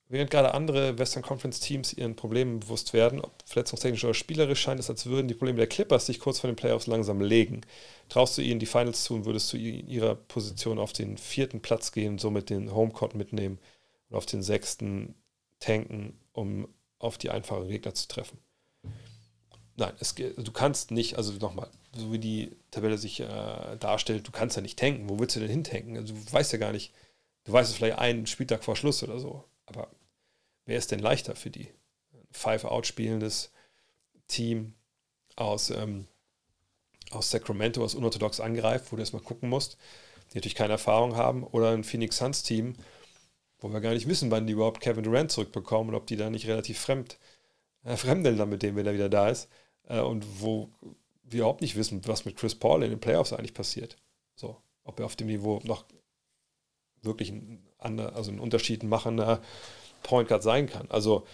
Während gerade andere Western Conference Teams ihren Problemen bewusst werden, ob verletzungstechnisch oder spielerisch, scheint es, als würden die Probleme der Clippers sich kurz vor den Playoffs langsam legen. Traust du ihnen die Finals zu und würdest du in ihrer Position auf den vierten Platz gehen somit den Homecourt mitnehmen und auf den sechsten tanken, um auf die einfachen Gegner zu treffen? Nein, es, du kannst nicht, also nochmal, so wie die Tabelle sich äh, darstellt, du kannst ja nicht tanken. Wo willst du denn hintanken? Also du weißt ja gar nicht, du weißt es vielleicht einen Spieltag vor Schluss oder so. Aber wer ist denn leichter für die? Five-Out spielendes Team aus, ähm, aus Sacramento, was unorthodox angreift, wo du erstmal gucken musst, die natürlich keine Erfahrung haben, oder ein Phoenix Suns-Team, wo wir gar nicht wissen, wann die überhaupt Kevin Durant zurückbekommen und ob die da nicht relativ fremd, äh, fremdeln dann mit dem, wenn er wieder da ist. Äh, und wo wir überhaupt nicht wissen, was mit Chris Paul in den Playoffs eigentlich passiert. So, ob er auf dem Niveau noch wirklich ein, also einen Unterschied machender Point Guard sein kann. Also,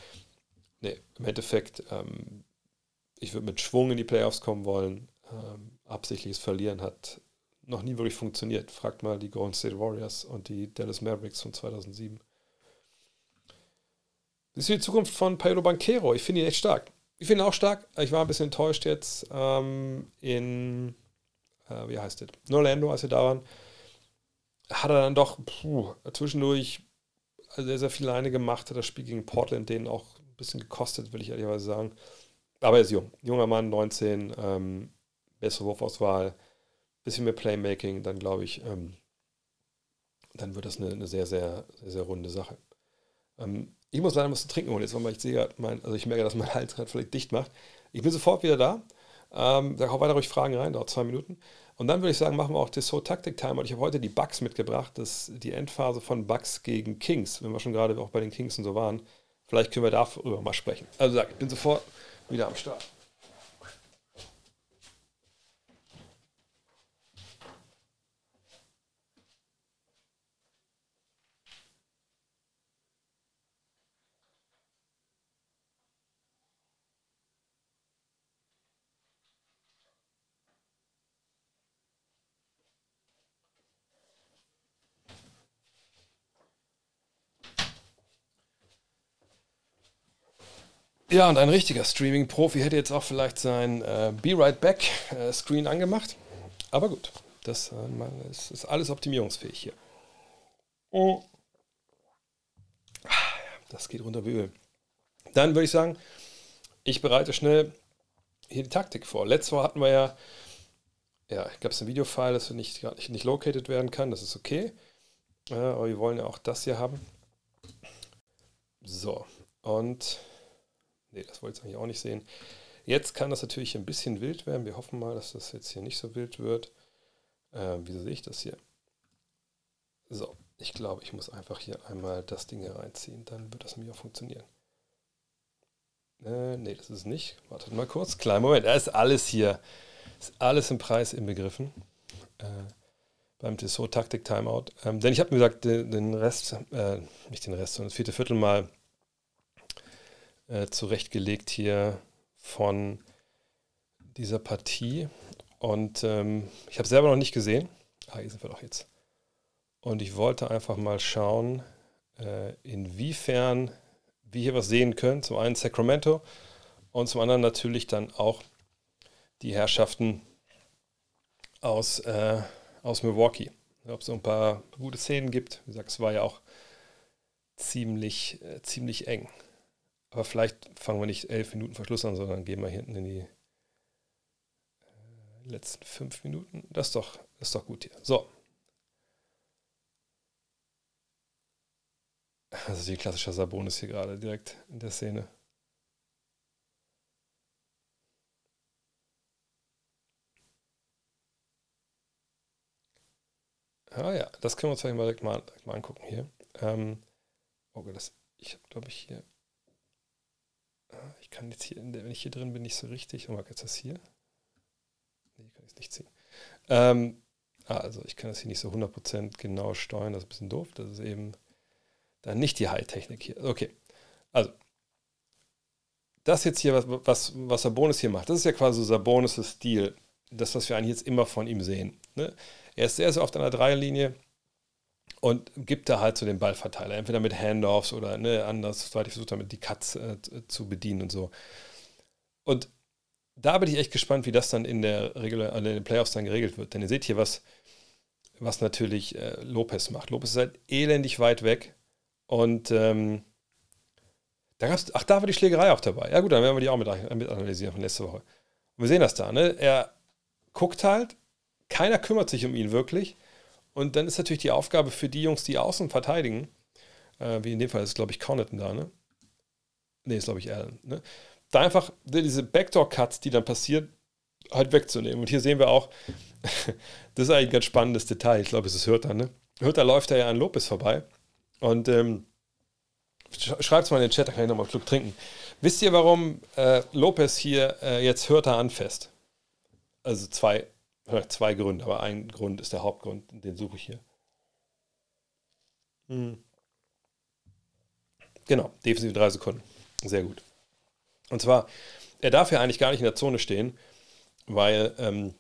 nee, im Endeffekt, ähm, ich würde mit Schwung in die Playoffs kommen wollen. Ähm, absichtliches Verlieren hat noch nie wirklich funktioniert. Fragt mal die Golden State Warriors und die Dallas Mavericks von 2007. Das ist die Zukunft von Paolo Banquero. Ich finde ihn echt stark. Ich finde ihn auch stark. Ich war ein bisschen enttäuscht jetzt ähm, in, äh, wie heißt das, in Orlando, als wir da waren hat er dann doch puh, zwischendurch sehr, sehr viel alleine gemacht. Hat das Spiel gegen Portland den auch ein bisschen gekostet, will ich ehrlicherweise sagen. Aber er ist jung. Junger Mann, 19, ähm, bessere Wurfauswahl, bisschen mehr Playmaking, dann glaube ich, ähm, dann wird das eine, eine, sehr, sehr, sehr, sehr runde Sache. Ähm, ich muss leider was zu trinken holen, jetzt, weil ich sehe, mein, also ich merke, dass mein Hals gerade vielleicht dicht macht. Ich bin sofort wieder da. Ähm, da hau weiter ruhig Fragen rein, dauert zwei Minuten. Und dann würde ich sagen, machen wir auch das So Taktik Time. Und ich habe heute die Bugs mitgebracht, das die Endphase von Bugs gegen Kings, wenn wir schon gerade auch bei den Kings und so waren. Vielleicht können wir darüber mal sprechen. Also ich bin sofort wieder am Start. Ja, und ein richtiger Streaming-Profi hätte jetzt auch vielleicht sein äh, Be Right Back äh, Screen angemacht. Aber gut, das äh, ist, ist, alles optimierungsfähig hier. Oh. Das geht runter wie Öl. Dann würde ich sagen, ich bereite schnell hier die Taktik vor. Letztes Mal hatten wir ja, ja, glaube, es ein Videofile, das nicht, nicht, nicht located werden kann. Das ist okay. Aber wir wollen ja auch das hier haben. So, und Nee, das wollte ich eigentlich auch nicht sehen. Jetzt kann das natürlich ein bisschen wild werden. Wir hoffen mal, dass das jetzt hier nicht so wild wird. Äh, wieso sehe ich das hier? So, ich glaube, ich muss einfach hier einmal das Ding hier reinziehen. Dann wird das mir auch funktionieren. Äh, nee, das ist nicht. Wartet mal kurz. Kleinen Moment. Da ist alles hier. Ist alles im Preis inbegriffen. Äh, beim Tissot Taktik Timeout. Ähm, denn ich habe mir gesagt, den, den Rest, äh, nicht den Rest, sondern das vierte Viertel mal äh, zurechtgelegt hier von dieser Partie. Und ähm, ich habe selber noch nicht gesehen. Ah, hier sind wir doch jetzt. Und ich wollte einfach mal schauen, äh, inwiefern wir hier was sehen können. Zum einen Sacramento und zum anderen natürlich dann auch die Herrschaften aus, äh, aus Milwaukee. Ob es so ein paar gute Szenen gibt. Wie gesagt, es war ja auch ziemlich, äh, ziemlich eng. Aber vielleicht fangen wir nicht elf Minuten Verschluss an, sondern gehen wir hinten in die äh, letzten fünf Minuten. Das ist doch, das ist doch gut hier. So. Ist die klassische Sabonis hier gerade direkt in der Szene. Ah ja, das können wir uns vielleicht mal direkt mal, direkt mal angucken hier. Ähm, okay, das, ich glaube ich, hier ich kann jetzt hier, wenn ich hier drin bin, nicht so richtig. Oh, jetzt das hier? Nee, kann ich es nicht ziehen. Ähm, also ich kann das hier nicht so 100% genau steuern, das ist ein bisschen doof. Das ist eben dann nicht die High-Technik hier. Okay, also das jetzt hier, was, was, was Sabonis hier macht, das ist ja quasi so Sabonis' Stil. Das, was wir eigentlich jetzt immer von ihm sehen. Ne? Er ist sehr, sehr oft an der Dreierlinie und gibt da halt so den Ballverteiler. Entweder mit Handoffs oder ne, anders, weil ich versucht damit die Cuts äh, zu bedienen und so. Und da bin ich echt gespannt, wie das dann in der Regular, in den Playoffs dann geregelt wird. Denn ihr seht hier, was, was natürlich äh, Lopez macht. Lopez ist halt elendig weit weg. Und ähm, da gab's, ach, da war die Schlägerei auch dabei. Ja, gut, dann werden wir die auch mit, mit analysieren von letzter Woche. Und wir sehen das da, ne? Er guckt halt, keiner kümmert sich um ihn wirklich. Und dann ist natürlich die Aufgabe für die Jungs, die außen verteidigen, äh, wie in dem Fall ist, glaube ich, Connaughton da, ne? Ne, ist, glaube ich, Allen, ne? Da einfach diese Backdoor-Cuts, die dann passieren, halt wegzunehmen. Und hier sehen wir auch, das ist eigentlich ein ganz spannendes Detail. Ich glaube, es ist Hürter, ne? Hürter läuft da ja an Lopez vorbei. Und ähm, Schreibt es mal in den Chat, da kann ich nochmal einen Schluck trinken. Wisst ihr, warum äh, Lopez hier äh, jetzt Hörter anfasst? Also zwei, zwei Gründe, aber ein Grund ist der Hauptgrund, den suche ich hier. Hm. Genau, defensive drei Sekunden. Sehr gut. Und zwar, er darf ja eigentlich gar nicht in der Zone stehen, weil ähm,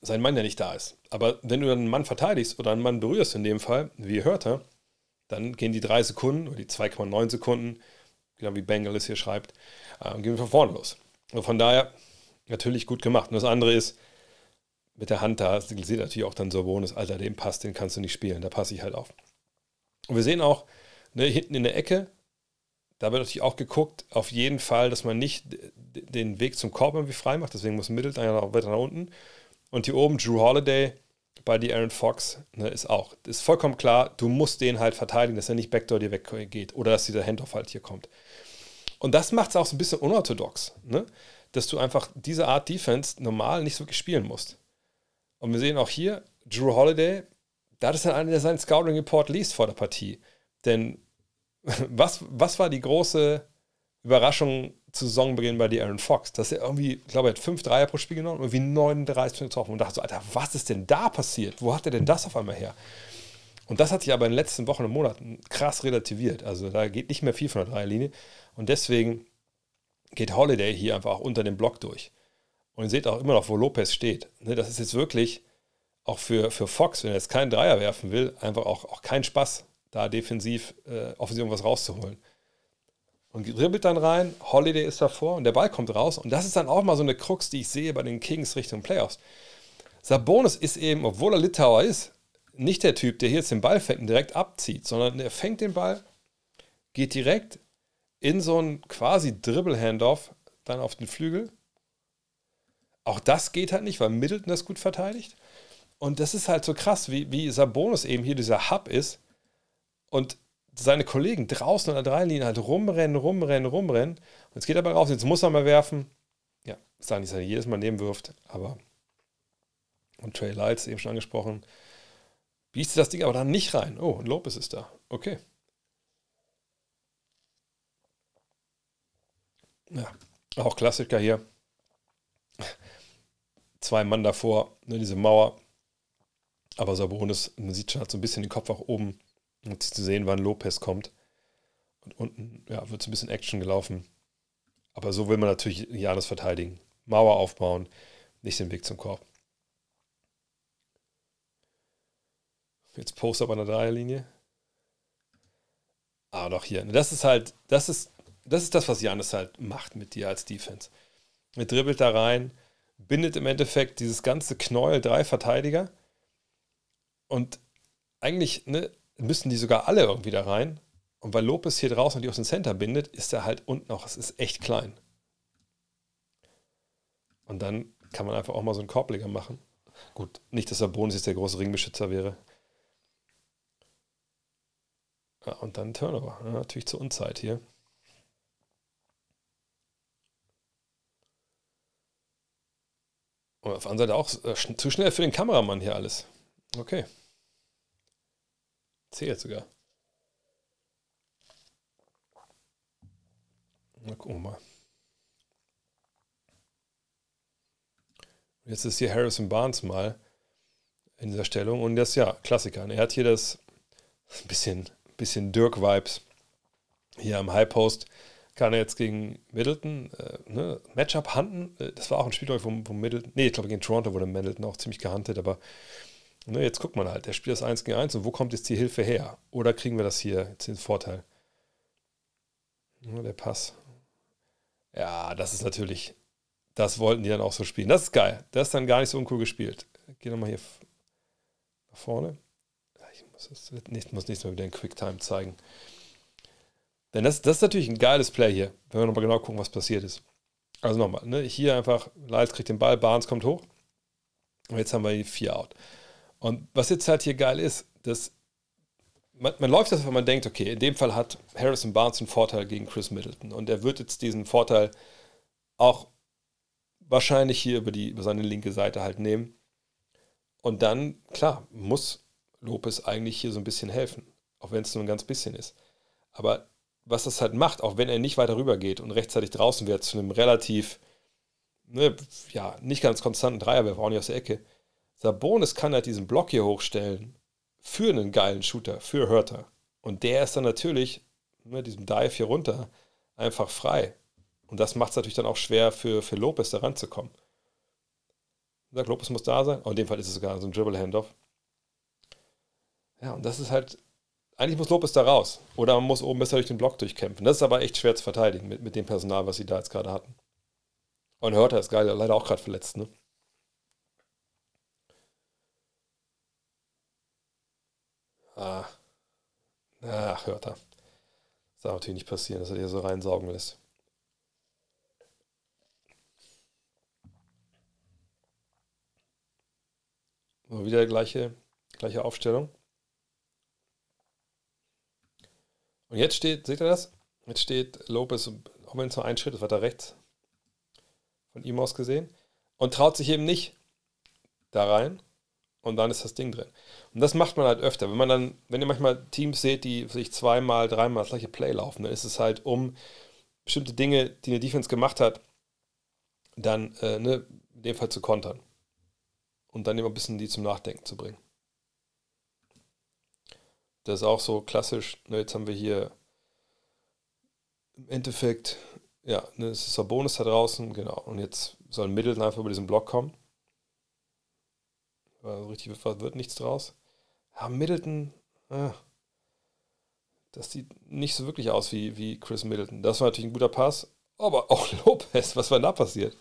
sein Mann ja nicht da ist. Aber wenn du dann einen Mann verteidigst oder einen Mann berührst, in dem Fall, wie Hörter, dann gehen die drei Sekunden oder die 2,9 Sekunden, genau wie Bengal es hier schreibt, äh, gehen wir von vorne los. Und von daher natürlich gut gemacht. Und das andere ist, mit der Hand da sieht natürlich auch dann so Bonus, Alter, dem passt, den kannst du nicht spielen, da passe ich halt auf. Und wir sehen auch, ne, hinten in der Ecke, da wird natürlich auch geguckt, auf jeden Fall, dass man nicht den Weg zum Korb irgendwie frei macht, deswegen muss Middleton weiter nach unten. Und hier oben Drew Holiday, bei die Aaron Fox ne, ist auch, ist vollkommen klar, du musst den halt verteidigen, dass er nicht Backdoor dir weggeht oder dass dieser Handoff halt hier kommt. Und das macht es auch so ein bisschen unorthodox, ne? dass du einfach diese Art Defense normal nicht so wirklich spielen musst. Und wir sehen auch hier, Drew Holiday, da es dann einer, der seinen Scouting Report liest vor der Partie. Denn was, was war die große Überraschung zu Saisonbeginn bei die Aaron Fox, dass er irgendwie, ich glaube, er hat fünf Dreier pro Spiel genommen und irgendwie 39 getroffen und dachte so, Alter, was ist denn da passiert? Wo hat er denn das auf einmal her? Und das hat sich aber in den letzten Wochen und Monaten krass relativiert. Also da geht nicht mehr viel von der Dreierlinie und deswegen geht Holiday hier einfach auch unter dem Block durch. Und ihr seht auch immer noch, wo Lopez steht. Ne, das ist jetzt wirklich auch für, für Fox, wenn er jetzt keinen Dreier werfen will, einfach auch, auch kein Spaß, da defensiv äh, offensiv was rauszuholen und dribbelt dann rein, Holiday ist davor und der Ball kommt raus. Und das ist dann auch mal so eine Krux, die ich sehe bei den Kings Richtung Playoffs. Sabonis ist eben, obwohl er Litauer ist, nicht der Typ, der hier jetzt den Ball fängt und direkt abzieht, sondern er fängt den Ball, geht direkt in so einen quasi Dribble-Handoff dann auf den Flügel. Auch das geht halt nicht, weil Middleton das gut verteidigt. Und das ist halt so krass, wie, wie Sabonis eben hier dieser Hub ist. Und seine Kollegen draußen an der Dreilinie halt rumrennen, rumrennen, rumrennen. Und jetzt geht er mal raus, jetzt muss er mal werfen. Ja, ist da nicht, dass er jedes Mal nebenwirft, aber. Und Trey Lights eben schon angesprochen. Biest das Ding aber dann nicht rein. Oh, und Lopez ist da. Okay. Ja, auch Klassiker hier. Zwei Mann davor, ne, diese Mauer. Aber Sabonis, man sieht schon, hat so ein bisschen den Kopf auch oben und zu sehen, wann Lopez kommt. Und unten ja, wird es ein bisschen Action gelaufen. Aber so will man natürlich Janus verteidigen. Mauer aufbauen, nicht den Weg zum Korb. Jetzt Post up an der Dreierlinie. Aber doch hier. Das ist halt, das ist, das ist das, was Janis halt macht mit dir als Defense. Er dribbelt da rein, bindet im Endeffekt dieses ganze Knäuel drei Verteidiger. Und eigentlich, ne, müssen die sogar alle irgendwie da rein. Und weil Lopez hier draußen die aus dem Center bindet, ist er halt unten noch, es ist echt klein. Und dann kann man einfach auch mal so einen Korbleger machen. Gut, nicht, dass der Bonus jetzt der große Ringbeschützer wäre. Ja, und dann Turnover. Ja, natürlich zur Unzeit hier. Und auf der anderen Seite auch äh, zu schnell für den Kameramann hier alles. Okay. Zählt sogar. Na, gucken wir mal. Jetzt ist hier Harrison Barnes mal in dieser Stellung und das ja Klassiker. Er hat hier das ein bisschen, bisschen Dirk-Vibes. Hier am High Post kann er jetzt gegen Middleton äh, ne, Matchup handeln. Äh, das war auch ein Spiel, wo, wo Middleton, nee, ich glaube gegen Toronto wurde Middleton auch ziemlich gehandelt, aber ne, jetzt guckt man halt, der spielt das 1 gegen 1 und wo kommt jetzt die Hilfe her? Oder kriegen wir das hier jetzt den Vorteil? Ja, der Pass. Ja, das ist natürlich, das wollten die dann auch so spielen. Das ist geil. Das ist dann gar nicht so uncool gespielt. Geh nochmal hier nach vorne. Ich muss, das, nicht, muss nächstes Mal wieder einen Quicktime zeigen. Denn das, das ist natürlich ein geiles Play hier, wenn wir nochmal genau gucken, was passiert ist. Also nochmal, ne? hier einfach, Lyles kriegt den Ball, Barnes kommt hoch. Und jetzt haben wir die vier out. Und was jetzt halt hier geil ist, dass man, man läuft das, wenn man denkt, okay, in dem Fall hat Harrison Barnes einen Vorteil gegen Chris Middleton. Und er wird jetzt diesen Vorteil auch wahrscheinlich hier über, die, über seine linke Seite halt nehmen. Und dann, klar, muss Lopez eigentlich hier so ein bisschen helfen. Auch wenn es nur ein ganz bisschen ist. Aber was das halt macht, auch wenn er nicht weiter rüber geht und rechtzeitig draußen wird zu einem relativ, ne, ja, nicht ganz konstanten Dreierwerfer, auch nicht aus der Ecke. Sabonis kann halt diesen Block hier hochstellen für einen geilen Shooter, für Hörter. Und der ist dann natürlich mit ne, diesem Dive hier runter einfach frei. Und das macht es natürlich dann auch schwer für, für Lopez da ranzukommen. Sagt, Lopez muss da sein. Oh, in dem Fall ist es sogar so ein Dribble-Handoff. Ja, und das ist halt eigentlich muss Lopez da raus. Oder man muss oben besser durch den Block durchkämpfen. Das ist aber echt schwer zu verteidigen mit, mit dem Personal, was sie da jetzt gerade hatten. Und Hörter ist leider auch gerade verletzt, ne? Ah. Ach, Hörter. Das darf natürlich nicht passieren, dass er dir so reinsaugen lässt. So, wieder gleiche, gleiche Aufstellung. Und jetzt steht, seht ihr das? Jetzt steht Lopez, auch wenn es nur ein Schritt ist, weiter rechts von ihm aus gesehen, und traut sich eben nicht da rein. Und dann ist das Ding drin. Und das macht man halt öfter. Wenn man dann, wenn ihr manchmal Teams seht, die sich zweimal, dreimal das gleiche Play laufen, dann ist es halt um bestimmte Dinge, die eine Defense gemacht hat, dann äh, ne, in dem Fall zu kontern. Und dann immer ein bisschen die zum Nachdenken zu bringen. Das ist auch so klassisch. Ne, jetzt haben wir hier im Endeffekt, ja, ne, es ist Bonus da draußen, genau. Und jetzt soll Middleton einfach über diesen Block kommen. Also richtig wird, wird nichts draus. Ja, Middleton, ah, das sieht nicht so wirklich aus wie, wie Chris Middleton. Das war natürlich ein guter Pass, aber auch Lopez, was war da passiert?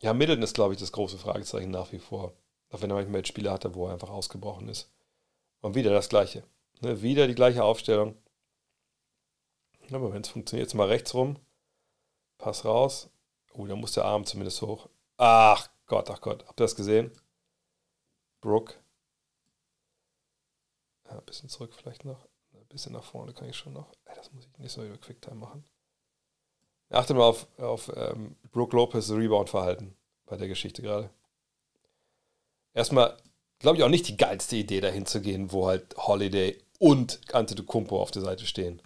Ja, Middleton ist, glaube ich, das große Fragezeichen nach wie vor. Auch wenn er manchmal jetzt Spiele hatte, wo er einfach ausgebrochen ist. Und wieder das gleiche. Ne, wieder die gleiche Aufstellung. Aber wenn es funktioniert, jetzt mal rechts rum. Pass raus. Oh, da muss der Arm zumindest hoch. Ach Gott, ach Gott. Habt ihr das gesehen? Brooke. Ja, ein bisschen zurück vielleicht noch. Ein bisschen nach vorne kann ich schon noch. Das muss ich nicht so über Quicktime machen. Achte mal auf, auf ähm, Brooke Lopez Rebound-Verhalten bei der Geschichte gerade. Erstmal glaube ich, auch nicht die geilste Idee, dahin zu gehen, wo halt Holiday und Antetokounmpo auf der Seite stehen.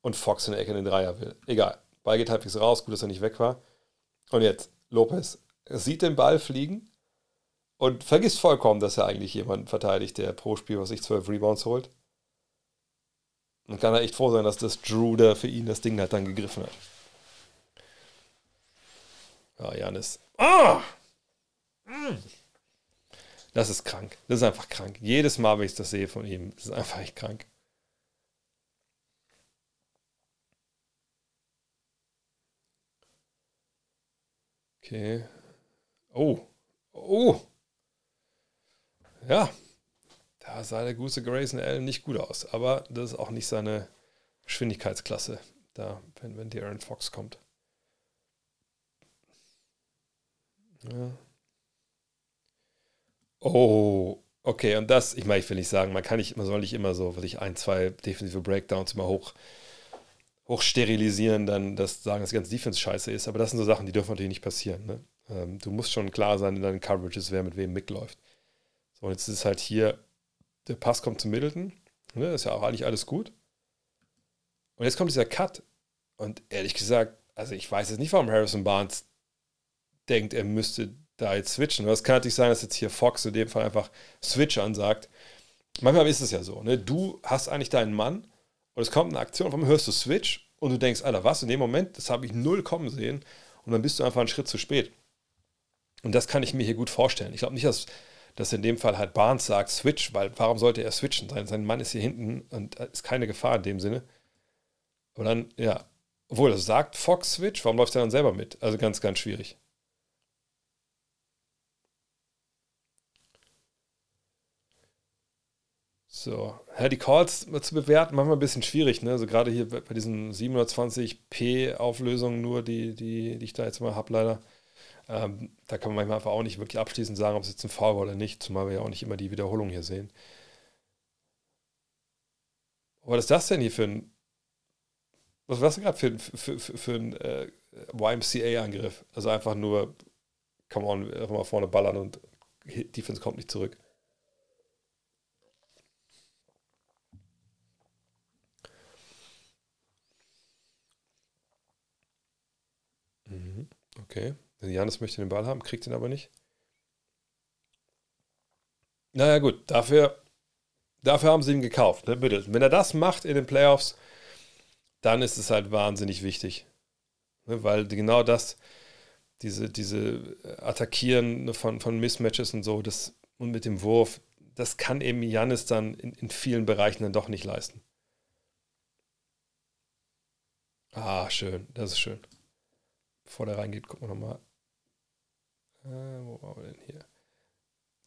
Und Fox in der Ecke den Dreier will. Egal. Ball geht halbwegs raus. Gut, dass er nicht weg war. Und jetzt, Lopez sieht den Ball fliegen und vergisst vollkommen, dass er eigentlich jemanden verteidigt, der pro Spiel, was ich zwölf Rebounds holt. Und kann er echt froh sein, dass das Drew da für ihn das Ding halt dann gegriffen hat. Ja, Janis. Ah! Mm. Das ist krank. Das ist einfach krank. Jedes Mal, wenn ich das sehe von ihm, ist einfach echt krank. Okay. Oh. Oh. Ja. Da sah der gute Grayson Allen nicht gut aus. Aber das ist auch nicht seine Geschwindigkeitsklasse, da, wenn, wenn die Aaron Fox kommt. Ja. Oh, okay. Und das, ich meine, ich will nicht sagen, man kann nicht, man soll nicht immer so, was ich ein, zwei defensive Breakdowns immer hoch, hoch sterilisieren, dann das sagen, dass die ganze Defense scheiße ist. Aber das sind so Sachen, die dürfen natürlich nicht passieren. Ne? Ähm, du musst schon klar sein in deinen Coverages, wer mit wem mitläuft. So, und jetzt ist halt hier, der Pass kommt zu Middleton. Ne? Ist ja auch eigentlich alles gut. Und jetzt kommt dieser Cut. Und ehrlich gesagt, also ich weiß jetzt nicht, warum Harrison Barnes denkt, er müsste da jetzt switchen. Aber es kann natürlich sein, dass jetzt hier Fox in dem Fall einfach Switch ansagt. Manchmal ist es ja so, ne? Du hast eigentlich deinen Mann und es kommt eine Aktion, auf hörst du Switch und du denkst, Alter, was? In dem Moment, das habe ich null kommen sehen und dann bist du einfach einen Schritt zu spät. Und das kann ich mir hier gut vorstellen. Ich glaube nicht, dass, dass in dem Fall halt Barnes sagt, Switch, weil warum sollte er switchen? Sein, sein Mann ist hier hinten und ist keine Gefahr in dem Sinne. Aber dann, ja, obwohl, das sagt Fox Switch, warum läuft er dann selber mit? Also ganz, ganz schwierig. So, ja, die Calls zu bewerten, manchmal ein bisschen schwierig, ne? Also gerade hier bei diesen 720p Auflösungen nur, die, die, die ich da jetzt mal habe, leider. Ähm, da kann man manchmal einfach auch nicht wirklich abschließend sagen, ob es jetzt ein Foul war oder nicht, zumal wir ja auch nicht immer die Wiederholung hier sehen. Was ist das denn hier für ein. Was war das gerade für, für, für, für ein äh, YMCA-Angriff? Also einfach nur, come on, einfach mal vorne ballern und Defense kommt nicht zurück. Mhm. Okay. Janis möchte den Ball haben, kriegt ihn aber nicht. Naja, gut, dafür, dafür haben sie ihn gekauft. Ne? Bitte. Wenn er das macht in den Playoffs, dann ist es halt wahnsinnig wichtig. Ne? Weil genau das, diese, diese Attackieren von, von Mismatches und so, das, und mit dem Wurf, das kann eben Janis dann in, in vielen Bereichen dann doch nicht leisten. Ah, schön, das ist schön. Bevor der reingeht, gucken wir nochmal. Äh, wo waren wir denn hier?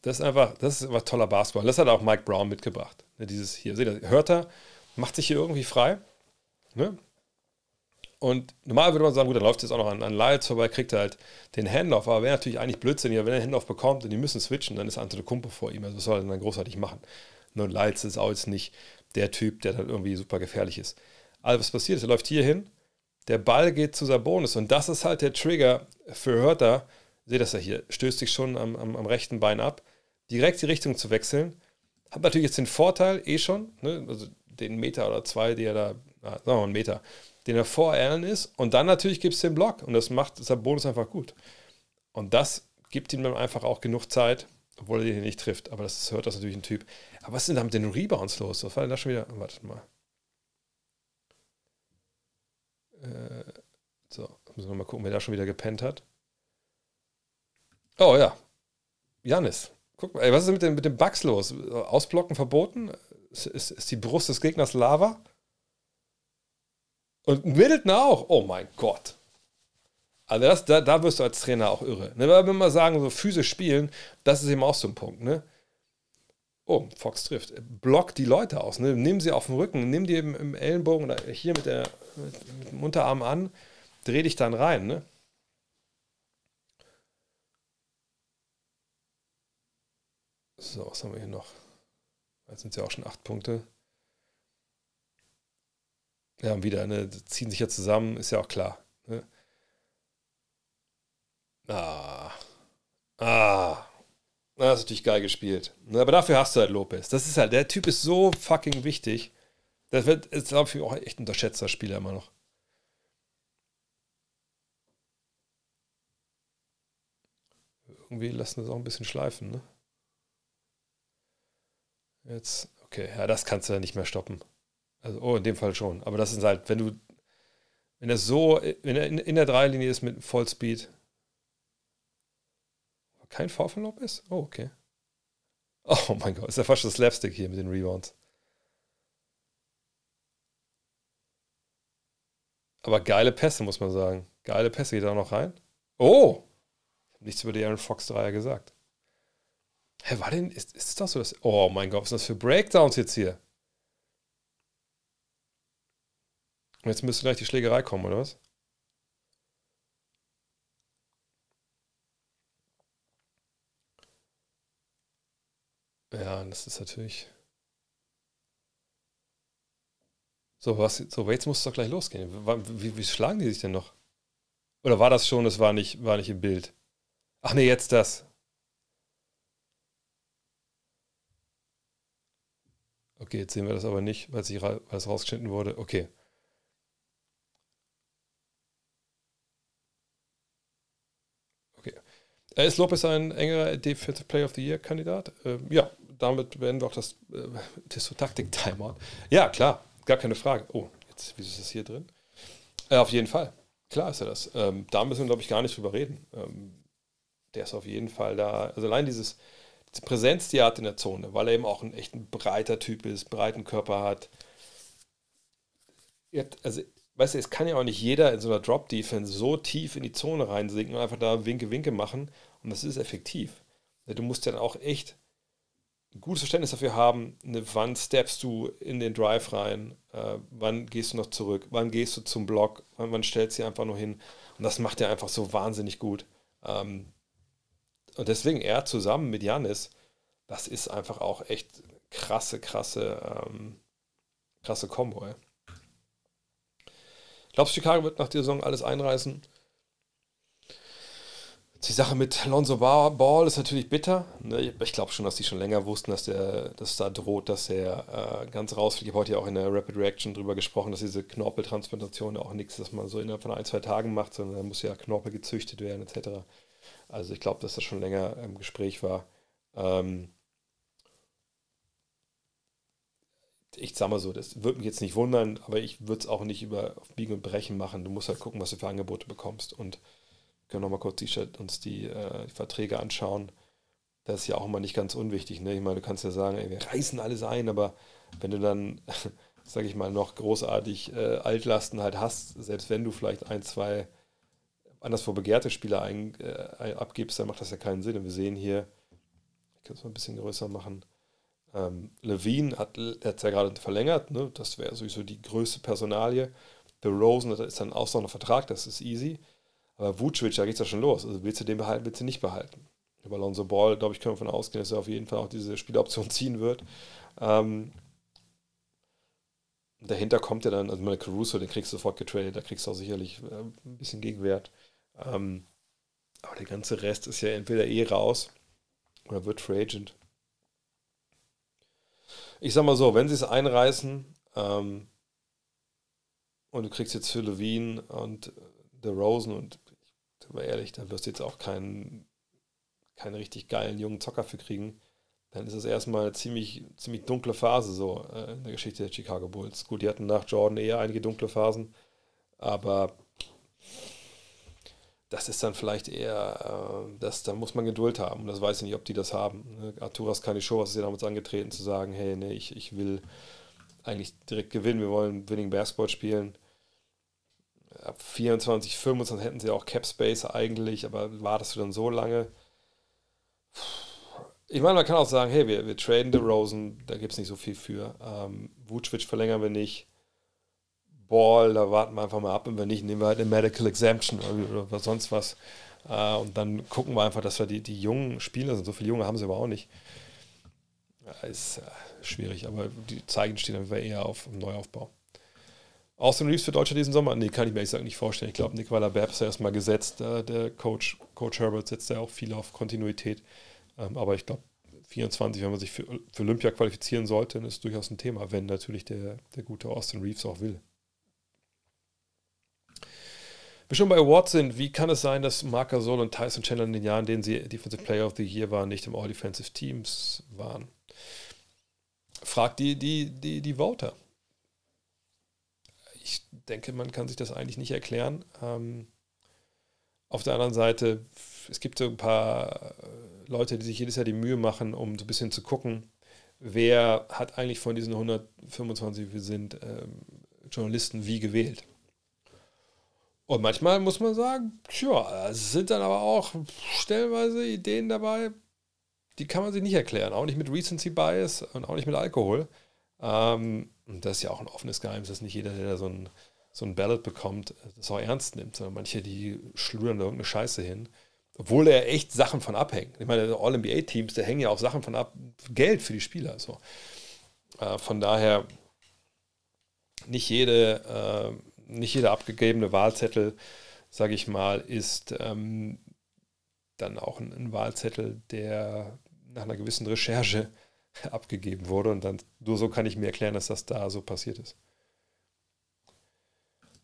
Das ist einfach, das ist einfach toller Basketball. Das hat auch Mike Brown mitgebracht. Ne, dieses hier, seht ihr, hört er, macht sich hier irgendwie frei. Ne? Und normal würde man sagen, gut, dann läuft jetzt auch noch an, an Lyles vorbei, kriegt er halt den Handoff, aber wäre natürlich eigentlich blödsinnig, wenn er den Handoff bekommt und die müssen switchen, dann ist Antetokounmpo vor ihm. Also was soll er dann großartig machen? Nur Lyles ist auch jetzt nicht der Typ, der dann irgendwie super gefährlich ist. Also was passiert ist, er läuft hier hin, der Ball geht zu Sabonis und das ist halt der Trigger für Hörter. Seht das ja hier, stößt sich schon am, am, am, rechten Bein ab. Direkt die Richtung zu wechseln. Hat natürlich jetzt den Vorteil, eh schon, ne? also den Meter oder zwei, die er da, na, sagen wir mal einen Meter, den er vor Allen ist. Und dann natürlich gibt es den Block und das macht Sabonis einfach gut. Und das gibt ihm dann einfach auch genug Zeit, obwohl er den hier nicht trifft. Aber das hört das natürlich ein Typ. Aber was ist denn da mit den Rebounds los? Was war denn da schon wieder? Wartet mal. Äh, so, müssen wir mal gucken, wer da schon wieder gepennt hat. Oh ja. Janis. Guck mal, ey, was ist mit, den, mit dem Bugs los? Ausblocken verboten? Ist, ist, ist die Brust des Gegners Lava? Und Middleton auch. Oh mein Gott. Also das, da, da wirst du als Trainer auch irre. Ne? Wenn wir mal sagen, so physisch spielen, das ist eben auch so ein Punkt. Ne? Oh, Fox trifft. Block die Leute aus. Ne? Nimm sie auf den Rücken, nimm die im, im Ellenbogen oder hier mit, der, mit, mit, dem Unterarm an, dreh dich dann rein. Ne? So, was haben wir hier noch? Jetzt sind es ja auch schon acht Punkte. Ja, und wieder, ne, ziehen sich ja zusammen, ist ja auch klar. Ne? Ah. Ah. Das ist natürlich geil gespielt. Aber dafür hast du halt Lopez. Das ist halt, der Typ ist so fucking wichtig. Das wird, ist, glaube ich, auch echt ein unterschätzter Spieler immer noch. Irgendwie lassen wir es auch ein bisschen schleifen, ne? Jetzt, okay, ja, das kannst du ja nicht mehr stoppen. Also, oh, in dem Fall schon. Aber das ist halt, wenn du, wenn er so, wenn er in, in der Dreilinie ist mit Vollspeed, kein Foul von Lopez? Oh, okay. Oh mein Gott, ist ja fast das Slapstick hier mit den Rebounds. Aber geile Pässe, muss man sagen. Geile Pässe, geht da noch rein? Oh! Ich habe nichts über die Aaron Fox Dreier gesagt. Hä, war denn, ist, ist das so? Das, oh mein Gott, was sind das für Breakdowns jetzt hier? Und jetzt müsste gleich die Schlägerei kommen, oder was? Ja, das ist natürlich. So, was, so, jetzt muss es doch gleich losgehen. Wie, wie, schlagen die sich denn noch? Oder war das schon, es war nicht, war nicht im Bild? Ach nee, jetzt das. Okay, jetzt sehen wir das aber nicht, weil, es rausgeschnitten wurde. Okay. Okay. Äh, ist Lopez ein engerer Defensive Player of the Year Kandidat? Ähm, ja, damit beenden wir auch das, äh, das so Taktik-Timeout. Ja, klar, gar keine Frage. Oh, jetzt, wieso ist das hier drin? Äh, auf jeden Fall. Klar ist er das. Ähm, da müssen wir, glaube ich, gar nicht drüber reden. Ähm, der ist auf jeden Fall da. Also allein dieses, diese Präsenz, die er hat in der Zone, weil er eben auch ein echt ein breiter Typ ist, breiten Körper hat. Also, weißt du, es kann ja auch nicht jeder in so einer Drop-Defense so tief in die Zone reinsinken und einfach da Winke-Winke machen. Und das ist effektiv. Du musst ja dann auch echt ein gutes Verständnis dafür haben, ne, wann steppst du in den Drive rein, äh, wann gehst du noch zurück, wann gehst du zum Block, wann, wann stellst du einfach nur hin. Und das macht er einfach so wahnsinnig gut. Ähm, und deswegen er zusammen mit Janis, das ist einfach auch echt krasse, krasse, ähm, krasse Kombo. Ey. Glaubst du, Chicago wird nach der Saison alles einreißen? Die Sache mit Lonzo Ball ist natürlich bitter. Ne? Ich glaube schon, dass die schon länger wussten, dass, der, dass da droht, dass er äh, ganz rausfliegt. Ich habe heute ja auch in der Rapid Reaction drüber gesprochen, dass diese Knorpeltransplantation auch nichts, dass man so innerhalb von ein, zwei Tagen macht, sondern da muss ja Knorpel gezüchtet werden, etc. Also ich glaube, dass das schon länger im Gespräch war. Ähm ich sag mal so, das würde mich jetzt nicht wundern, aber ich würde es auch nicht über Biegen und Brechen machen. Du musst halt gucken, was du für Angebote bekommst. Und können nochmal kurz die, uns die, äh, die, Verträge anschauen. Das ist ja auch immer nicht ganz unwichtig. Ne? Ich meine, du kannst ja sagen, ey, wir reißen alles ein, aber wenn du dann, sage ich mal, noch großartig äh, Altlasten halt hast, selbst wenn du vielleicht ein, zwei anderswo begehrte Spieler ein, äh, abgibst, dann macht das ja keinen Sinn. Und wir sehen hier, ich kann es mal ein bisschen größer machen, ähm, Levine hat es ja gerade verlängert, ne? das wäre sowieso die größte Personalie. The Rosen, ist dann auch noch ein Vertrag, das ist easy. Aber Vucevic, da geht es ja schon los. Also willst du den behalten, willst du nicht behalten. Über Alonso Ball, glaube ich, können wir davon ausgehen, dass er auf jeden Fall auch diese Spieloption ziehen wird. Ähm, dahinter kommt ja dann, also meine Caruso, den kriegst du sofort getradet, da kriegst du auch sicherlich äh, ein bisschen Gegenwert. Ähm, aber der ganze Rest ist ja entweder eh raus oder wird Free Agent. Ich sag mal so, wenn sie es einreißen ähm, und du kriegst jetzt für Levine und The Rosen und aber ehrlich, da wirst du jetzt auch keinen, keinen richtig geilen jungen Zocker für kriegen. Dann ist es erstmal eine ziemlich, ziemlich dunkle Phase so äh, in der Geschichte der Chicago Bulls. Gut, die hatten nach Jordan eher einige dunkle Phasen, aber das ist dann vielleicht eher, äh, das, da muss man Geduld haben. Das weiß ich nicht, ob die das haben. Ne? Arturas kann die Show, was ist ja damals angetreten, zu sagen, hey, nee, ich, ich will eigentlich direkt gewinnen, wir wollen Winning Basketball spielen ab 24, 25 hätten sie auch Cap Space eigentlich, aber wartest du dann so lange? Ich meine, man kann auch sagen, hey, wir, wir traden Rosen, da gibt es nicht so viel für. Ähm, Vucevic verlängern wir nicht. Ball, da warten wir einfach mal ab und wenn nicht, nehmen wir halt eine Medical Exemption oder, oder sonst was. Äh, und dann gucken wir einfach, dass wir die, die jungen Spieler sind. So viele Junge haben sie aber auch nicht. Ja, ist äh, schwierig, aber die Zeichen stehen dann eher auf Neuaufbau. Austin Reeves für Deutschland diesen Sommer? Nee, kann ich mir ehrlich gesagt nicht vorstellen. Ich glaube, Nick Weiler-Bepp ist ja erstmal gesetzt. Äh, der Coach, Coach Herbert setzt ja auch viel auf Kontinuität. Ähm, aber ich glaube, 24, wenn man sich für, Olympia qualifizieren sollte, ist durchaus ein Thema, wenn natürlich der, der gute Austin Reeves auch will. Wir schon bei Awards sind, wie kann es sein, dass Marc Gasol und Tyson Chandler in den Jahren, in denen sie Defensive Player of the Year waren, nicht im All-Defensive Teams waren? Fragt die, die, die, die Voter ich denke, man kann sich das eigentlich nicht erklären. Ähm, auf der anderen Seite, es gibt so ein paar äh, Leute, die sich jedes Jahr die Mühe machen, um so ein bisschen zu gucken, wer hat eigentlich von diesen 125, wie wir sind, ähm, Journalisten wie gewählt. Und manchmal muss man sagen, tja, es sind dann aber auch stellenweise Ideen dabei, die kann man sich nicht erklären. Auch nicht mit Recency Bias und auch nicht mit Alkohol. Ähm, und das ist ja auch ein offenes Geheimnis, dass nicht jeder, der da so ein, so ein Ballot bekommt, das auch ernst nimmt, sondern manche, die schludern da irgendeine Scheiße hin. Obwohl da echt Sachen von abhängen. Ich meine, All-NBA-Teams, da hängen ja auch Sachen von ab, Geld für die Spieler. So. Äh, von daher, nicht jede, äh, nicht jeder abgegebene Wahlzettel, sage ich mal, ist ähm, dann auch ein, ein Wahlzettel, der nach einer gewissen Recherche abgegeben wurde. Und dann nur so kann ich mir erklären, dass das da so passiert ist.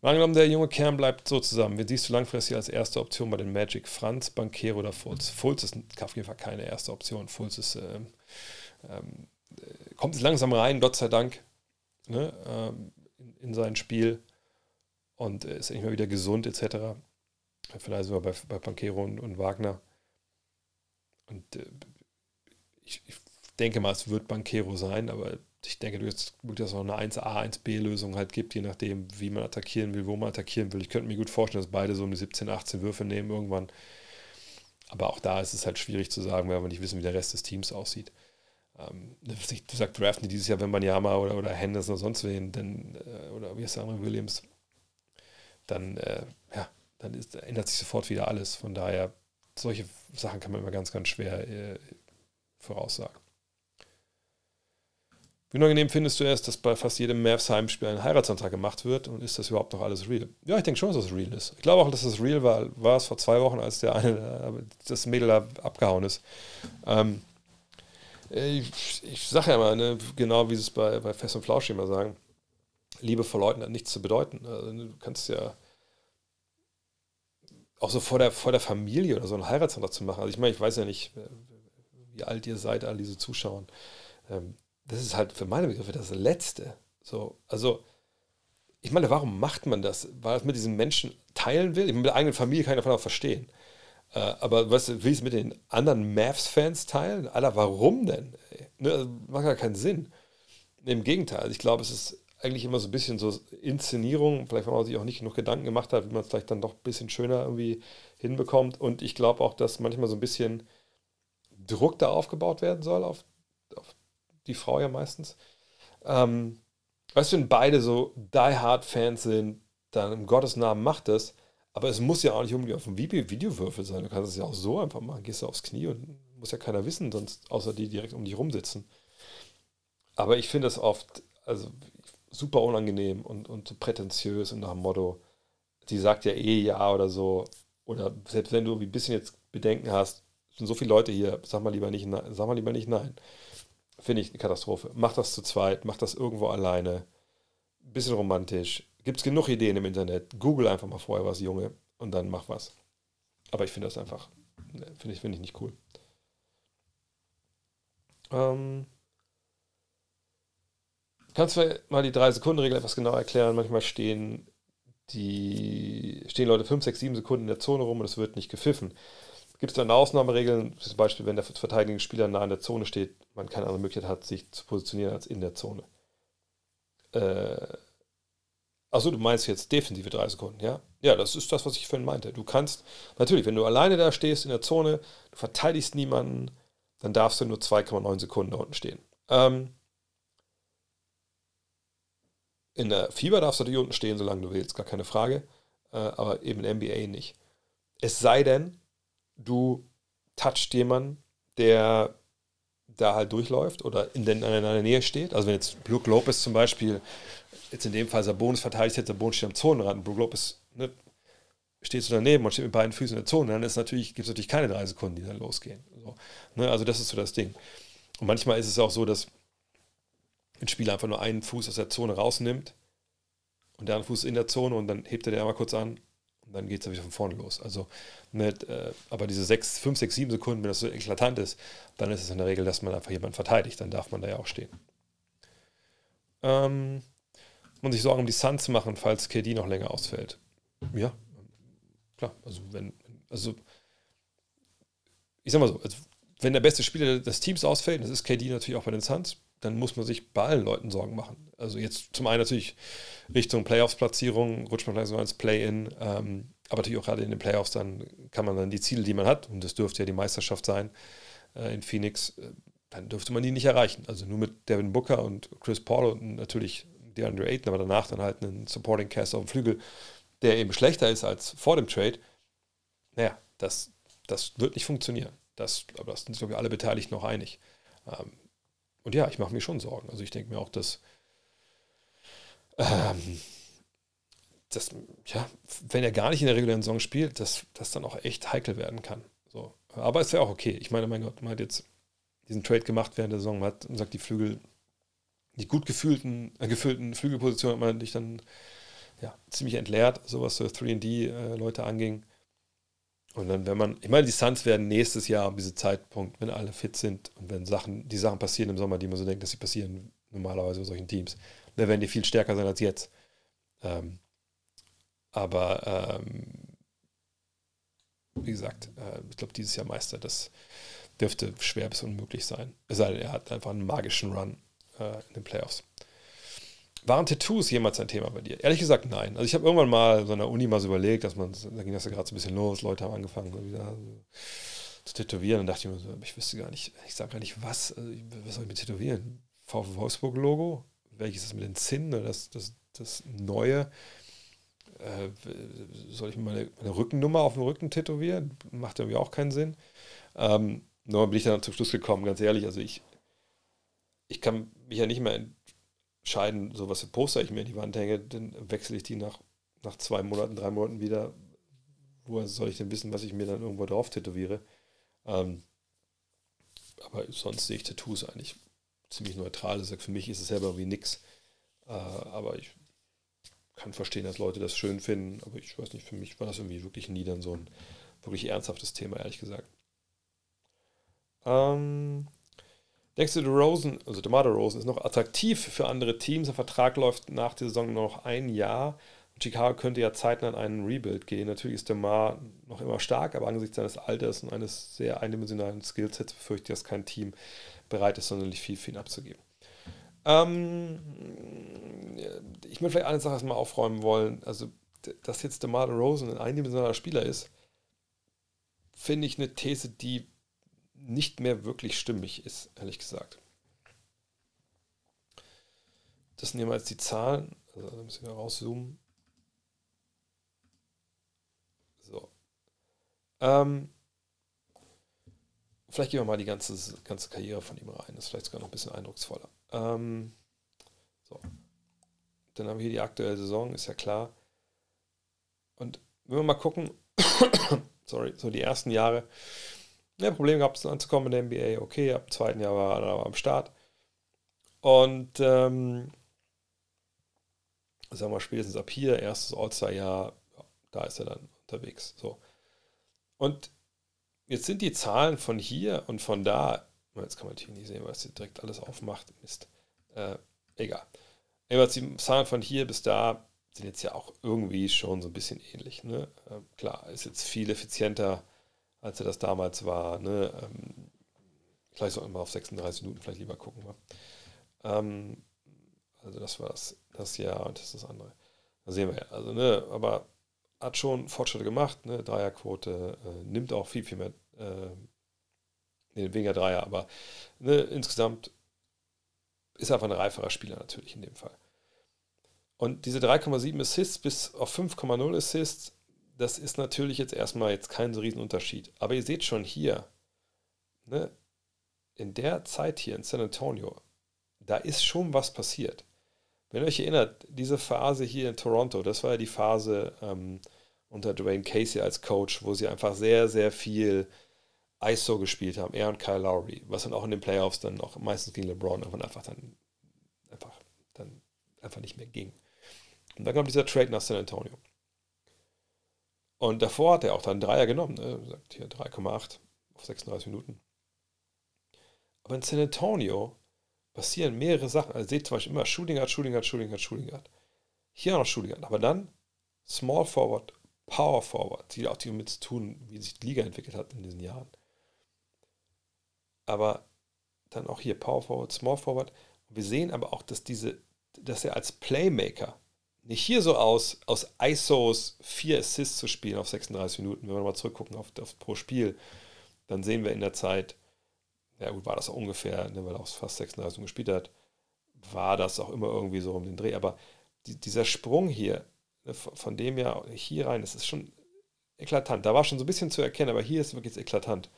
Angenommen, der junge Kern bleibt so zusammen. Wen siehst du langfristig als erste Option bei den Magic? Franz, Bankero oder Fulz? Fulz ist auf jeden Fall keine erste Option. Fulz ist, ähm, ähm, kommt jetzt langsam rein, Gott sei Dank, ne, ähm, in, in, sein Spiel und ist nicht mehr wieder gesund etc. Vielleicht sogar bei, bei Bankero und, und Wagner. Und äh, ich, ich denke mal, es wird Bankero sein, aber ich denke, dass es auch eine 1A, 1B-Lösung halt gibt, je nachdem, wie man attackieren will, wo man attackieren will. Ich könnte mir gut vorstellen, dass beide so eine 17, 18 Würfe nehmen irgendwann. Aber auch da ist es halt schwierig zu sagen, weil wir nicht wissen, wie der Rest des Teams aussieht. Ähm, du sagst, draften die dieses Jahr, wenn man Yama oder, oder Henderson oder sonst wen, denn, äh, oder wie der andere Williams, dann, äh, ja, dann ist, ändert sich sofort wieder alles. Von daher, solche Sachen kann man immer ganz, ganz schwer äh, voraussagen. Wie unangenehm findest du es, dass bei fast jedem Mavs Heimspiel ein Heiratsantrag gemacht wird und ist das überhaupt noch alles real? Ja, ich denke schon, dass das real ist. Ich glaube auch, dass das real war, war es vor zwei Wochen, als der eine, äh, das Mädel da abgehauen ist. Ähm, ich, ich sage ja immer, ne, genau wie sie es bei, bei Fest und Flausch immer sagen, Liebe vor Leuten hat nichts zu bedeuten. Also, du kannst ja auch so vor der, vor der Familie oder so einen Heiratsantrag zu machen. Also ich meine, ich weiß ja nicht, äh, wie alt ihr seid, all diese Zuschauer. Ähm, das ist halt für meine Begriffe das Letzte. So, also, ich meine, warum macht man das? Weil es mit diesen Menschen teilen will? Ich meine, mit der eigenen Familie kann ich davon auch verstehen. Äh, aber du, will ich es mit den anderen Mavs-Fans teilen? Alter, warum denn? Ne, also, macht gar keinen Sinn. Im Gegenteil, also ich glaube, es ist eigentlich immer so ein bisschen so Inszenierung, vielleicht weil man sich auch nicht genug Gedanken gemacht hat, wie man es vielleicht dann doch ein bisschen schöner irgendwie hinbekommt. Und ich glaube auch, dass manchmal so ein bisschen Druck da aufgebaut werden soll auf die Frau ja meistens. Ähm, weißt du, wenn beide so Die Hard Fans sind, dann im Gottes Namen macht das. Aber es muss ja auch nicht unbedingt auf dem Videowürfel sein. Du kannst es ja auch so einfach machen. Gehst du aufs Knie und muss ja keiner wissen, sonst außer die direkt um dich rumsitzen. Aber ich finde das oft also super unangenehm und, und so prätentiös und nach dem Motto, die sagt ja eh ja oder so. Oder selbst wenn du ein bisschen jetzt Bedenken hast, sind so viele Leute hier, sag mal lieber nicht, sag mal lieber nicht nein. Finde ich eine Katastrophe. Mach das zu zweit, mach das irgendwo alleine. Bisschen romantisch. Gibt es genug Ideen im Internet. Google einfach mal vorher was, Junge, und dann mach was. Aber ich finde das einfach, ne, finde ich, find ich nicht cool. Ähm, kannst du mal die 3-Sekunden-Regel etwas genauer erklären? Manchmal stehen die stehen Leute 5, 6, 7 Sekunden in der Zone rum und es wird nicht gepfiffen. Gibt es dann Ausnahmeregeln, zum Beispiel, wenn der verteidigende Spieler nah in der Zone steht, man keine andere Möglichkeit hat, sich zu positionieren als in der Zone? Äh, Achso, du meinst jetzt defensive drei Sekunden, ja? Ja, das ist das, was ich vorhin meinte. Du kannst, natürlich, wenn du alleine da stehst in der Zone, du verteidigst niemanden, dann darfst du nur 2,9 Sekunden da unten stehen. Ähm, in der Fieber darfst du natürlich unten stehen, solange du willst, gar keine Frage. Äh, aber eben in NBA nicht. Es sei denn, du touchst jemanden, der da halt durchläuft oder in, den, in der Nähe steht. Also wenn jetzt Brook Lopez zum Beispiel, jetzt in dem Fall Sabonis verteidigt hätte, Sabonis steht am Zonenrand und Brook Lopez ne, steht so daneben und steht mit beiden Füßen in der Zone, dann natürlich, gibt es natürlich keine drei Sekunden, die dann losgehen. So, ne, also das ist so das Ding. Und manchmal ist es auch so, dass ein Spieler einfach nur einen Fuß aus der Zone rausnimmt und der andere Fuß in der Zone und dann hebt er den einmal kurz an und dann geht es wieder von vorne los. Also, nicht, äh, aber diese 6, 5, 6, 7 Sekunden, wenn das so eklatant ist, dann ist es in der Regel, dass man einfach jemanden verteidigt. Dann darf man da ja auch stehen. Ähm, und sich Sorgen um die Suns machen, falls KD noch länger ausfällt. Ja, klar. Also, wenn, also, ich sag mal so, also, wenn der beste Spieler des Teams ausfällt, das ist KD natürlich auch bei den Suns, dann muss man sich bei allen Leuten Sorgen machen. Also jetzt zum einen natürlich Richtung Playoffs-Platzierung, rutscht man vielleicht so ins Play-In, ähm, aber natürlich auch gerade in den Playoffs, dann kann man dann die Ziele, die man hat, und das dürfte ja die Meisterschaft sein äh, in Phoenix, äh, dann dürfte man die nicht erreichen. Also nur mit Devin Booker und Chris Paul und natürlich DeAndre Ayton, aber danach dann halt einen Supporting Cast auf dem Flügel, der eben schlechter ist als vor dem Trade. Naja, das, das wird nicht funktionieren. Das, aber das sind sich, glaube ich, alle Beteiligten noch einig. Ähm, und ja, ich mache mir schon Sorgen. Also ich denke mir auch, dass, ähm, dass, ja, wenn er gar nicht in der regulären Saison spielt, dass das dann auch echt heikel werden kann. So. Aber es wäre auch okay. Ich meine, mein Gott, man hat jetzt diesen Trade gemacht während der Saison, man hat sagt, die Flügel, die gut gefühlten, äh, gefüllten Flügelpositionen hat man nicht dann ja, ziemlich entleert, so was so 3D-Leute äh, anging. Und dann, wenn man, ich meine, die Suns werden nächstes Jahr um diesen Zeitpunkt, wenn alle fit sind und wenn Sachen, die Sachen passieren im Sommer, die man so denkt, dass sie passieren, normalerweise bei solchen Teams, dann werden die viel stärker sein als jetzt. Ähm, aber ähm, wie gesagt, äh, ich glaube, dieses Jahr Meister, das dürfte schwer bis unmöglich sein. Es sei denn, er hat einfach einen magischen Run äh, in den Playoffs. Waren Tattoos jemals ein Thema bei dir? Ehrlich gesagt, nein. Also ich habe irgendwann mal so an der Uni mal so überlegt, dass man, da ging das ja gerade so ein bisschen los, Leute haben angefangen, so wieder so zu tätowieren. Dann dachte ich mir so, ich wüsste gar nicht, ich sage gar nicht, was, also was soll ich mit tätowieren? VfW Wolfsburg-Logo? Welches ist mit den Zinn oder das, das, das Neue? Äh, soll ich mir meine, meine, Rückennummer auf dem Rücken tätowieren? Macht irgendwie auch keinen Sinn. Ähm, nur bin ich dann zum Schluss gekommen, ganz ehrlich. Also ich, ich kann mich ja nicht mehr entscheiden, so was für Poster ich mir in die Wand hänge, dann wechsle ich die nach, nach zwei Monaten, drei Monaten wieder. Woher soll ich denn wissen, was ich mir dann irgendwo drauf tätowiere? Ähm, aber sonst sehe ich Tattoos eigentlich ziemlich neutral. Das für mich ist es selber irgendwie nix. Äh, aber ich kann verstehen, dass Leute das schön finden. Aber ich weiß nicht, für mich war das irgendwie wirklich nie dann so ein wirklich ernsthaftes Thema, ehrlich gesagt. Ähm, du, Rosen, also DeMar Rosen ist noch attraktiv für andere Teams? Der Vertrag läuft nach der Saison nur noch ein Jahr. Chicago könnte ja zeitnah in einen Rebuild gehen. Natürlich ist DeMar noch immer stark, aber angesichts seines Alters und eines sehr eindimensionalen Skillsets befürchte ich, dass kein Team bereit ist, sonderlich viel für ihn abzugeben. Ähm, ich möchte vielleicht eine Sache erstmal aufräumen wollen. Also, dass jetzt DeMar Rosen ein eindimensionaler Spieler ist, finde ich eine These, die nicht mehr wirklich stimmig ist, ehrlich gesagt. Das nehmen wir jetzt die Zahlen. Also da müssen wir rauszoomen. So. Ähm, vielleicht gehen wir mal die ganze, ganze Karriere von ihm rein. Das ist vielleicht sogar noch ein bisschen eindrucksvoller. Ähm, so. Dann haben wir hier die aktuelle Saison, ist ja klar. Und wenn wir mal gucken, sorry, so die ersten Jahre, ja, Probleme gehabt, anzukommen in der NBA. Okay, ab dem zweiten Jahr war er aber am Start. Und ähm, sagen wir spätestens ab hier, erstes All-Star-Jahr, ja, da ist er dann unterwegs. So. Und jetzt sind die Zahlen von hier und von da, jetzt kann man natürlich nicht sehen, weil es direkt alles aufmacht. Mist. Äh, egal. Jedenfalls die Zahlen von hier bis da sind jetzt ja auch irgendwie schon so ein bisschen ähnlich. Ne? Äh, klar, ist jetzt viel effizienter als er das damals war. Ne? Ähm, vielleicht sollten wir auf 36 Minuten vielleicht lieber gucken. Ähm, also das war das, das Jahr und das ist das andere. Da sehen wir ja. Also, ne, aber hat schon Fortschritte gemacht, ne? Dreierquote, äh, nimmt auch viel, viel mehr, äh, nee, weniger Dreier, aber ne, insgesamt ist er einfach ein reiferer Spieler natürlich in dem Fall. Und diese 3,7 Assists bis auf 5,0 Assists das ist natürlich jetzt erstmal jetzt kein so Riesenunterschied. Aber ihr seht schon hier, ne, in der Zeit hier in San Antonio, da ist schon was passiert. Wenn ihr euch erinnert, diese Phase hier in Toronto, das war ja die Phase ähm, unter Dwayne Casey als Coach, wo sie einfach sehr, sehr viel ISO gespielt haben, er und Kyle Lowry, was dann auch in den Playoffs dann auch meistens gegen LeBron einfach dann einfach, dann einfach nicht mehr ging. Und dann kam dieser Trade nach San Antonio. Und davor hat er auch dann Dreier genommen. Ne? Sagt hier 3,8 auf 36 Minuten. Aber in San Antonio passieren mehrere Sachen. Also seht zum Beispiel immer Shooting Guard, Shooting Guard, Shooting Guard, Shooting Guard. Hier noch Shooting Guard. Aber dann Small Forward, Power Forward, die auch damit zu tun, wie sich die Liga entwickelt hat in diesen Jahren. Aber dann auch hier Power Forward, Small Forward. wir sehen aber auch, dass diese, dass er als Playmaker nicht hier so aus, aus ISOs vier Assists zu spielen auf 36 Minuten. Wenn wir mal zurückgucken auf, auf pro Spiel, dann sehen wir in der Zeit, ja gut, war das auch ungefähr, ne, weil er auch fast 36 gespielt hat, war das auch immer irgendwie so um den Dreh. Aber die, dieser Sprung hier, ne, von dem ja hier rein, das ist schon eklatant. Da war schon so ein bisschen zu erkennen, aber hier ist wirklich eklatant.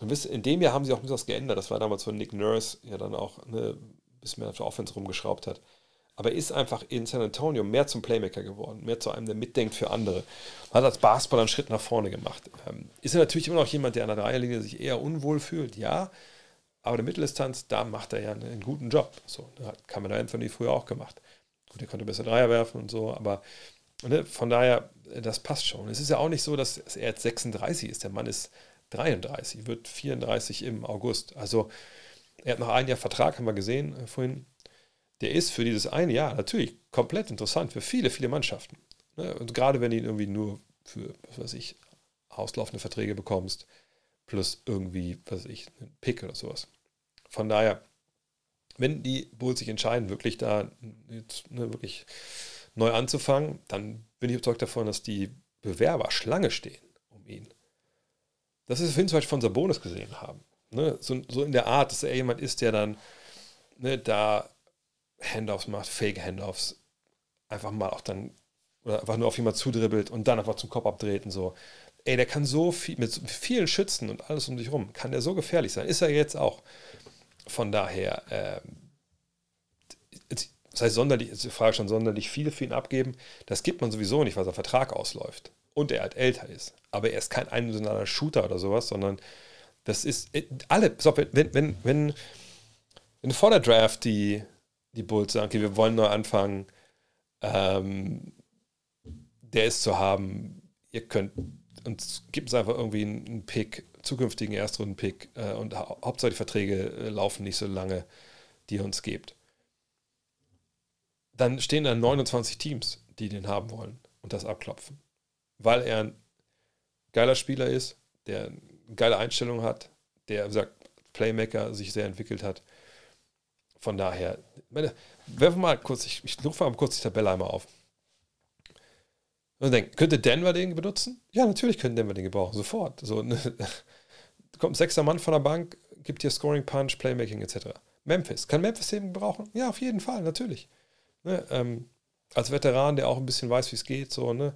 Und in dem Jahr haben sie auch ein bisschen was geändert. Das war damals von Nick Nurse, ja dann auch ne, ein bisschen mehr auf der Offense rumgeschraubt hat aber ist einfach in San Antonio mehr zum Playmaker geworden, mehr zu einem, der mitdenkt für andere. Hat als Basketballer einen Schritt nach vorne gemacht. Ähm, ist er natürlich immer noch jemand, der an der Dreierlinie sich eher unwohl fühlt, ja, aber der Mitteldistanz, da macht er ja einen, guten Job. So, hat Cameron Anthony früher auch gemacht. Gut, er konnte besser Dreier werfen und so, aber ne, von daher, das passt schon. Es ist ja auch nicht so, dass er jetzt 36 ist. Der Mann ist 33, wird 34 im August. Also er hat noch ein Jahr Vertrag, haben wir gesehen äh, vorhin. Der ist für dieses eine Jahr natürlich komplett interessant für viele, viele Mannschaften. Ne? Und gerade wenn du ihn irgendwie nur für, was weiß ich, auslaufende Verträge bekommst, plus irgendwie, was weiß ich, einen Pick oder sowas. Von daher, wenn die Bulls sich entscheiden, wirklich da jetzt, ne, wirklich neu anzufangen, dann bin ich überzeugt davon, dass die Bewerber Schlange stehen um ihn. Das ist, wir zum Beispiel von Sabonis gesehen haben. Ne? So, so, in der Art, dass er jemand ist, der dann ne, da Handoffs macht, Fake-Handoffs, einfach mal auch dann, oder einfach nur auf jemand zudribbelt und dann einfach zum Kopf abdreht und so. Ey, der kann so viel, mit vielen Schützen und alles um sich rum, kann der so gefährlich sein. Ist er jetzt auch. Von daher, ähm, das heißt sonderlich, ist die Frage schon sonderlich viel für ihn abgeben. Das gibt man sowieso nicht, weil sein Vertrag ausläuft. Und er halt älter ist. Aber er ist kein eindimensionaler Shooter oder sowas, sondern das ist äh, alle, wenn, wenn, wenn, wenn vor der Draft die, die Bulls sagen, okay, wir wollen neu anfangen, ähm, der ist zu haben, ihr könnt uns gibt es einfach irgendwie einen Pick, zukünftigen Erstrunden-Pick äh, und ha Hauptsache die Verträge äh, laufen nicht so lange, die ihr uns gebt. Dann stehen da 29 Teams, die den haben wollen und das abklopfen. Weil er ein geiler Spieler ist, der eine geile Einstellung hat, der, wie gesagt, Playmaker sich sehr entwickelt hat. Von daher, meine, werfen mal kurz, ich, ich rufe mal kurz die Tabelle einmal auf. Und denken, könnte Denver den benutzen? Ja, natürlich könnte Denver den gebrauchen, sofort. So, ne, kommt ein sechster Mann von der Bank, gibt dir Scoring Punch, Playmaking etc. Memphis, kann Memphis den gebrauchen? Ja, auf jeden Fall, natürlich. Ne, ähm, als Veteran, der auch ein bisschen weiß, wie es geht, so, ne?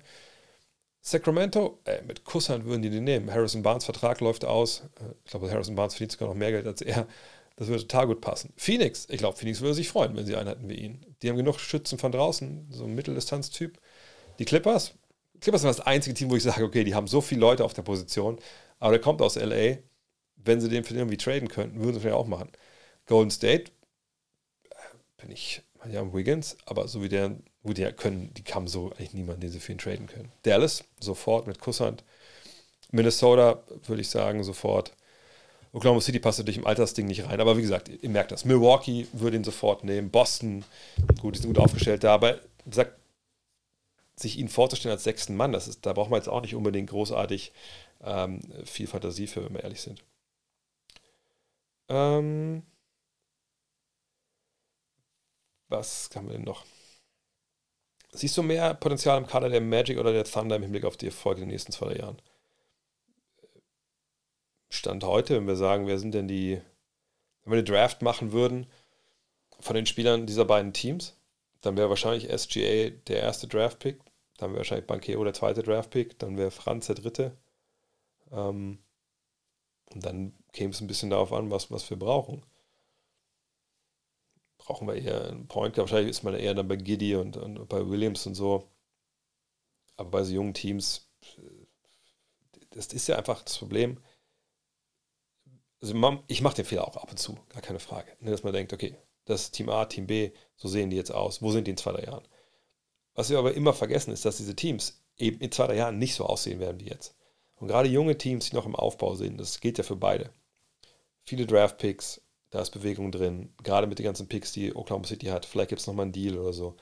Sacramento, ey, mit Kusshand würden die den nehmen. Harrison Barnes Vertrag läuft aus. Äh, ich glaube, Harrison Barnes verdient sogar noch mehr Geld als er. Das würde total gut passen. Phoenix, ich glaube, Phoenix würde sich freuen, wenn sie einen hätten wie ihn. Die haben genug Schützen von draußen, so ein Mitteldistanz-Typ. Die Clippers, Clippers sind das einzige Team, wo ich sage, okay, die haben so viele Leute auf der Position, aber der kommt aus LA. Wenn sie den für den irgendwie traden könnten, würden sie vielleicht auch machen. Golden State, äh, bin ich, ja, Wiggins, aber so wie der, wo die können, die haben so eigentlich niemanden, den sie für ihn traden können. Dallas, sofort mit Kusshand. Minnesota, würde ich sagen, sofort. Oklahoma City passt natürlich im Altersding nicht rein, aber wie gesagt, ihr merkt das. Milwaukee würde ihn sofort nehmen. Boston, gut, die sind gut aufgestellt da, aber gesagt, sich ihn vorzustellen als sechsten Mann, das ist, da braucht man jetzt auch nicht unbedingt großartig ähm, viel Fantasie für, wenn wir ehrlich sind. Ähm, was haben wir denn noch? Siehst du mehr Potenzial im Kader der Magic oder der Thunder im Hinblick auf die Erfolge in den nächsten zwei Jahren? Stand heute, wenn wir sagen, wer sind denn die, wenn wir eine Draft machen würden von den Spielern dieser beiden Teams, dann wäre wahrscheinlich SGA der erste Draft-Pick, dann wäre wahrscheinlich Banquero der zweite Draft-Pick, dann wäre Franz der dritte. Ähm, und dann käme es ein bisschen darauf an, was, was wir brauchen. Brauchen wir eher einen Point wahrscheinlich ist man eher dann bei Giddy und, und bei Williams und so. Aber bei so jungen Teams, das ist ja einfach das Problem. Also ich mache den Fehler auch ab und zu, gar keine Frage. Ne, dass man denkt, okay, das ist Team A, Team B, so sehen die jetzt aus. Wo sind die in zwei, drei Jahren? Was wir aber immer vergessen, ist, dass diese Teams eben in zwei, drei Jahren nicht so aussehen werden wie jetzt. Und gerade junge Teams, die noch im Aufbau sind, das geht ja für beide. Viele Draft-Picks, da ist Bewegung drin. Gerade mit den ganzen Picks, die Oklahoma City hat. Vielleicht gibt es nochmal einen Deal oder so.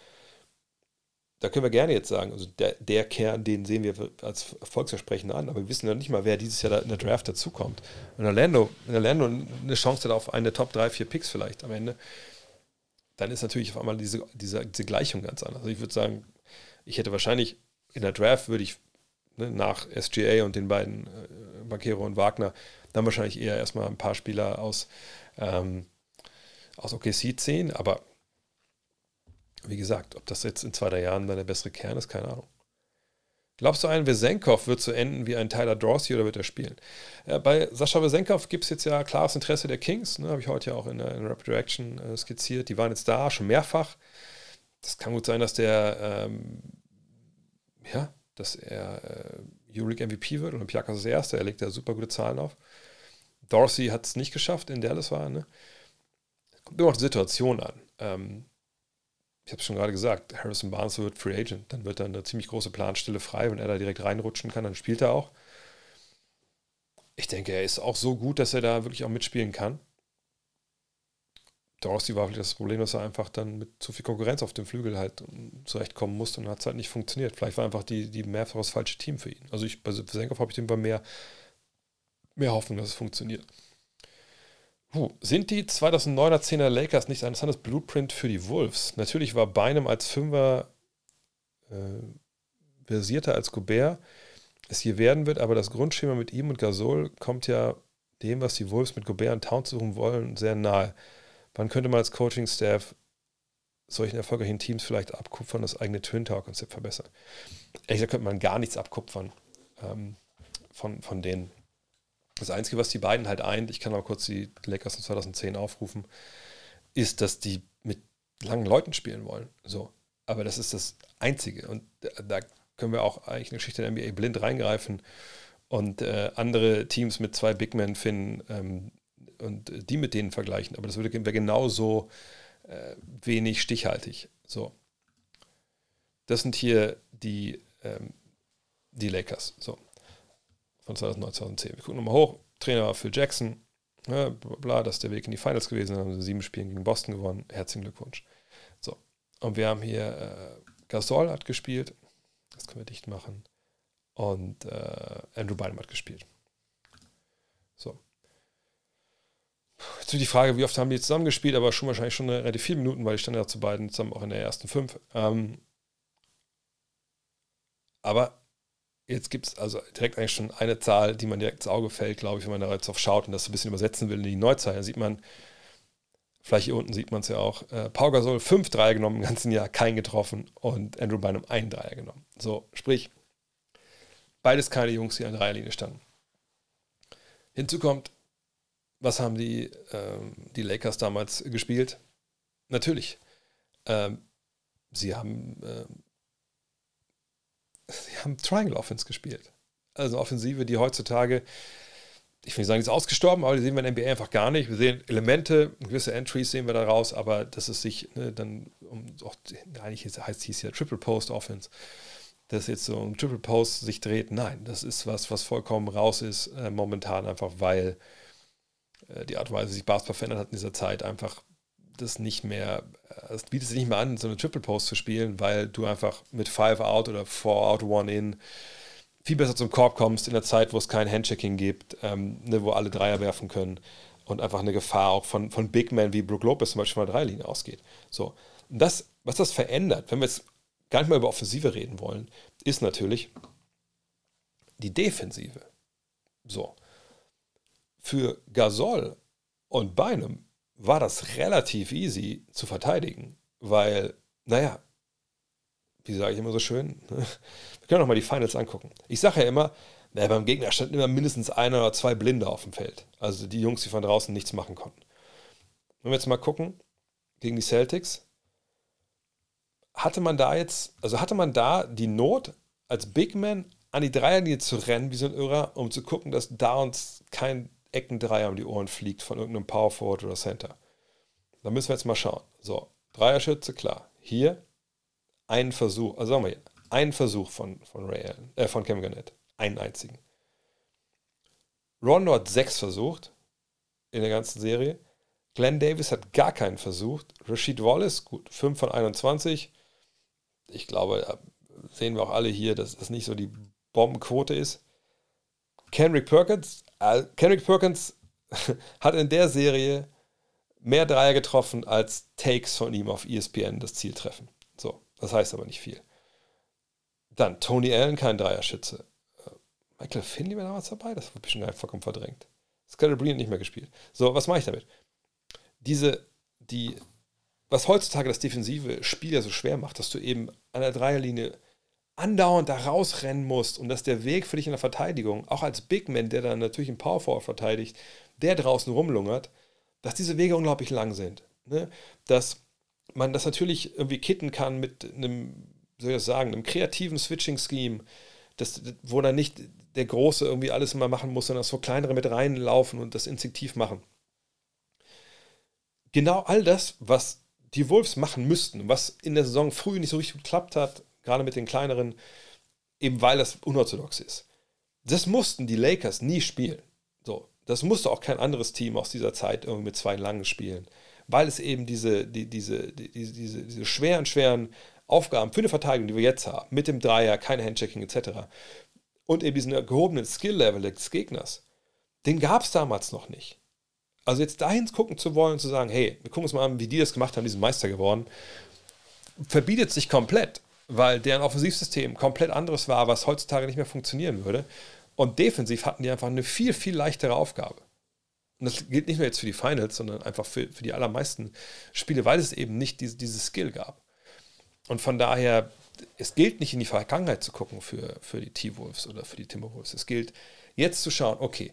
Da können wir gerne jetzt sagen, also der, der Kern, den sehen wir als erfolgsversprechend an, aber wir wissen ja nicht mal, wer dieses Jahr in der Draft dazukommt. Und Orlando, wenn Orlando eine Chance hat auf eine Top 3, 4 Picks vielleicht am Ende, dann ist natürlich auf einmal diese, diese, diese Gleichung ganz anders. Also ich würde sagen, ich hätte wahrscheinlich in der Draft würde ich ne, nach SGA und den beiden äh, Banquero und Wagner dann wahrscheinlich eher erstmal ein paar Spieler aus, ähm, aus OKC ziehen, aber wie gesagt, ob das jetzt in zwei, drei Jahren dann der bessere Kern ist, keine Ahnung. Glaubst du, ein Wesenkov wird so enden wie ein Tyler Dorsey oder wird er spielen? Ja, bei Sascha Wesenkov gibt es jetzt ja klares Interesse der Kings, ne, habe ich heute ja auch in, in Rapid Reaction äh, skizziert. Die waren jetzt da, schon mehrfach. Das kann gut sein, dass der, ähm, ja, dass er äh, Euroleague MVP wird. Olympiakos ist der Erste, er legt ja super gute Zahlen auf. Dorsey hat es nicht geschafft, in Dallas war, ne? Kommt immer auf die Situation an. Ähm, ich habe es schon gerade gesagt, Harrison Barnes wird Free Agent. Dann wird da eine ziemlich große Planstelle frei. Wenn er da direkt reinrutschen kann, dann spielt er auch. Ich denke, er ist auch so gut, dass er da wirklich auch mitspielen kann. Dorsey war vielleicht das Problem, dass er einfach dann mit zu viel Konkurrenz auf dem Flügel halt zurechtkommen musste und hat es halt nicht funktioniert. Vielleicht war einfach die, die mehrfach das falsche Team für ihn. Also ich, bei Senkov habe ich dem mehr, mehr Hoffnung, dass es funktioniert. Puh, sind die 2009er 10er Lakers nicht ein interessantes Blueprint für die Wolves? Natürlich war Beinem als Fünfer äh, versierter als Gobert es hier werden wird, aber das Grundschema mit ihm und Gasol kommt ja dem, was die Wolves mit Gobert und Town suchen wollen, sehr nahe. Wann könnte man als Coaching-Staff solchen erfolgreichen Teams vielleicht abkupfern, das eigene Twin Tower-Konzept verbessern? Ehrlich gesagt könnte man gar nichts abkupfern ähm, von, von denen. Das Einzige, was die beiden halt eint, ich kann mal kurz die Lakers von 2010 aufrufen, ist, dass die mit langen Leuten spielen wollen. So. Aber das ist das Einzige. Und da können wir auch eigentlich in die Geschichte der NBA blind reingreifen und äh, andere Teams mit zwei Big Men finden ähm, und die mit denen vergleichen. Aber das wäre genauso äh, wenig stichhaltig. So. Das sind hier die, ähm, die Lakers. So von 2009, 2010. Wir gucken nochmal hoch. Trainer war Phil Jackson. Ja, bla, bla, das ist der Weg in die Finals gewesen. Dann haben sie sieben Spielen gegen Boston gewonnen. Herzlichen Glückwunsch. So. Und wir haben hier äh, Gasol hat gespielt. Das können wir dicht machen. Und äh, Andrew Bynum hat gespielt. So. Jetzt die Frage, wie oft haben die zusammen gespielt, aber schon wahrscheinlich schon relativ viele Minuten, weil ich stand ja zu beiden zusammen auch in der ersten fünf. Ähm, aber Jetzt gibt es also direkt eigentlich schon eine Zahl, die man direkt ins Auge fällt, glaube ich, wenn man da jetzt drauf schaut und das ein bisschen übersetzen will in die Neuzeit. Da sieht man, vielleicht hier unten sieht man es ja auch, äh, Pau Gasol fünf Dreier genommen im ganzen Jahr, kein getroffen und Andrew Bynum einen Dreier genommen. So, sprich, beides keine Jungs, die an der Dreierlinie standen. Hinzu kommt, was haben die, ähm, die Lakers damals gespielt? Natürlich, ähm, sie haben ähm, sie haben Triangle Offense gespielt. Also eine Offensive, die heutzutage, ich will nicht sagen, die ist ausgestorben, aber die sehen wir in der NBA einfach gar nicht. Wir sehen Elemente, gewisse Entries sehen wir da raus, aber dass es sich ne, dann um, auch, eigentlich heißt es ja Triple Post Offense, dass jetzt so um Triple Post sich dreht, nein, das ist was, was vollkommen raus ist äh, momentan, einfach weil äh, die Art und Weise, wie sich Basketball verändert hat in dieser Zeit, einfach das nicht mehr, es bietet sich nicht mehr an, so eine Triple Post zu spielen, weil du einfach mit Five Out oder Four Out, One In viel besser zum Korb kommst in der Zeit, wo es kein Handchecking gibt, ähm, ne, wo alle Dreier werfen können und einfach eine Gefahr auch von, von Big Men wie Brook Lopez zum Beispiel mal Dreilinie ausgeht. So. Und das, was das verändert, wenn wir jetzt gar nicht mal über Offensive reden wollen, ist natürlich die Defensive. So. Für Gasol und Bynum war das relativ easy zu verteidigen, weil, naja, wie sage ich immer so schön, wir können auch mal die Finals angucken. Ich sage ja immer, naja, beim Gegner standen immer mindestens einer oder zwei Blinde auf dem Feld. Also die Jungs, die von draußen nichts machen konnten. Wenn wir jetzt mal gucken, gegen die Celtics, hatte man da jetzt, also hatte man da die Not, als Big Man an die Dreierlinie zu rennen, wie so ein Irrer, um zu gucken, dass da uns kein Eckendreier um die Ohren fliegt von irgendeinem Power Forward oder Center. Da müssen wir jetzt mal schauen. So, Dreierschütze, klar. Hier ein Versuch, also sagen wir hier, ein Versuch von, von Ray Allen, äh, von Kevin Garnett. Einen einzigen. Rondo hat sechs versucht in der ganzen Serie. Glenn Davis hat gar keinen versucht. Rashid Wallace, gut, 5 von 21. Ich glaube, sehen wir auch alle hier, dass das nicht so die Bombenquote ist. Kendrick Perkins, äh, Kendrick Perkins hat in der Serie mehr Dreier getroffen als Takes von ihm auf ESPN das Ziel treffen. So, das heißt aber nicht viel. Dann Tony Allen, kein Dreierschütze. Äh, Michael Finley war damals dabei, das ich schon vollkommen verdrängt. Scalabrine hat nicht mehr gespielt. So, was mache ich damit? Diese, die, was heutzutage das defensive Spiel ja so schwer macht, dass du eben an der Dreierlinie andauernd da rausrennen musst und dass der Weg für dich in der Verteidigung, auch als Big Man, der dann natürlich im Power Forward verteidigt, der draußen rumlungert, dass diese Wege unglaublich lang sind. Ne? Dass man das natürlich irgendwie kitten kann mit einem, soll ich das sagen, einem kreativen Switching-Scheme, wo dann nicht der Große irgendwie alles immer machen muss, sondern dass so kleinere mit reinlaufen und das instinktiv machen. Genau all das, was die Wolves machen müssten, was in der Saison früh nicht so richtig geklappt hat, gerade mit den kleineren, eben weil das unorthodox ist. Das mussten die Lakers nie spielen. So, das musste auch kein anderes Team aus dieser Zeit irgendwie mit zwei langen spielen, weil es eben diese, die, diese, die, diese, diese schweren, schweren Aufgaben für eine Verteidigung, die wir jetzt haben, mit dem Dreier, kein Handchecking etc. und eben diesen gehobenen Skill-Level des Gegners, den gab es damals noch nicht. Also jetzt dahin gucken zu wollen, zu sagen, hey, wir gucken uns mal an, wie die das gemacht haben, die sind Meister geworden, verbietet sich komplett, weil deren Offensivsystem komplett anderes war, was heutzutage nicht mehr funktionieren würde. Und defensiv hatten die einfach eine viel, viel leichtere Aufgabe. Und das gilt nicht nur jetzt für die Finals, sondern einfach für, für die allermeisten Spiele, weil es eben nicht diese, dieses Skill gab. Und von daher, es gilt nicht in die Vergangenheit zu gucken für, für die T-Wolves oder für die Timberwolves. Es gilt jetzt zu schauen, okay,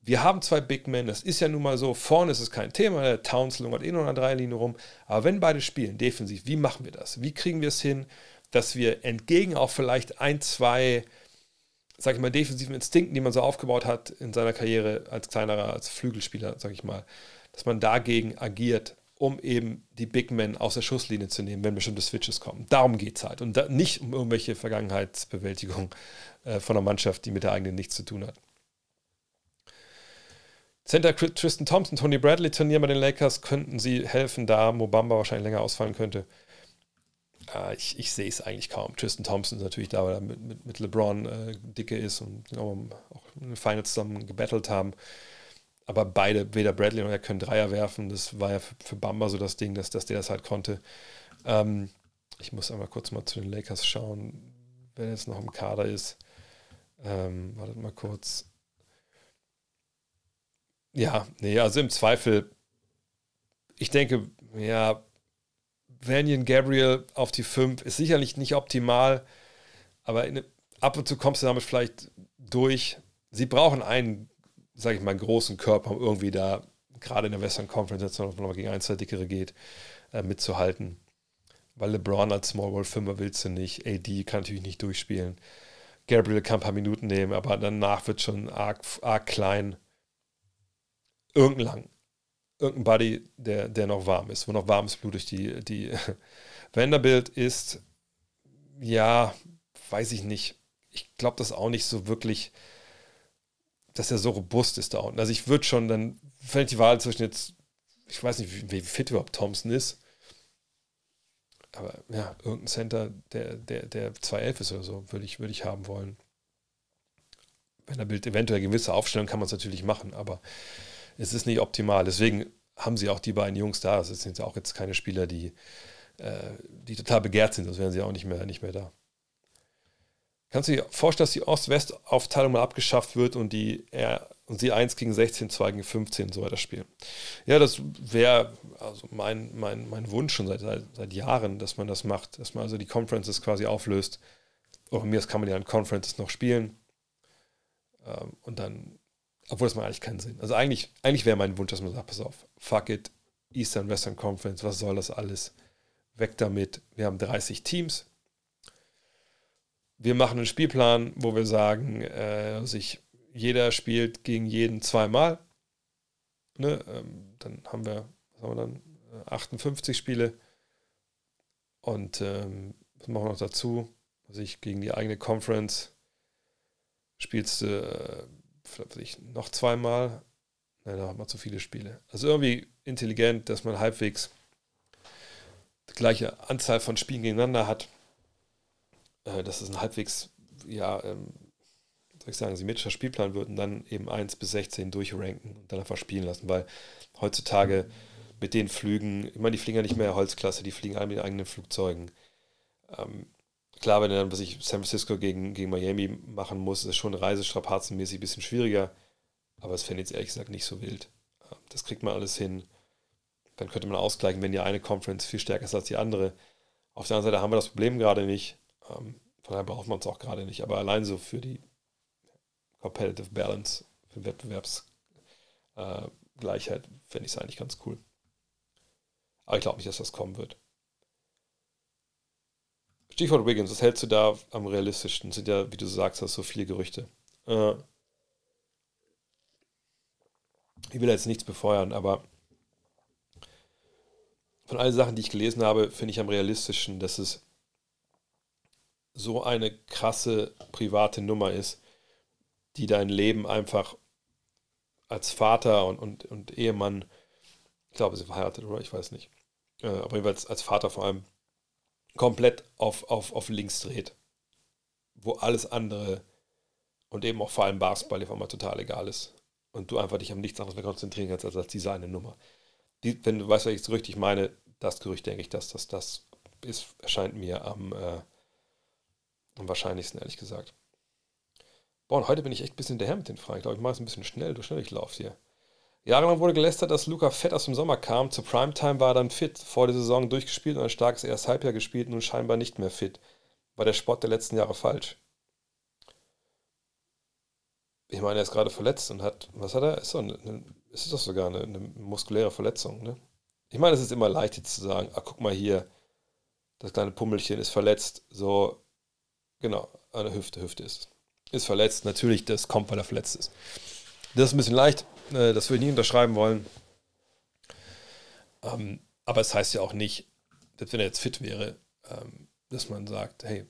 wir haben zwei Big Men, das ist ja nun mal so. Vorne ist es kein Thema, der Towns lungert eh nur an der Dreierlinie rum. Aber wenn beide spielen, defensiv, wie machen wir das? Wie kriegen wir es hin, dass wir entgegen auch vielleicht ein, zwei, sag ich mal, defensiven Instinkten, die man so aufgebaut hat in seiner Karriere als kleinerer, als Flügelspieler, sag ich mal, dass man dagegen agiert, um eben die Big Men aus der Schusslinie zu nehmen, wenn bestimmte Switches kommen. Darum geht es halt. Und da, nicht um irgendwelche Vergangenheitsbewältigung äh, von einer Mannschaft, die mit der eigenen nichts zu tun hat. Center Tristan Thompson, Tony Bradley trainieren bei den Lakers. Könnten sie helfen, da Mobamba wahrscheinlich länger ausfallen könnte? Äh, ich, ich sehe es eigentlich kaum. Tristan Thompson ist natürlich da, weil er mit, mit, mit LeBron äh, dicke ist und genau, auch eine Final zusammen gebettelt haben. Aber beide, weder Bradley noch er können Dreier werfen. Das war ja für, für Bamba so das Ding, dass, dass der das halt konnte. Ähm, ich muss einmal kurz mal zu den Lakers schauen, wer jetzt noch im Kader ist. Ähm, wartet mal kurz. Ja, nee, also im Zweifel, ich denke, ja, Vanian Gabriel auf die 5 ist sicherlich nicht optimal, aber eine, ab und zu kommst du damit vielleicht durch. Sie brauchen einen, sage ich mal, großen Körper, um irgendwie da, gerade in der Western Conference, jetzt noch mal gegen ein, zwei dickere geht, äh, mitzuhalten. Weil LeBron als Small Ball 5 willst du nicht. AD kann natürlich nicht durchspielen. Gabriel kann ein paar Minuten nehmen, aber danach wird schon arg, arg klein irgendein lang. Irgendein Buddy, der, der noch warm ist, wo noch warmes Blut durch die, die Vanderbilt ist, ja, weiß ich nicht. Ich glaube das auch nicht so wirklich, dass er so robust ist da unten. Also ich würde schon dann, fällt die Wahl zwischen jetzt, ich weiß nicht, wie, fit überhaupt Thompson ist, aber ja, irgendein Center, der, der, der 211 ist oder so, würde ich, würd ich haben wollen. Vanderbilt eventuell gewisse Aufstellungen kann man es natürlich machen, aber es ist nicht optimal. Deswegen haben sie auch die beiden Jungs da. Das sind ja auch jetzt keine Spieler, die, äh, die total begehrt sind. Das wären sie auch nicht mehr, nicht mehr da. Kannst du dir vorstellen, dass die Ost-West-Aufteilung mal abgeschafft wird und die R und sie 1 gegen 16, 2 gegen 15 und so weiter spielen? Ja, das wäre also mein, mein, mein Wunsch schon seit, seit, seit Jahren, dass man das macht, dass man also die Conferences quasi auflöst. Auch mir kann man ja in Conferences noch spielen. Ähm, und dann obwohl das macht eigentlich keinen Sinn. Also eigentlich, eigentlich wäre mein Wunsch, dass man sagt, pass auf, fuck it, Eastern Western Conference, was soll das alles? Weg damit. Wir haben 30 Teams. Wir machen einen Spielplan, wo wir sagen, äh, sich jeder spielt gegen jeden zweimal. Ne? Ähm, dann haben wir, was haben wir dann? 58 äh, Spiele. Und ähm, was machen wir noch dazu? Also ich gegen die eigene Conference spielst du äh, vielleicht noch zweimal. Nein, da hat man zu viele Spiele. Also irgendwie intelligent, dass man halbwegs die gleiche Anzahl von Spielen gegeneinander hat. Äh, dass es ein halbwegs, ja, ähm, soll ich sagen, symmetrischer Spielplan wird und dann eben 1 bis 16 durchranken und dann einfach spielen lassen, weil heutzutage mit den Flügen, ich meine, die fliegen ja nicht mehr Holzklasse, die fliegen alle mit eigenen Flugzeugen. Ähm, Klar, wenn er dann, was ich San Francisco gegen, gegen Miami machen muss, ist schon reisestrapazenmäßig ein bisschen schwieriger. Aber es fände ich jetzt ehrlich gesagt nicht so wild. Das kriegt man alles hin. Dann könnte man ausgleichen, wenn die eine Conference viel stärker ist als die andere. Auf der anderen Seite haben wir das Problem gerade nicht. Ähm, von daher braucht man es auch gerade nicht. Aber allein so für die Competitive Balance, für Wettbewerbsgleichheit, äh, fände ich es eigentlich ganz cool. Aber ich glaube nicht, dass das kommen wird. Stichwort Wiggins, was hältst du da am realistischsten? Sind ja, wie du sagst, hast so viele Gerüchte. Äh, ich will jetzt nichts befeuern, aber von allen Sachen, die ich gelesen habe, finde ich am realistischen, dass es so eine krasse private Nummer ist, die dein Leben einfach als Vater und, und, und Ehemann, ich glaube, sie verheiratet oder ich weiß nicht, äh, aber jeweils als Vater vor allem, komplett auf, auf, auf links dreht. Wo alles andere und eben auch vor allem Basketball einfach mal total egal ist. Und du einfach dich am nichts anderes mehr konzentrieren kannst als, als diese eine Nummer. Die, wenn du weißt, was ich so richtig meine, das Gerücht denke ich, dass das, das ist, erscheint mir am, äh, am wahrscheinlichsten, ehrlich gesagt. Boah, und heute bin ich echt ein bisschen hinterher mit den Fragen. Ich glaube, ich mache es ein bisschen schnell, du schnell ich laufe hier. Jahrelang wurde gelästert, dass Luca fett aus dem Sommer kam. Zur Primetime war er dann fit, vor der Saison durchgespielt und ein starkes erstes Halbjahr gespielt, nun scheinbar nicht mehr fit. War der Sport der letzten Jahre falsch? Ich meine, er ist gerade verletzt und hat, was hat er? Ist, doch eine, ist doch sogar eine, eine muskuläre Verletzung, ne? Ich meine, es ist immer leicht jetzt zu sagen, ah, guck mal hier, das kleine Pummelchen ist verletzt, so, genau, eine Hüfte, Hüfte ist. Ist verletzt, natürlich, das kommt, weil er verletzt ist. Das ist ein bisschen leicht, äh, das würde ich nie unterschreiben wollen. Ähm, aber es heißt ja auch nicht, dass wenn er jetzt fit wäre, ähm, dass man sagt, hey,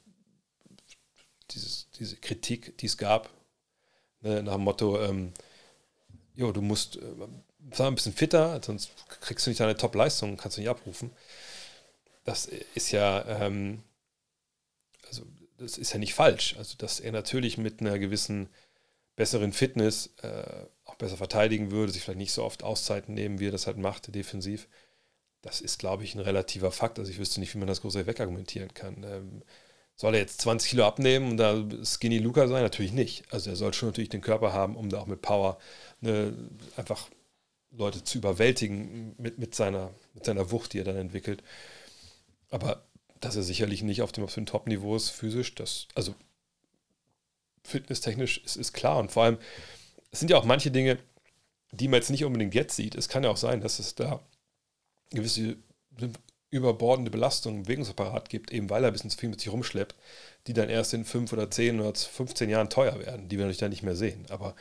dieses, diese Kritik, die es gab, ne, nach dem Motto, ähm, jo, du musst äh, sei ein bisschen fitter, sonst kriegst du nicht deine Top-Leistung, kannst du nicht abrufen. Das ist ja, ähm, also das ist ja nicht falsch. Also, dass er natürlich mit einer gewissen besseren Fitness äh, besser verteidigen würde, sich vielleicht nicht so oft Auszeiten nehmen, wie er das halt macht, defensiv. Das ist, glaube ich, ein relativer Fakt. Also ich wüsste nicht, wie man das groß wegargumentieren kann. Ähm, soll er jetzt 20 Kilo abnehmen und da Skinny Luca sein? Natürlich nicht. Also er soll schon natürlich den Körper haben, um da auch mit Power ne, einfach Leute zu überwältigen mit, mit, seiner, mit seiner Wucht, die er dann entwickelt. Aber dass er sicherlich nicht auf dem absoluten Top-Niveau ist, physisch, das, also fitnesstechnisch ist, ist klar. Und vor allem, es sind ja auch manche Dinge, die man jetzt nicht unbedingt jetzt sieht. Es kann ja auch sein, dass es da gewisse überbordende Belastung im Bewegungsapparat gibt, eben weil er ein bisschen zu viel mit sich rumschleppt, die dann erst in fünf oder zehn oder 15 Jahren teuer werden, die wir natürlich dann nicht mehr sehen. Aber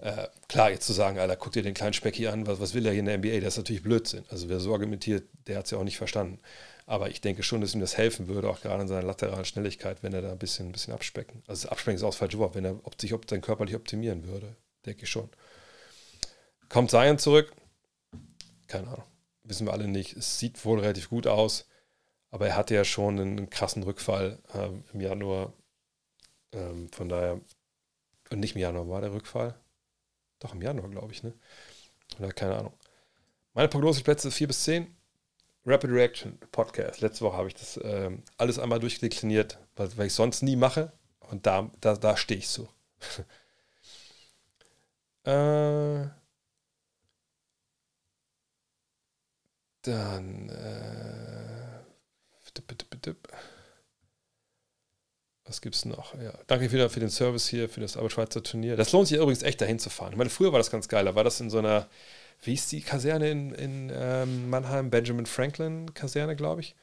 äh, klar, jetzt zu sagen, Alter, guck dir den kleinen Specki an, was, was will er hier in der NBA, das ist natürlich Blödsinn. Also wer so argumentiert, der hat es ja auch nicht verstanden. Aber ich denke schon, dass ihm das helfen würde, auch gerade in seiner lateralen Schnelligkeit, wenn er da ein bisschen, ein bisschen abspecken. Also abspecken ist auch das falsche Wort, wenn er ob sich ob sein körperlich optimieren würde, denke ich schon. Kommt Zion zurück? Keine Ahnung. Wissen wir alle nicht. Es sieht wohl relativ gut aus, aber er hatte ja schon einen krassen Rückfall ähm, im Januar. Ähm, von daher, und nicht im Januar war der Rückfall. Doch im Januar, glaube ich, ne? Oder keine Ahnung. Meine Prognoseplätze 4 bis 10. Rapid Reaction Podcast. Letzte Woche habe ich das ähm, alles einmal durchdekliniert, weil, weil ich sonst nie mache. Und da, da, da stehe ich so. äh, dann. Äh, was gibt es noch? Ja, danke wieder für den Service hier, für das Schweizer Turnier. Das lohnt sich übrigens echt dahin zu fahren. Ich meine, früher war das ganz geil. Da war das in so einer wie ist die Kaserne in, in ähm, Mannheim? Benjamin Franklin Kaserne, glaube ich.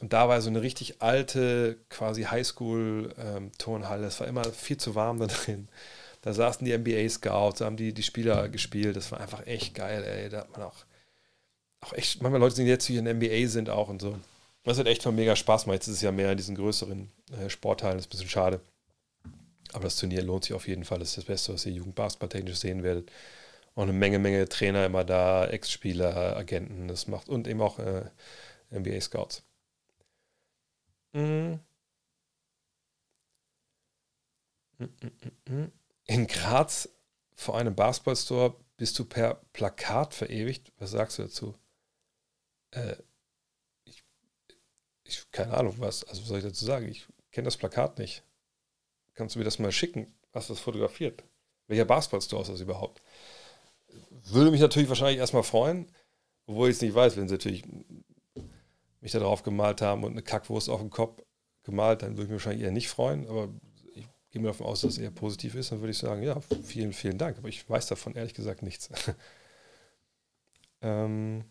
Und da war so eine richtig alte, quasi Highschool-Turnhalle. Ähm, es war immer viel zu warm da drin. Da saßen die NBA-Scouts, da haben die, die Spieler gespielt. Das war einfach echt geil, ey. Da hat man auch, auch echt, manchmal Leute, die jetzt hier in der NBA sind auch und so. Das hat echt schon mega Spaß gemacht. Jetzt ist es ja mehr in diesen größeren äh, Sporthallen. Das ist ein bisschen schade. Aber das Turnier lohnt sich auf jeden Fall. Das ist das Beste, was ihr Jugendbasketball-technisch sehen werdet auch eine Menge, Menge Trainer immer da, Ex-Spieler, Agenten, das macht und eben auch äh, NBA-Scouts. Mhm. In Graz vor einem Basketballstore bist du per Plakat verewigt. Was sagst du dazu? Äh, ich, ich, keine Ahnung, was. Also, was soll ich dazu sagen? Ich kenne das Plakat nicht. Kannst du mir das mal schicken? Du das fotografiert? Welcher Basketballstore ist das überhaupt? würde mich natürlich wahrscheinlich erstmal freuen, obwohl ich es nicht weiß, wenn sie natürlich mich da drauf gemalt haben und eine Kackwurst auf dem Kopf gemalt, dann würde ich mich wahrscheinlich eher nicht freuen, aber ich gehe mir davon aus, dass es eher positiv ist, dann würde ich sagen, ja, vielen, vielen Dank, aber ich weiß davon ehrlich gesagt nichts. ähm,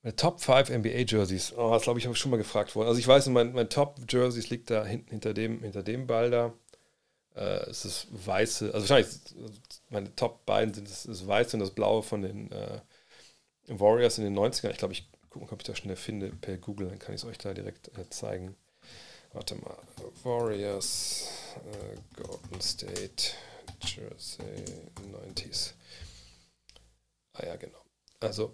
meine Top 5 NBA Jerseys, oh, das glaube ich, habe ich schon mal gefragt worden. Also ich weiß, mein, mein Top Jerseys liegt da hinten hinter dem, hinter dem Ball da. Äh, es ist weiße, also wahrscheinlich meine Top beiden sind das, das Weiße und das Blaue von den äh, Warriors in den 90ern. Ich glaube, ich gucke mal, ob ich das schnell finde per Google, dann kann ich es euch da direkt äh, zeigen. Warte mal. Warriors, äh, Golden State, Jersey, 90s. Ah ja, genau. Also,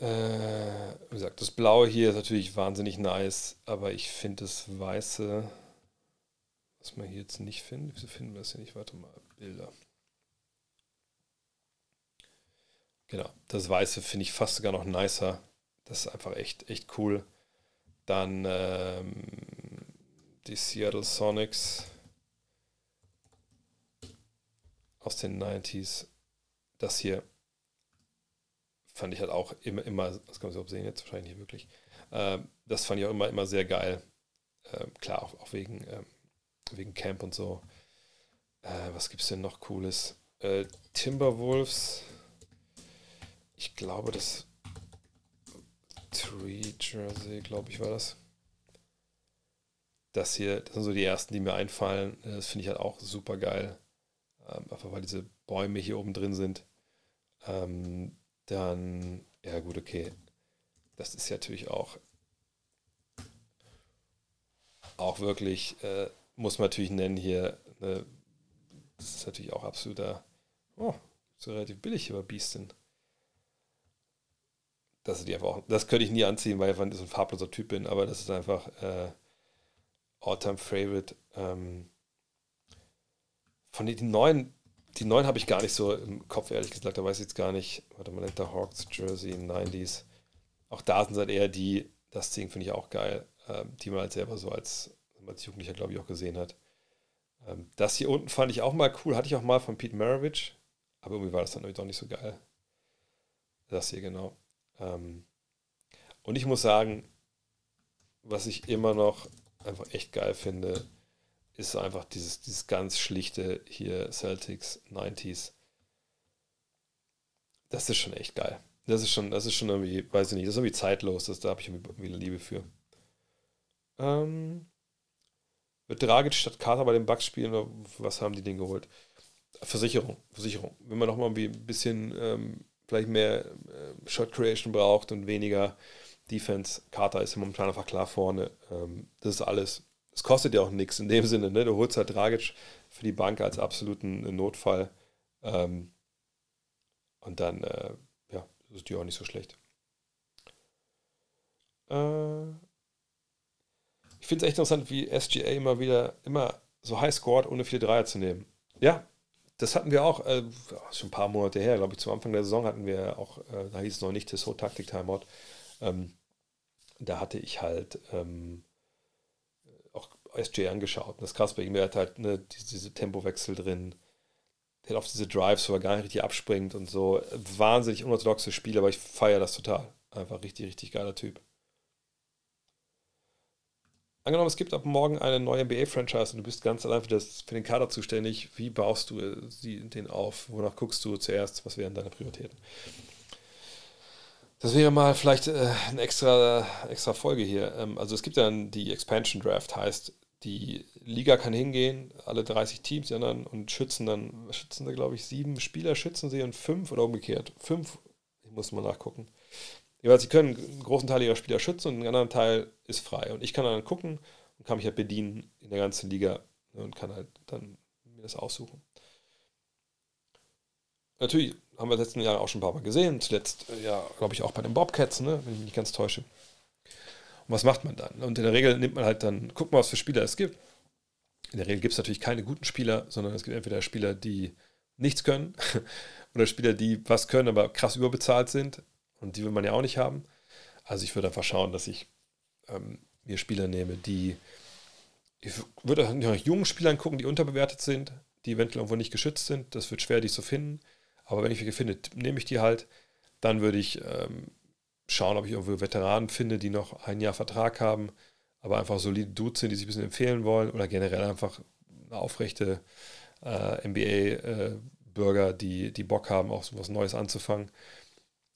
äh, wie gesagt, das Blaue hier ist natürlich wahnsinnig nice, aber ich finde das Weiße, was man hier jetzt nicht findet, wieso finden wir das hier nicht? Warte mal, Bilder. Genau, das Weiße finde ich fast sogar noch nicer. Das ist einfach echt, echt cool. Dann ähm, die Seattle Sonics aus den 90s. Das hier fand ich halt auch immer, immer das kann man so sehen jetzt wahrscheinlich nicht wirklich. Ähm, das fand ich auch immer, immer sehr geil. Ähm, klar, auch, auch wegen, ähm, wegen Camp und so. Äh, was gibt es denn noch Cooles? Äh, Timberwolves. Ich glaube, das Tree Jersey, glaube ich, war das. Das hier, das sind so die ersten, die mir einfallen. Das finde ich halt auch super geil. Ähm, einfach weil diese Bäume hier oben drin sind. Ähm, dann, ja gut, okay. Das ist ja natürlich auch, auch wirklich, äh, muss man natürlich nennen hier, ne, das ist natürlich auch absoluter, oh, so relativ billig hier bei Beastin. Das, ist die einfach auch, das könnte ich nie anziehen, weil ich so ein farbloser Typ bin, aber das ist einfach äh, All-Time Favorite. Ähm, von den neuen, die neuen habe ich gar nicht so im Kopf, ehrlich gesagt, da weiß ich jetzt gar nicht. Warte mal, der Hawks Jersey 90s. Auch da sind halt eher die, das Ding finde ich auch geil, ähm, die man halt selber so als, als Jugendlicher, glaube ich, auch gesehen hat. Ähm, das hier unten fand ich auch mal cool, hatte ich auch mal von Pete Maravich, aber irgendwie war das dann irgendwie doch nicht so geil. Das hier genau. Ähm, und ich muss sagen, was ich immer noch einfach echt geil finde, ist einfach dieses, dieses ganz schlichte hier Celtics 90s. Das ist schon echt geil. Das ist schon, das ist schon irgendwie, weiß ich nicht, das ist irgendwie zeitlos, das, da habe ich irgendwie Liebe für. Ähm, wird Dragic statt Carter bei den Bucks spielen oder was haben die denn geholt? Versicherung, Versicherung. Wenn man noch mal ein bisschen ähm, vielleicht mehr äh, Shot Creation braucht und weniger Defense. Carter ist momentan einfach klar vorne. Ähm, das ist alles. Es kostet ja auch nichts in dem Sinne. Ne? Du holst halt Dragic für die Bank als absoluten Notfall. Ähm, und dann, äh, ja, ist die auch nicht so schlecht. Äh, ich finde es echt interessant, wie SGA immer wieder, immer so high scored, ohne viele Dreier zu nehmen. Ja, das hatten wir auch äh, schon ein paar Monate her, glaube ich, zum Anfang der Saison hatten wir auch, äh, da hieß es noch nicht das Taktik Timeout. Ähm, da hatte ich halt ähm, auch SJ angeschaut. das krass bei ihm, er hat halt ne, diese, diese Tempowechsel drin. Der hat auf diese Drives, wo er gar nicht richtig abspringt und so. Wahnsinnig unorthodoxe Spiel, aber ich feiere das total. Einfach richtig, richtig geiler Typ. Angenommen, es gibt ab morgen eine neue NBA-Franchise und du bist ganz allein für, das, für den Kader zuständig. Wie baust du äh, den auf? Wonach guckst du zuerst? Was wären deine Prioritäten? Das wäre mal vielleicht äh, eine extra, extra Folge hier. Ähm, also es gibt dann die Expansion Draft, heißt, die Liga kann hingehen, alle 30 Teams anderen und schützen dann, schützen da glaube ich sieben Spieler, schützen sie und fünf oder umgekehrt. Fünf, ich muss mal nachgucken. Jeweils, sie können einen großen Teil ihrer Spieler schützen und einen anderen Teil ist frei. Und ich kann dann gucken und kann mich halt bedienen in der ganzen Liga ne, und kann halt dann mir das aussuchen. Natürlich haben wir den letzten Jahren auch schon ein paar Mal gesehen. Zuletzt, äh, ja, glaube ich, auch bei den Bobcats, ne, wenn ich mich nicht ganz täusche. Und was macht man dann? Und in der Regel nimmt man halt dann, guckt mal, was für Spieler es gibt. In der Regel gibt es natürlich keine guten Spieler, sondern es gibt entweder Spieler, die nichts können oder Spieler, die was können, aber krass überbezahlt sind. Und die will man ja auch nicht haben. Also ich würde einfach schauen, dass ich ähm, mir Spieler nehme, die. Ich würde auch nach jungen Spielern gucken, die unterbewertet sind, die eventuell irgendwo nicht geschützt sind. Das wird schwer, die zu finden. Aber wenn ich welche finde, nehme ich die halt. Dann würde ich ähm, schauen, ob ich irgendwo Veteranen finde, die noch ein Jahr Vertrag haben, aber einfach solide Dudes sind, die sich ein bisschen empfehlen wollen oder generell einfach eine aufrechte äh, NBA-Bürger, äh, die, die Bock haben, auch so was Neues anzufangen.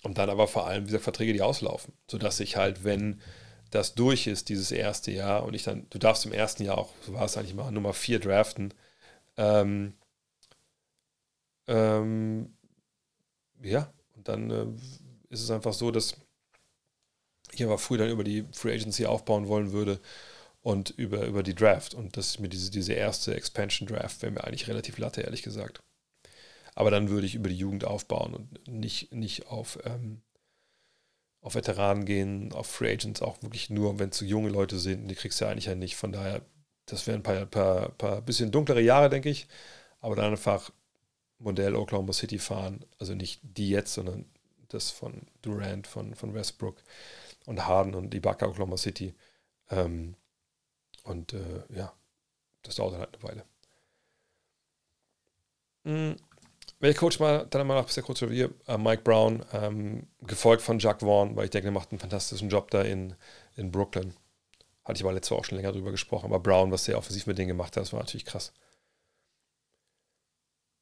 Und dann aber vor allem, gesagt, Verträge, die auslaufen. Sodass ich halt, wenn das durch ist, dieses erste Jahr, und ich dann, du darfst im ersten Jahr auch, so war es eigentlich mal, Nummer 4 draften, ähm, ähm, ja, und dann äh, ist es einfach so, dass ich aber früh dann über die Free Agency aufbauen wollen würde und über, über die Draft. Und das ist mir diese, diese erste Expansion Draft, wäre mir eigentlich relativ latte, ehrlich gesagt. Aber dann würde ich über die Jugend aufbauen und nicht, nicht auf, ähm, auf Veteranen gehen, auf Free Agents auch wirklich nur, wenn es so junge Leute sind. Die kriegst du ja eigentlich ja nicht. Von daher, das wären ein paar, paar, paar bisschen dunklere Jahre, denke ich. Aber dann einfach Modell Oklahoma City fahren. Also nicht die jetzt, sondern das von Durant, von, von Westbrook und Harden und Ibaka Oklahoma City. Ähm, und äh, ja, das dauert dann halt eine Weile. Mhm. Welcher Coach mal, dann einmal noch ein bisschen kurz Review. Äh, Mike Brown, ähm, gefolgt von Jack Vaughn, weil ich denke, er macht einen fantastischen Job da in, in Brooklyn. Hatte ich aber letztes Mal auch schon länger drüber gesprochen. Aber Brown, was der offensiv mit denen gemacht hat, das war natürlich krass.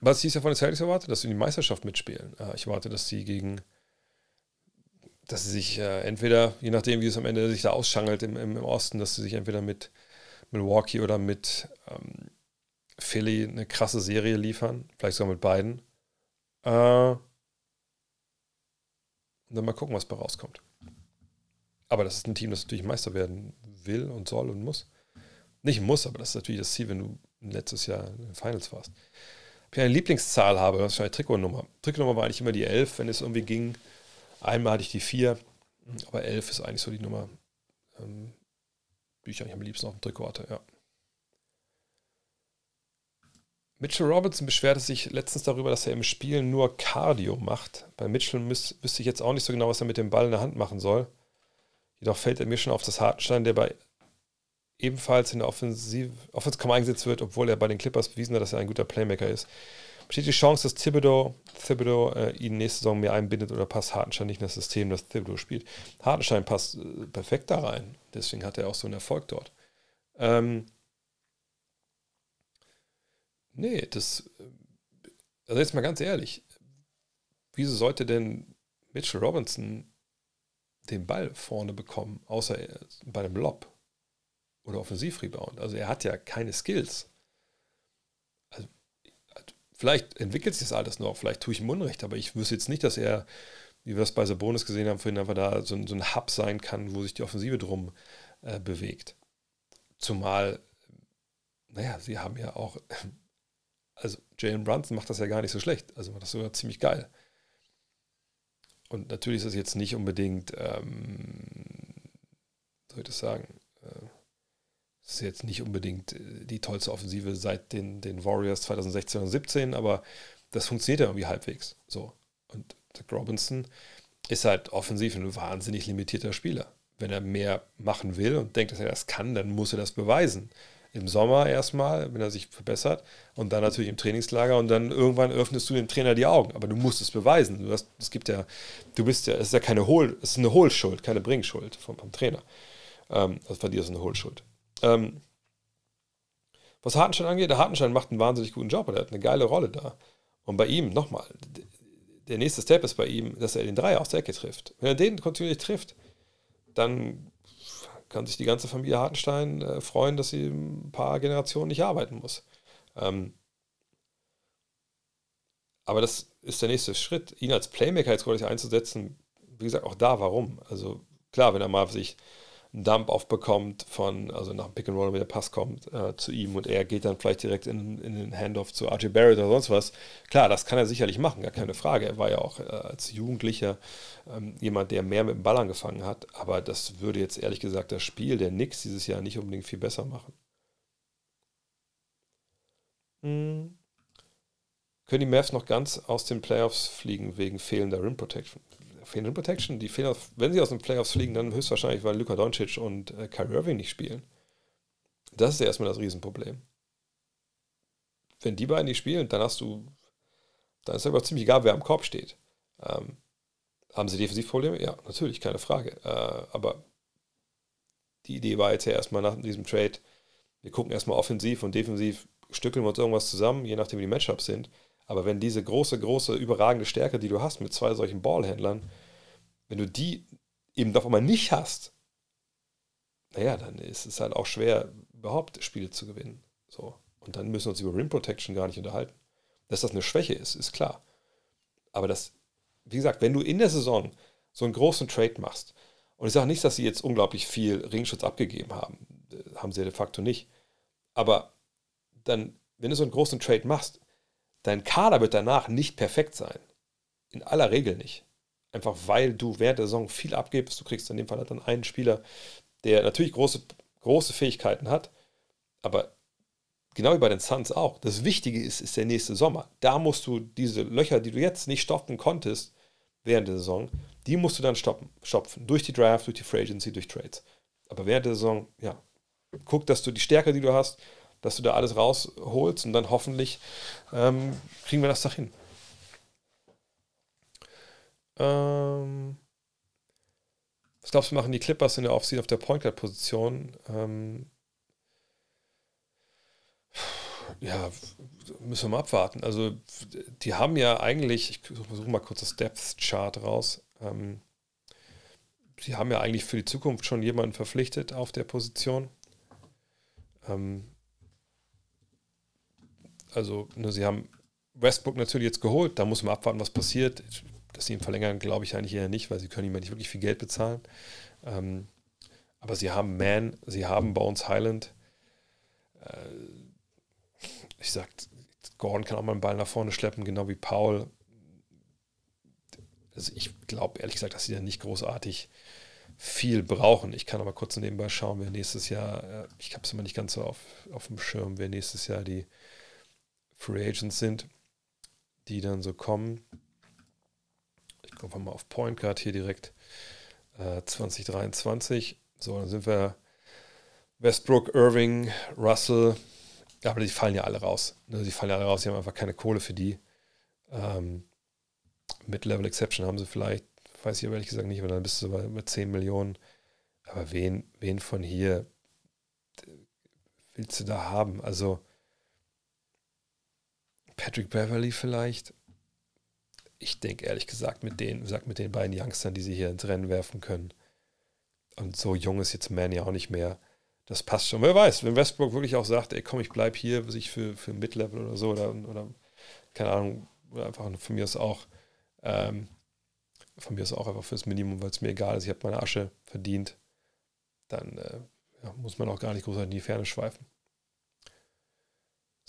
Was ich ja von den Celtics erwarte, dass sie in die Meisterschaft mitspielen. Äh, ich erwarte, dass sie gegen, dass sie sich äh, entweder, je nachdem, wie es am Ende sich da ausschangelt im, im, Osten, dass sie sich entweder mit Milwaukee oder mit ähm, Philly eine krasse Serie liefern, vielleicht sogar mit beiden. Äh, und dann mal gucken, was bei rauskommt. Aber das ist ein Team, das natürlich Meister werden will und soll und muss. Nicht muss, aber das ist natürlich das Ziel, wenn du letztes Jahr in den Finals warst. Ob ich eine Lieblingszahl habe, das ist eine Trikotnummer. Trikotnummer war eigentlich immer die 11, wenn es irgendwie ging. Einmal hatte ich die 4, aber 11 ist eigentlich so die Nummer, ähm, die ich eigentlich am liebsten auf dem Trikot hatte, ja. Mitchell Robinson beschwerte sich letztens darüber, dass er im Spiel nur Cardio macht. Bei Mitchell müß, wüsste ich jetzt auch nicht so genau, was er mit dem Ball in der Hand machen soll. Jedoch fällt er mir schon auf das Hartenstein, der bei ebenfalls in der Offensive, Offensive eingesetzt wird, obwohl er bei den Clippers bewiesen hat, dass er ein guter Playmaker ist. Besteht die Chance, dass Thibodeau, Thibodeau äh, ihn nächste Saison mehr einbindet oder passt Hartenstein nicht in das System, das Thibodeau spielt? Hartenstein passt äh, perfekt da rein. Deswegen hat er auch so einen Erfolg dort. Ähm, nee, das. Also jetzt mal ganz ehrlich. Wieso sollte denn Mitchell Robinson den Ball vorne bekommen, außer bei dem Lob? oder Offensivrebound. Also er hat ja keine Skills. Also, vielleicht entwickelt sich das alles noch, vielleicht tue ich ihm Unrecht, aber ich wüsste jetzt nicht, dass er, wie wir es bei Sabonis gesehen haben, vorhin einfach da so, so ein Hub sein kann, wo sich die Offensive drum äh, bewegt. Zumal, naja, sie haben ja auch, also Jalen Brunson macht das ja gar nicht so schlecht, also macht das sogar ziemlich geil. Und natürlich ist das jetzt nicht unbedingt, ähm, soll ich das sagen, äh, das ist jetzt nicht unbedingt äh, die tollste Offensive seit den, den Warriors 2016 und 17, aber das funktioniert ja irgendwie halbwegs. So. Und Zach Robinson ist halt offensiv ein wahnsinnig limitierter Spieler. Wenn er mehr machen will und denkt, dass er das kann, dann muss er das beweisen. Im Sommer erstmal, wenn er sich verbessert und dann natürlich im Trainingslager und dann irgendwann öffnest du dem Trainer die Augen. Aber du musst es beweisen. Du hast, es gibt ja, du bist ja, es ist ja keine Hohl, es ist eine Hohlschuld, keine Bringschuld vom, vom Trainer. Ähm, also von dir ist eine Hohlschuld. Ähm, was Hartenstein angeht, der Hartenstein macht einen wahnsinnig guten Job und er hat eine geile Rolle da. Und bei ihm, nochmal, der nächste Step ist bei ihm, dass er den Dreier aus der Ecke trifft. Wenn er den kontinuierlich trifft, dann kann sich die ganze Familie Hartenstein äh, freuen, dass sie ein paar Generationen nicht arbeiten muss. Ähm, aber das ist der nächste Schritt, ihn als Playmaker jetzt einzusetzen. Wie gesagt, auch da, warum? Also klar, wenn er mal sich einen Dump aufbekommt von, also nach dem Pick and Roll, wenn der Pass kommt äh, zu ihm und er geht dann vielleicht direkt in, in den Handoff zu RJ Barrett oder sonst was. Klar, das kann er sicherlich machen, gar keine Frage. Er war ja auch äh, als Jugendlicher ähm, jemand, der mehr mit dem Ball angefangen hat, aber das würde jetzt ehrlich gesagt das Spiel der Knicks dieses Jahr nicht unbedingt viel besser machen. Hm. Können die Mavs noch ganz aus den Playoffs fliegen wegen fehlender Rim Protection? Fehlende Protection. Die fehlen, wenn sie aus den Playoffs fliegen, dann höchstwahrscheinlich, weil Luka Doncic und äh, Kyrie Irving nicht spielen. Das ist ja erstmal das Riesenproblem. Wenn die beiden nicht spielen, dann hast du, dann ist es aber ziemlich egal, wer am Korb steht. Ähm, haben sie Defensivprobleme? Ja, natürlich, keine Frage. Äh, aber die Idee war jetzt ja erstmal nach diesem Trade, wir gucken erstmal offensiv und defensiv, stückeln wir uns irgendwas zusammen, je nachdem wie die Matchups sind. Aber wenn diese große, große, überragende Stärke, die du hast mit zwei solchen Ballhändlern, wenn du die eben doch einmal nicht hast, naja, dann ist es halt auch schwer, überhaupt Spiele zu gewinnen. So. Und dann müssen wir uns über Rim Protection gar nicht unterhalten. Dass das eine Schwäche ist, ist klar. Aber das, wie gesagt, wenn du in der Saison so einen großen Trade machst, und ich sage nicht, dass sie jetzt unglaublich viel Ringschutz abgegeben haben, äh, haben sie de facto nicht. Aber dann, wenn du so einen großen Trade machst, dein Kader wird danach nicht perfekt sein. In aller Regel nicht. Einfach weil du während der Saison viel abgibst. Du kriegst in dem Fall dann einen Spieler, der natürlich große, große Fähigkeiten hat, aber genau wie bei den Suns auch. Das Wichtige ist, ist der nächste Sommer. Da musst du diese Löcher, die du jetzt nicht stopfen konntest während der Saison, die musst du dann stoppen, stopfen. Durch die Draft, durch die Free Agency, durch Trades. Aber während der Saison, ja, guck, dass du die Stärke, die du hast, dass du da alles rausholst und dann hoffentlich ähm, kriegen wir das doch hin. Ähm, was glaubst du, machen die Clippers in der Offseason auf der Point Guard Position? Ähm, ja, müssen wir mal abwarten. Also, die haben ja eigentlich, ich versuche mal kurz das Depth Chart raus. Ähm, sie haben ja eigentlich für die Zukunft schon jemanden verpflichtet auf der Position. Ähm, also, ne, sie haben Westbrook natürlich jetzt geholt, da muss man abwarten, was passiert. Dass sie ihn verlängern, glaube ich eigentlich eher nicht, weil sie können ihm ja nicht wirklich viel Geld bezahlen. Ähm, aber sie haben Man, sie haben Bones Highland. Äh, ich sag, Gordon kann auch mal einen Ball nach vorne schleppen, genau wie Paul. Also ich glaube ehrlich gesagt, dass sie da nicht großartig viel brauchen. Ich kann aber kurz nebenbei schauen, wer nächstes Jahr, äh, ich habe es immer nicht ganz so auf, auf dem Schirm, wer nächstes Jahr die Free Agents sind, die dann so kommen. Ich gucke mal auf Point Guard hier direkt. Äh, 2023. So, dann sind wir Westbrook, Irving, Russell, aber die fallen ja alle raus. Ne? Die fallen ja alle raus, die haben einfach keine Kohle für die. Ähm, Mid-Level Exception haben sie vielleicht, weiß ich aber ehrlich gesagt nicht, aber dann bist du bei, bei 10 Millionen. Aber wen, wen von hier willst du da haben? Also Patrick Beverly vielleicht. Ich denke ehrlich gesagt mit den, mit den beiden Youngstern, die sie hier ins Rennen werfen können. Und so jung ist jetzt Man ja auch nicht mehr das passt schon. Wer weiß, wenn Westbrook wirklich auch sagt, ey komm, ich bleib hier, sich für, für Mid-Level oder so, oder, oder keine Ahnung, oder einfach von mir ist auch, ähm, von mir ist auch einfach fürs Minimum, weil es mir egal ist, ich habe meine Asche verdient, dann äh, ja, muss man auch gar nicht großartig in die Ferne schweifen.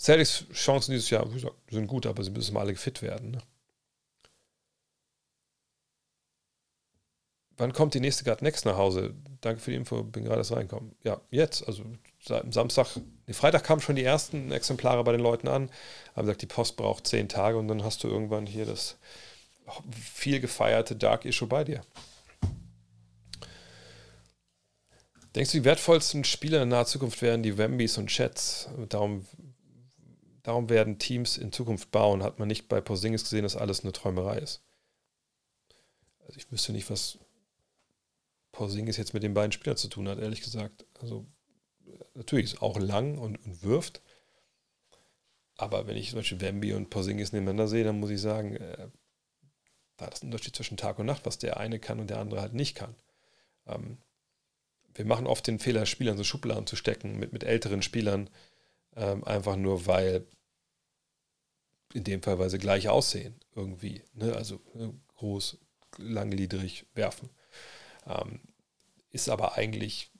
Celtics Chancen dieses Jahr gesagt, sind gut, aber sie müssen mal alle fit werden. Ne? wann kommt die nächste Guard Next nach Hause? Danke für die Info, bin gerade erst reingekommen. Ja, jetzt, also seit Samstag, nee, Freitag kamen schon die ersten Exemplare bei den Leuten an, haben gesagt, die Post braucht zehn Tage und dann hast du irgendwann hier das viel gefeierte Dark Issue bei dir. Denkst du, die wertvollsten Spieler in naher Zukunft werden die Wembys und Chats? Darum, darum werden Teams in Zukunft bauen. Hat man nicht bei Porzingis gesehen, dass alles eine Träumerei ist? Also ich wüsste nicht, was Porzingis jetzt mit den beiden Spielern zu tun hat, ehrlich gesagt. Also natürlich ist auch lang und, und wirft. Aber wenn ich zum Beispiel Wemby und Porzingis nebeneinander sehe, dann muss ich sagen, äh, da ist ein Unterschied zwischen Tag und Nacht, was der eine kann und der andere halt nicht kann. Ähm, wir machen oft den Fehler, Spielern so Schubladen zu stecken mit, mit älteren Spielern, ähm, einfach nur weil, in dem Fall, weil sie gleich aussehen, irgendwie. Ne? Also ne? groß, langgliedrig, werfen. Ähm, ist aber eigentlich,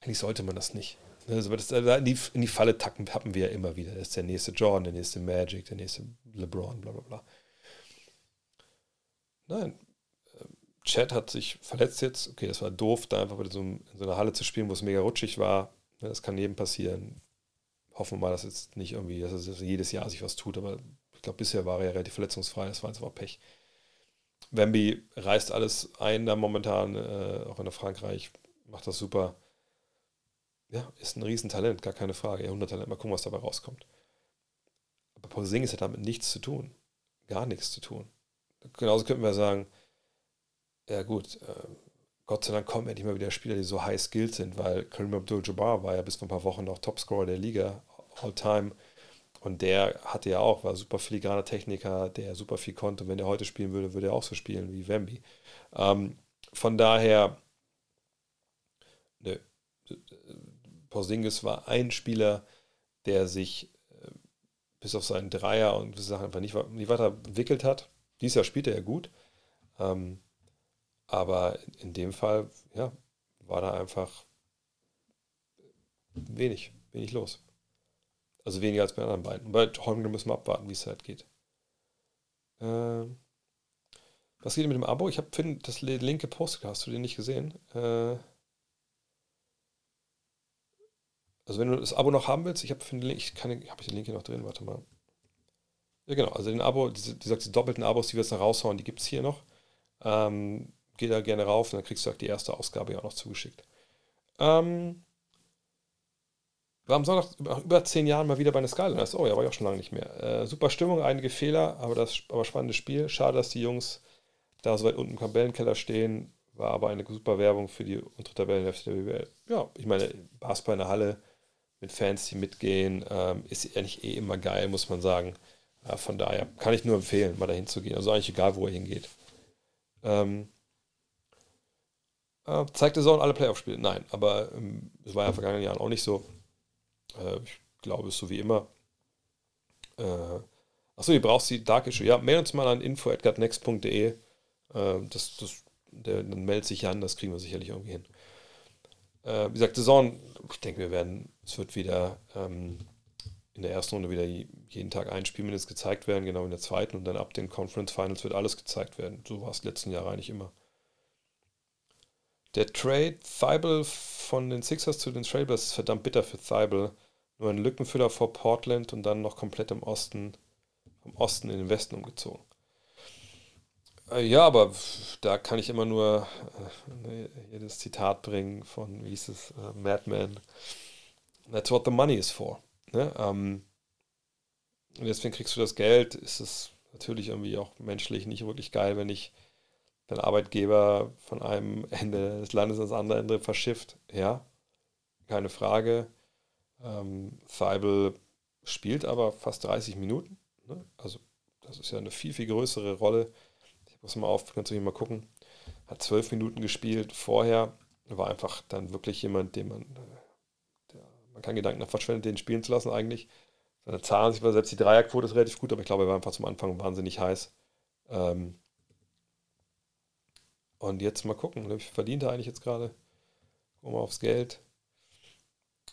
eigentlich sollte man das nicht. Ne, also das, in, die, in die Falle tacken haben wir ja immer wieder. Das ist der nächste Jordan, der nächste Magic, der nächste LeBron, bla bla bla. Nein, ähm, Chad hat sich verletzt jetzt. Okay, das war doof, da einfach in so einer Halle zu spielen, wo es mega rutschig war. Ne, das kann jedem passieren. Hoffen wir mal, dass jetzt nicht irgendwie, dass es jedes Jahr sich was tut, aber ich glaube, bisher war er ja relativ verletzungsfrei. Das war einfach Pech. Wemby reißt alles ein da momentan, äh, auch in Frankreich, macht das super. Ja, ist ein Riesentalent, gar keine Frage. Jahrhunderttalent, mal gucken, was dabei rauskommt. Aber Porzingis hat damit nichts zu tun. Gar nichts zu tun. Genauso könnten wir sagen, ja gut, äh, Gott sei Dank kommen endlich mal wieder Spieler, die so high skilled sind, weil Kareem Abdul-Jabbar war ja bis vor ein paar Wochen noch Topscorer der Liga, all time. Und der hatte ja auch, war super filigraner Techniker, der super viel konnte. Wenn er heute spielen würde, würde er auch so spielen wie Wemby. Ähm, von daher, Porzingis war ein Spieler, der sich äh, bis auf seinen Dreier und Sachen einfach nicht, nicht weiter entwickelt hat. Dieses Jahr spielt er gut. Ähm, aber in dem Fall, ja, war da einfach wenig, wenig los. Also weniger als bei anderen beiden. Bei Holmgren müssen wir abwarten, wie es halt geht. Ähm, was geht mit dem Abo? Ich habe das linke Post, hast du den nicht gesehen? Äh, also wenn du das Abo noch haben willst, ich habe den Link, ich kann, den Link hier noch drin, warte mal. Ja genau, also den Abo, diese, diese, diese doppelten Abos, die wir jetzt noch raushauen, die gibt es hier noch. Ähm, geh da gerne rauf und dann kriegst du auch die erste Ausgabe ja auch noch zugeschickt. Ähm, war am Sonntag nach über zehn Jahren mal wieder bei einer Skyliners. Oh ja, war ich auch schon lange nicht mehr. Äh, super Stimmung, einige Fehler, aber das aber spannendes Spiel. Schade, dass die Jungs da so weit unten im Tabellenkeller stehen. War aber eine super Werbung für die untere Tabellenhälfte der BWL. Ja, ich meine, Basketball in der Halle mit Fans, die mitgehen, ähm, ist eigentlich eh immer geil, muss man sagen. Äh, von daher kann ich nur empfehlen, mal dahin zu gehen. Also eigentlich egal, wo er hingeht. Ähm, äh, zeigt der Zone alle Playoff-Spiele? Nein, aber ähm, es war ja in den vergangenen Jahren auch nicht so. Äh, ich glaube, es ist so wie immer. Äh, achso, ihr braucht die Dark Issue. Ja, mail uns mal an info.next.de. Äh, das, das, dann meldet sich an, das kriegen wir sicherlich irgendwie hin. Äh, wie gesagt, Saison, ich denke, wir werden, es wird wieder ähm, in der ersten Runde wieder jeden Tag ein Spiel gezeigt werden, genau in der zweiten und dann ab den Conference Finals wird alles gezeigt werden. So war es letzten Jahre eigentlich immer. Der Trade Thibel von den Sixers zu den Trailblazers ist verdammt bitter für Thibel. Nur ein Lückenfüller vor Portland und dann noch komplett im Osten, vom Osten in den Westen umgezogen. Äh, ja, aber da kann ich immer nur äh, hier das Zitat bringen von, wie hieß es, äh, Madman. That's what the money is for. Ne? Ähm, deswegen kriegst du das Geld. Ist es natürlich irgendwie auch menschlich nicht wirklich geil, wenn ich dein Arbeitgeber von einem Ende des Landes ans andere Ende verschifft. Ja, keine Frage. Ähm, Thibel spielt aber fast 30 Minuten. Ne? Also das ist ja eine viel, viel größere Rolle. Ich muss mal auf, kannst du hier mal gucken. Hat zwölf Minuten gespielt. Vorher war einfach dann wirklich jemand, den man, der, man kann Gedanken verschwendet, den spielen zu lassen eigentlich. Seine Zahlen, selbst die Dreierquote ist relativ gut, aber ich glaube, er war einfach zum Anfang wahnsinnig heiß. Ähm, und jetzt mal gucken, wie viel verdient er eigentlich jetzt gerade? Gucken wir aufs Geld.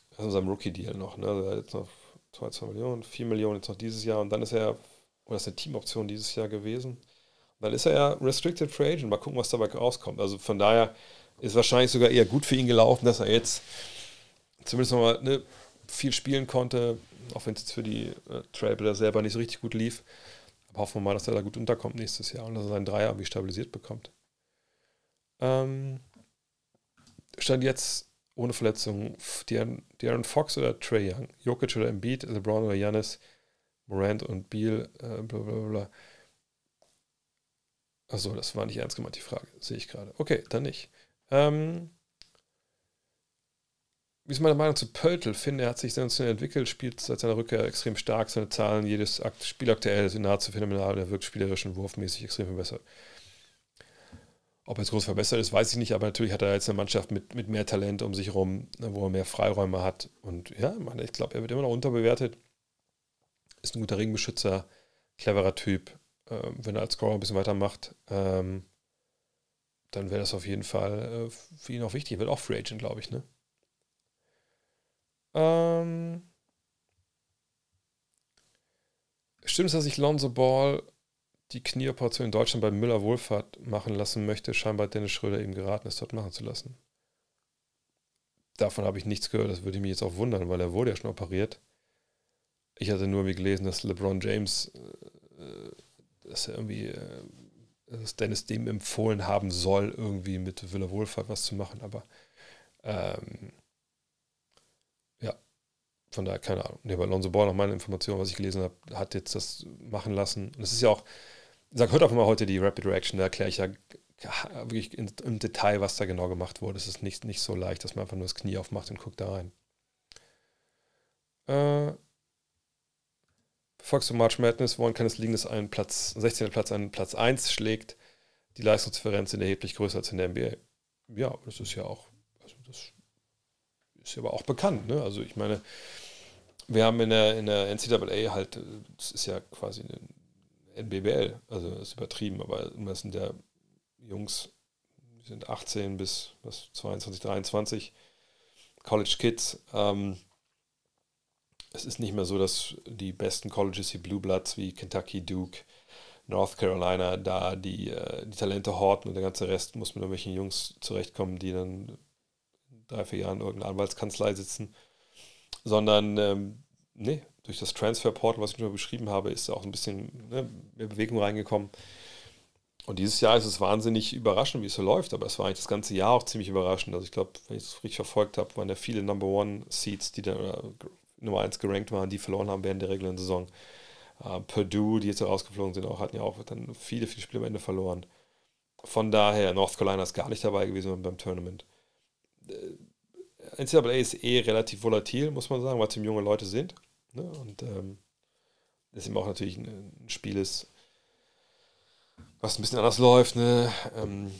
Das ist unser Rookie-Deal noch. Ne? Also er hat jetzt noch 2, 2 Millionen, 4 Millionen jetzt noch dieses Jahr und dann ist er, oder ist eine Teamoption dieses Jahr gewesen. Und dann ist er ja Restricted Free Agent. Mal gucken, was dabei rauskommt. Also von daher ist wahrscheinlich sogar eher gut für ihn gelaufen, dass er jetzt zumindest nochmal ne, viel spielen konnte, auch wenn es jetzt für die äh, Trailblazer selber nicht so richtig gut lief. Aber hoffen wir mal, dass er da gut unterkommt nächstes Jahr und dass er seinen Dreier irgendwie stabilisiert bekommt. Ähm, stand jetzt ohne Verletzung Darren Fox oder Trey Young, Jokic oder Embiid, LeBron oder Giannis, Morant und Beal, äh, bla bla bla. Achso, das war nicht ernst gemeint, die Frage, sehe ich gerade. Okay, dann nicht. Ähm, wie ist meine Meinung zu Pöltl? Finde, er hat sich sensationell entwickelt, spielt seit seiner Rückkehr extrem stark, seine Zahlen, jedes Spiel aktuell sind nahezu phänomenal, er wirkt spielerisch und wurfmäßig extrem verbessert. Ob er jetzt groß verbessert ist, weiß ich nicht, aber natürlich hat er jetzt eine Mannschaft mit, mit mehr Talent um sich herum, ne, wo er mehr Freiräume hat. Und ja, ich glaube, er wird immer noch unterbewertet. Ist ein guter Ringbeschützer, cleverer Typ. Ähm, wenn er als Scorer ein bisschen weitermacht, ähm, dann wäre das auf jeden Fall äh, für ihn auch wichtig. Er wird auch Free Agent, glaube ich, ne? Ähm, Stimmt es, dass sich Lonzo Ball die Knieoperation in Deutschland bei Müller Wohlfahrt machen lassen möchte, scheinbar Dennis Schröder ihm geraten ist, dort machen zu lassen. Davon habe ich nichts gehört, das würde mich jetzt auch wundern, weil er wurde ja schon operiert. Ich hatte nur wie gelesen, dass LeBron James, äh, dass er irgendwie, äh, dass Dennis dem empfohlen haben soll, irgendwie mit Müller Wohlfahrt was zu machen, aber ähm, ja, von daher keine Ahnung. Nee, bei Alonso Ball, nach meiner Information, was ich gelesen habe, hat jetzt das machen lassen. Und es ist ja auch, sag, hört einfach mal heute die Rapid Reaction, da erkläre ich ja wirklich im Detail, was da genau gemacht wurde. Es ist nicht, nicht so leicht, dass man einfach nur das Knie aufmacht und guckt da rein. Äh, Fox und March Madness, woran kann es liegen, dass ein Platz, 16. Platz einen Platz 1 schlägt? Die Leistungsdifferenz sind erheblich größer als in der NBA. Ja, das ist ja auch, also das ist aber auch bekannt. Ne? Also ich meine, wir haben in der, in der NCAA halt, das ist ja quasi eine NBBL, also ist übertrieben, aber das sind ja Jungs, die sind 18 bis was, 22, 23, College Kids. Ähm, es ist nicht mehr so, dass die besten Colleges, die Blue Bloods wie Kentucky, Duke, North Carolina, da die, äh, die Talente horten und der ganze Rest muss mit irgendwelchen Jungs zurechtkommen, die dann drei, vier Jahren in irgendeiner Anwaltskanzlei sitzen. Sondern, ähm, nee, durch das Transferportal, was ich nur beschrieben habe, ist auch ein bisschen ne, mehr Bewegung reingekommen. Und dieses Jahr ist es wahnsinnig überraschend, wie es so läuft, aber es war eigentlich das ganze Jahr auch ziemlich überraschend. Also ich glaube, wenn ich es richtig verfolgt habe, waren ja viele Number One Seeds, die dann Nummer 1 gerankt waren, die verloren haben während der regulären Saison. Uh, Purdue, die jetzt rausgeflogen sind, auch, hatten ja auch dann viele, viele Spiele am Ende verloren. Von daher, North Carolina ist gar nicht dabei gewesen beim Tournament. Äh, NCAA ist eh relativ volatil, muss man sagen, weil es eben junge Leute sind. Ne? Und ähm, das eben auch natürlich ein, ein, Spiel ist, was ein bisschen anders läuft. Ne? Ähm,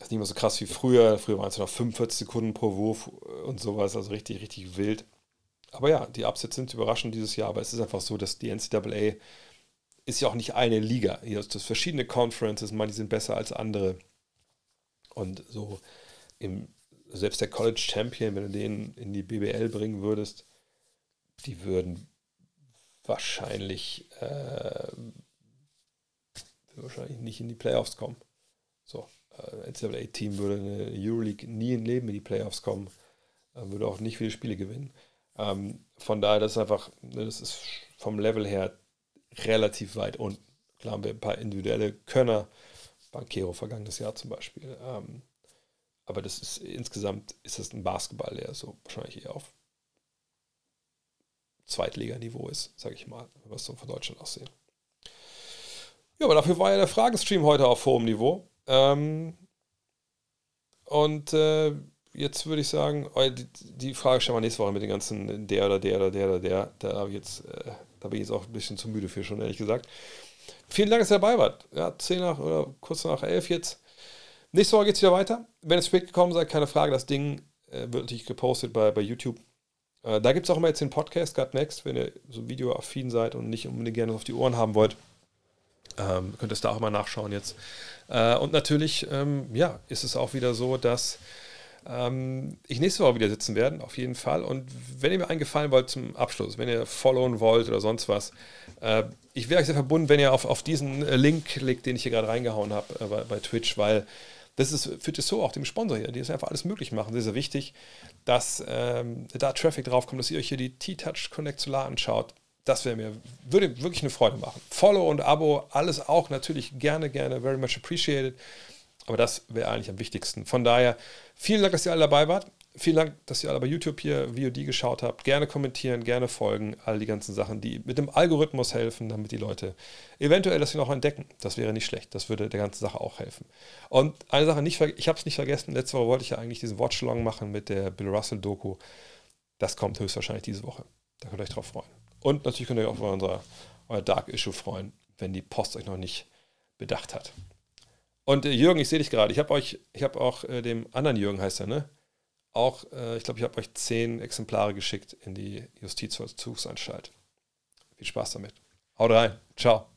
ist nicht mehr so krass wie früher. Früher waren es noch 45 Sekunden pro Wurf und sowas, also richtig, richtig wild aber ja, die Upsets sind überraschend dieses Jahr, aber es ist einfach so, dass die NCAA ist ja auch nicht eine Liga. Hier hast du verschiedene Conferences, manche sind besser als andere. Und so im, selbst der College Champion, wenn du den in die BBL bringen würdest, die würden wahrscheinlich, äh, wahrscheinlich nicht in die Playoffs kommen. So, äh, NCAA-Team würde eine Euroleague nie im Leben in die Playoffs kommen, äh, würde auch nicht viele Spiele gewinnen. Ähm, von daher, das ist einfach, ne, das ist vom Level her relativ weit unten. Klar haben wir ein paar individuelle Könner, Bankero vergangenes Jahr zum Beispiel. Ähm, aber das ist insgesamt ist das ein Basketball, der so wahrscheinlich eher auf Zweitliganiveau ist, sage ich mal, was so von Deutschland aussehen. Ja, aber dafür war ja der Fragenstream heute auf hohem Niveau. Ähm, und äh, jetzt würde ich sagen, oh, die, Frage stellen wir nächste Woche mit den ganzen der oder der oder der oder der. Da, habe ich jetzt, äh, da bin ich jetzt auch ein bisschen zu müde für schon, ehrlich gesagt. Vielen Dank, dass ihr dabei wart. Ja, 10 nach oder kurz nach 11 jetzt. Nächste Woche geht es wieder weiter. Wenn ihr spät gekommen seid, keine Frage, das Ding äh, wird natürlich gepostet bei, bei YouTube. Äh, da gibt es auch immer jetzt den Podcast, Gut Next, wenn ihr so videoaffin seid und nicht unbedingt gerne auf die Ohren haben wollt. Ähm, könnt ihr es da auch mal nachschauen jetzt. Äh, und natürlich, ähm, ja, ist es auch wieder so, dass ähm, ich nächste Woche wieder sitzen werde, auf jeden Fall. Und wenn ihr mir einen Gefallen wollt zum Abschluss, wenn ihr followen wollt oder sonst was, äh, ich wäre euch sehr verbunden, wenn ihr auf, auf diesen äh, Link klickt, den ich hier gerade reingehauen habe äh, bei, bei, Twitch, weil das ist für so auch dem Sponsor hier, die das einfach alles möglich machen. Sehr, sehr wichtig, dass ähm, da Traffic draufkommt, dass ihr euch hier die T-Touch Connect Solar anschaut. Das wäre mir, würde wirklich eine Freude machen. Follow und Abo, alles auch natürlich gerne, gerne, very much appreciated. Aber das wäre eigentlich am wichtigsten. Von daher, vielen Dank, dass ihr alle dabei wart. Vielen Dank, dass ihr alle bei YouTube hier VOD geschaut habt. Gerne kommentieren, gerne folgen. All die ganzen Sachen, die mit dem Algorithmus helfen, damit die Leute eventuell das hier noch entdecken. Das wäre nicht schlecht. Das würde der ganzen Sache auch helfen. Und eine Sache, nicht, ich habe es nicht vergessen. Letzte Woche wollte ich ja eigentlich diesen Watchalong machen mit der Bill Russell-Doku. Das kommt höchstwahrscheinlich diese Woche. Da könnt ihr euch drauf freuen. Und natürlich könnt ihr euch auch über unser, euer Dark Issue freuen, wenn die Post euch noch nicht bedacht hat. Und äh, Jürgen, ich sehe dich gerade. Ich habe euch, ich habe auch äh, dem anderen Jürgen heißt er, ne? Auch, äh, ich glaube, ich habe euch zehn Exemplare geschickt in die Justizvollzugsanstalt. Viel Spaß damit. Haut rein. Ciao.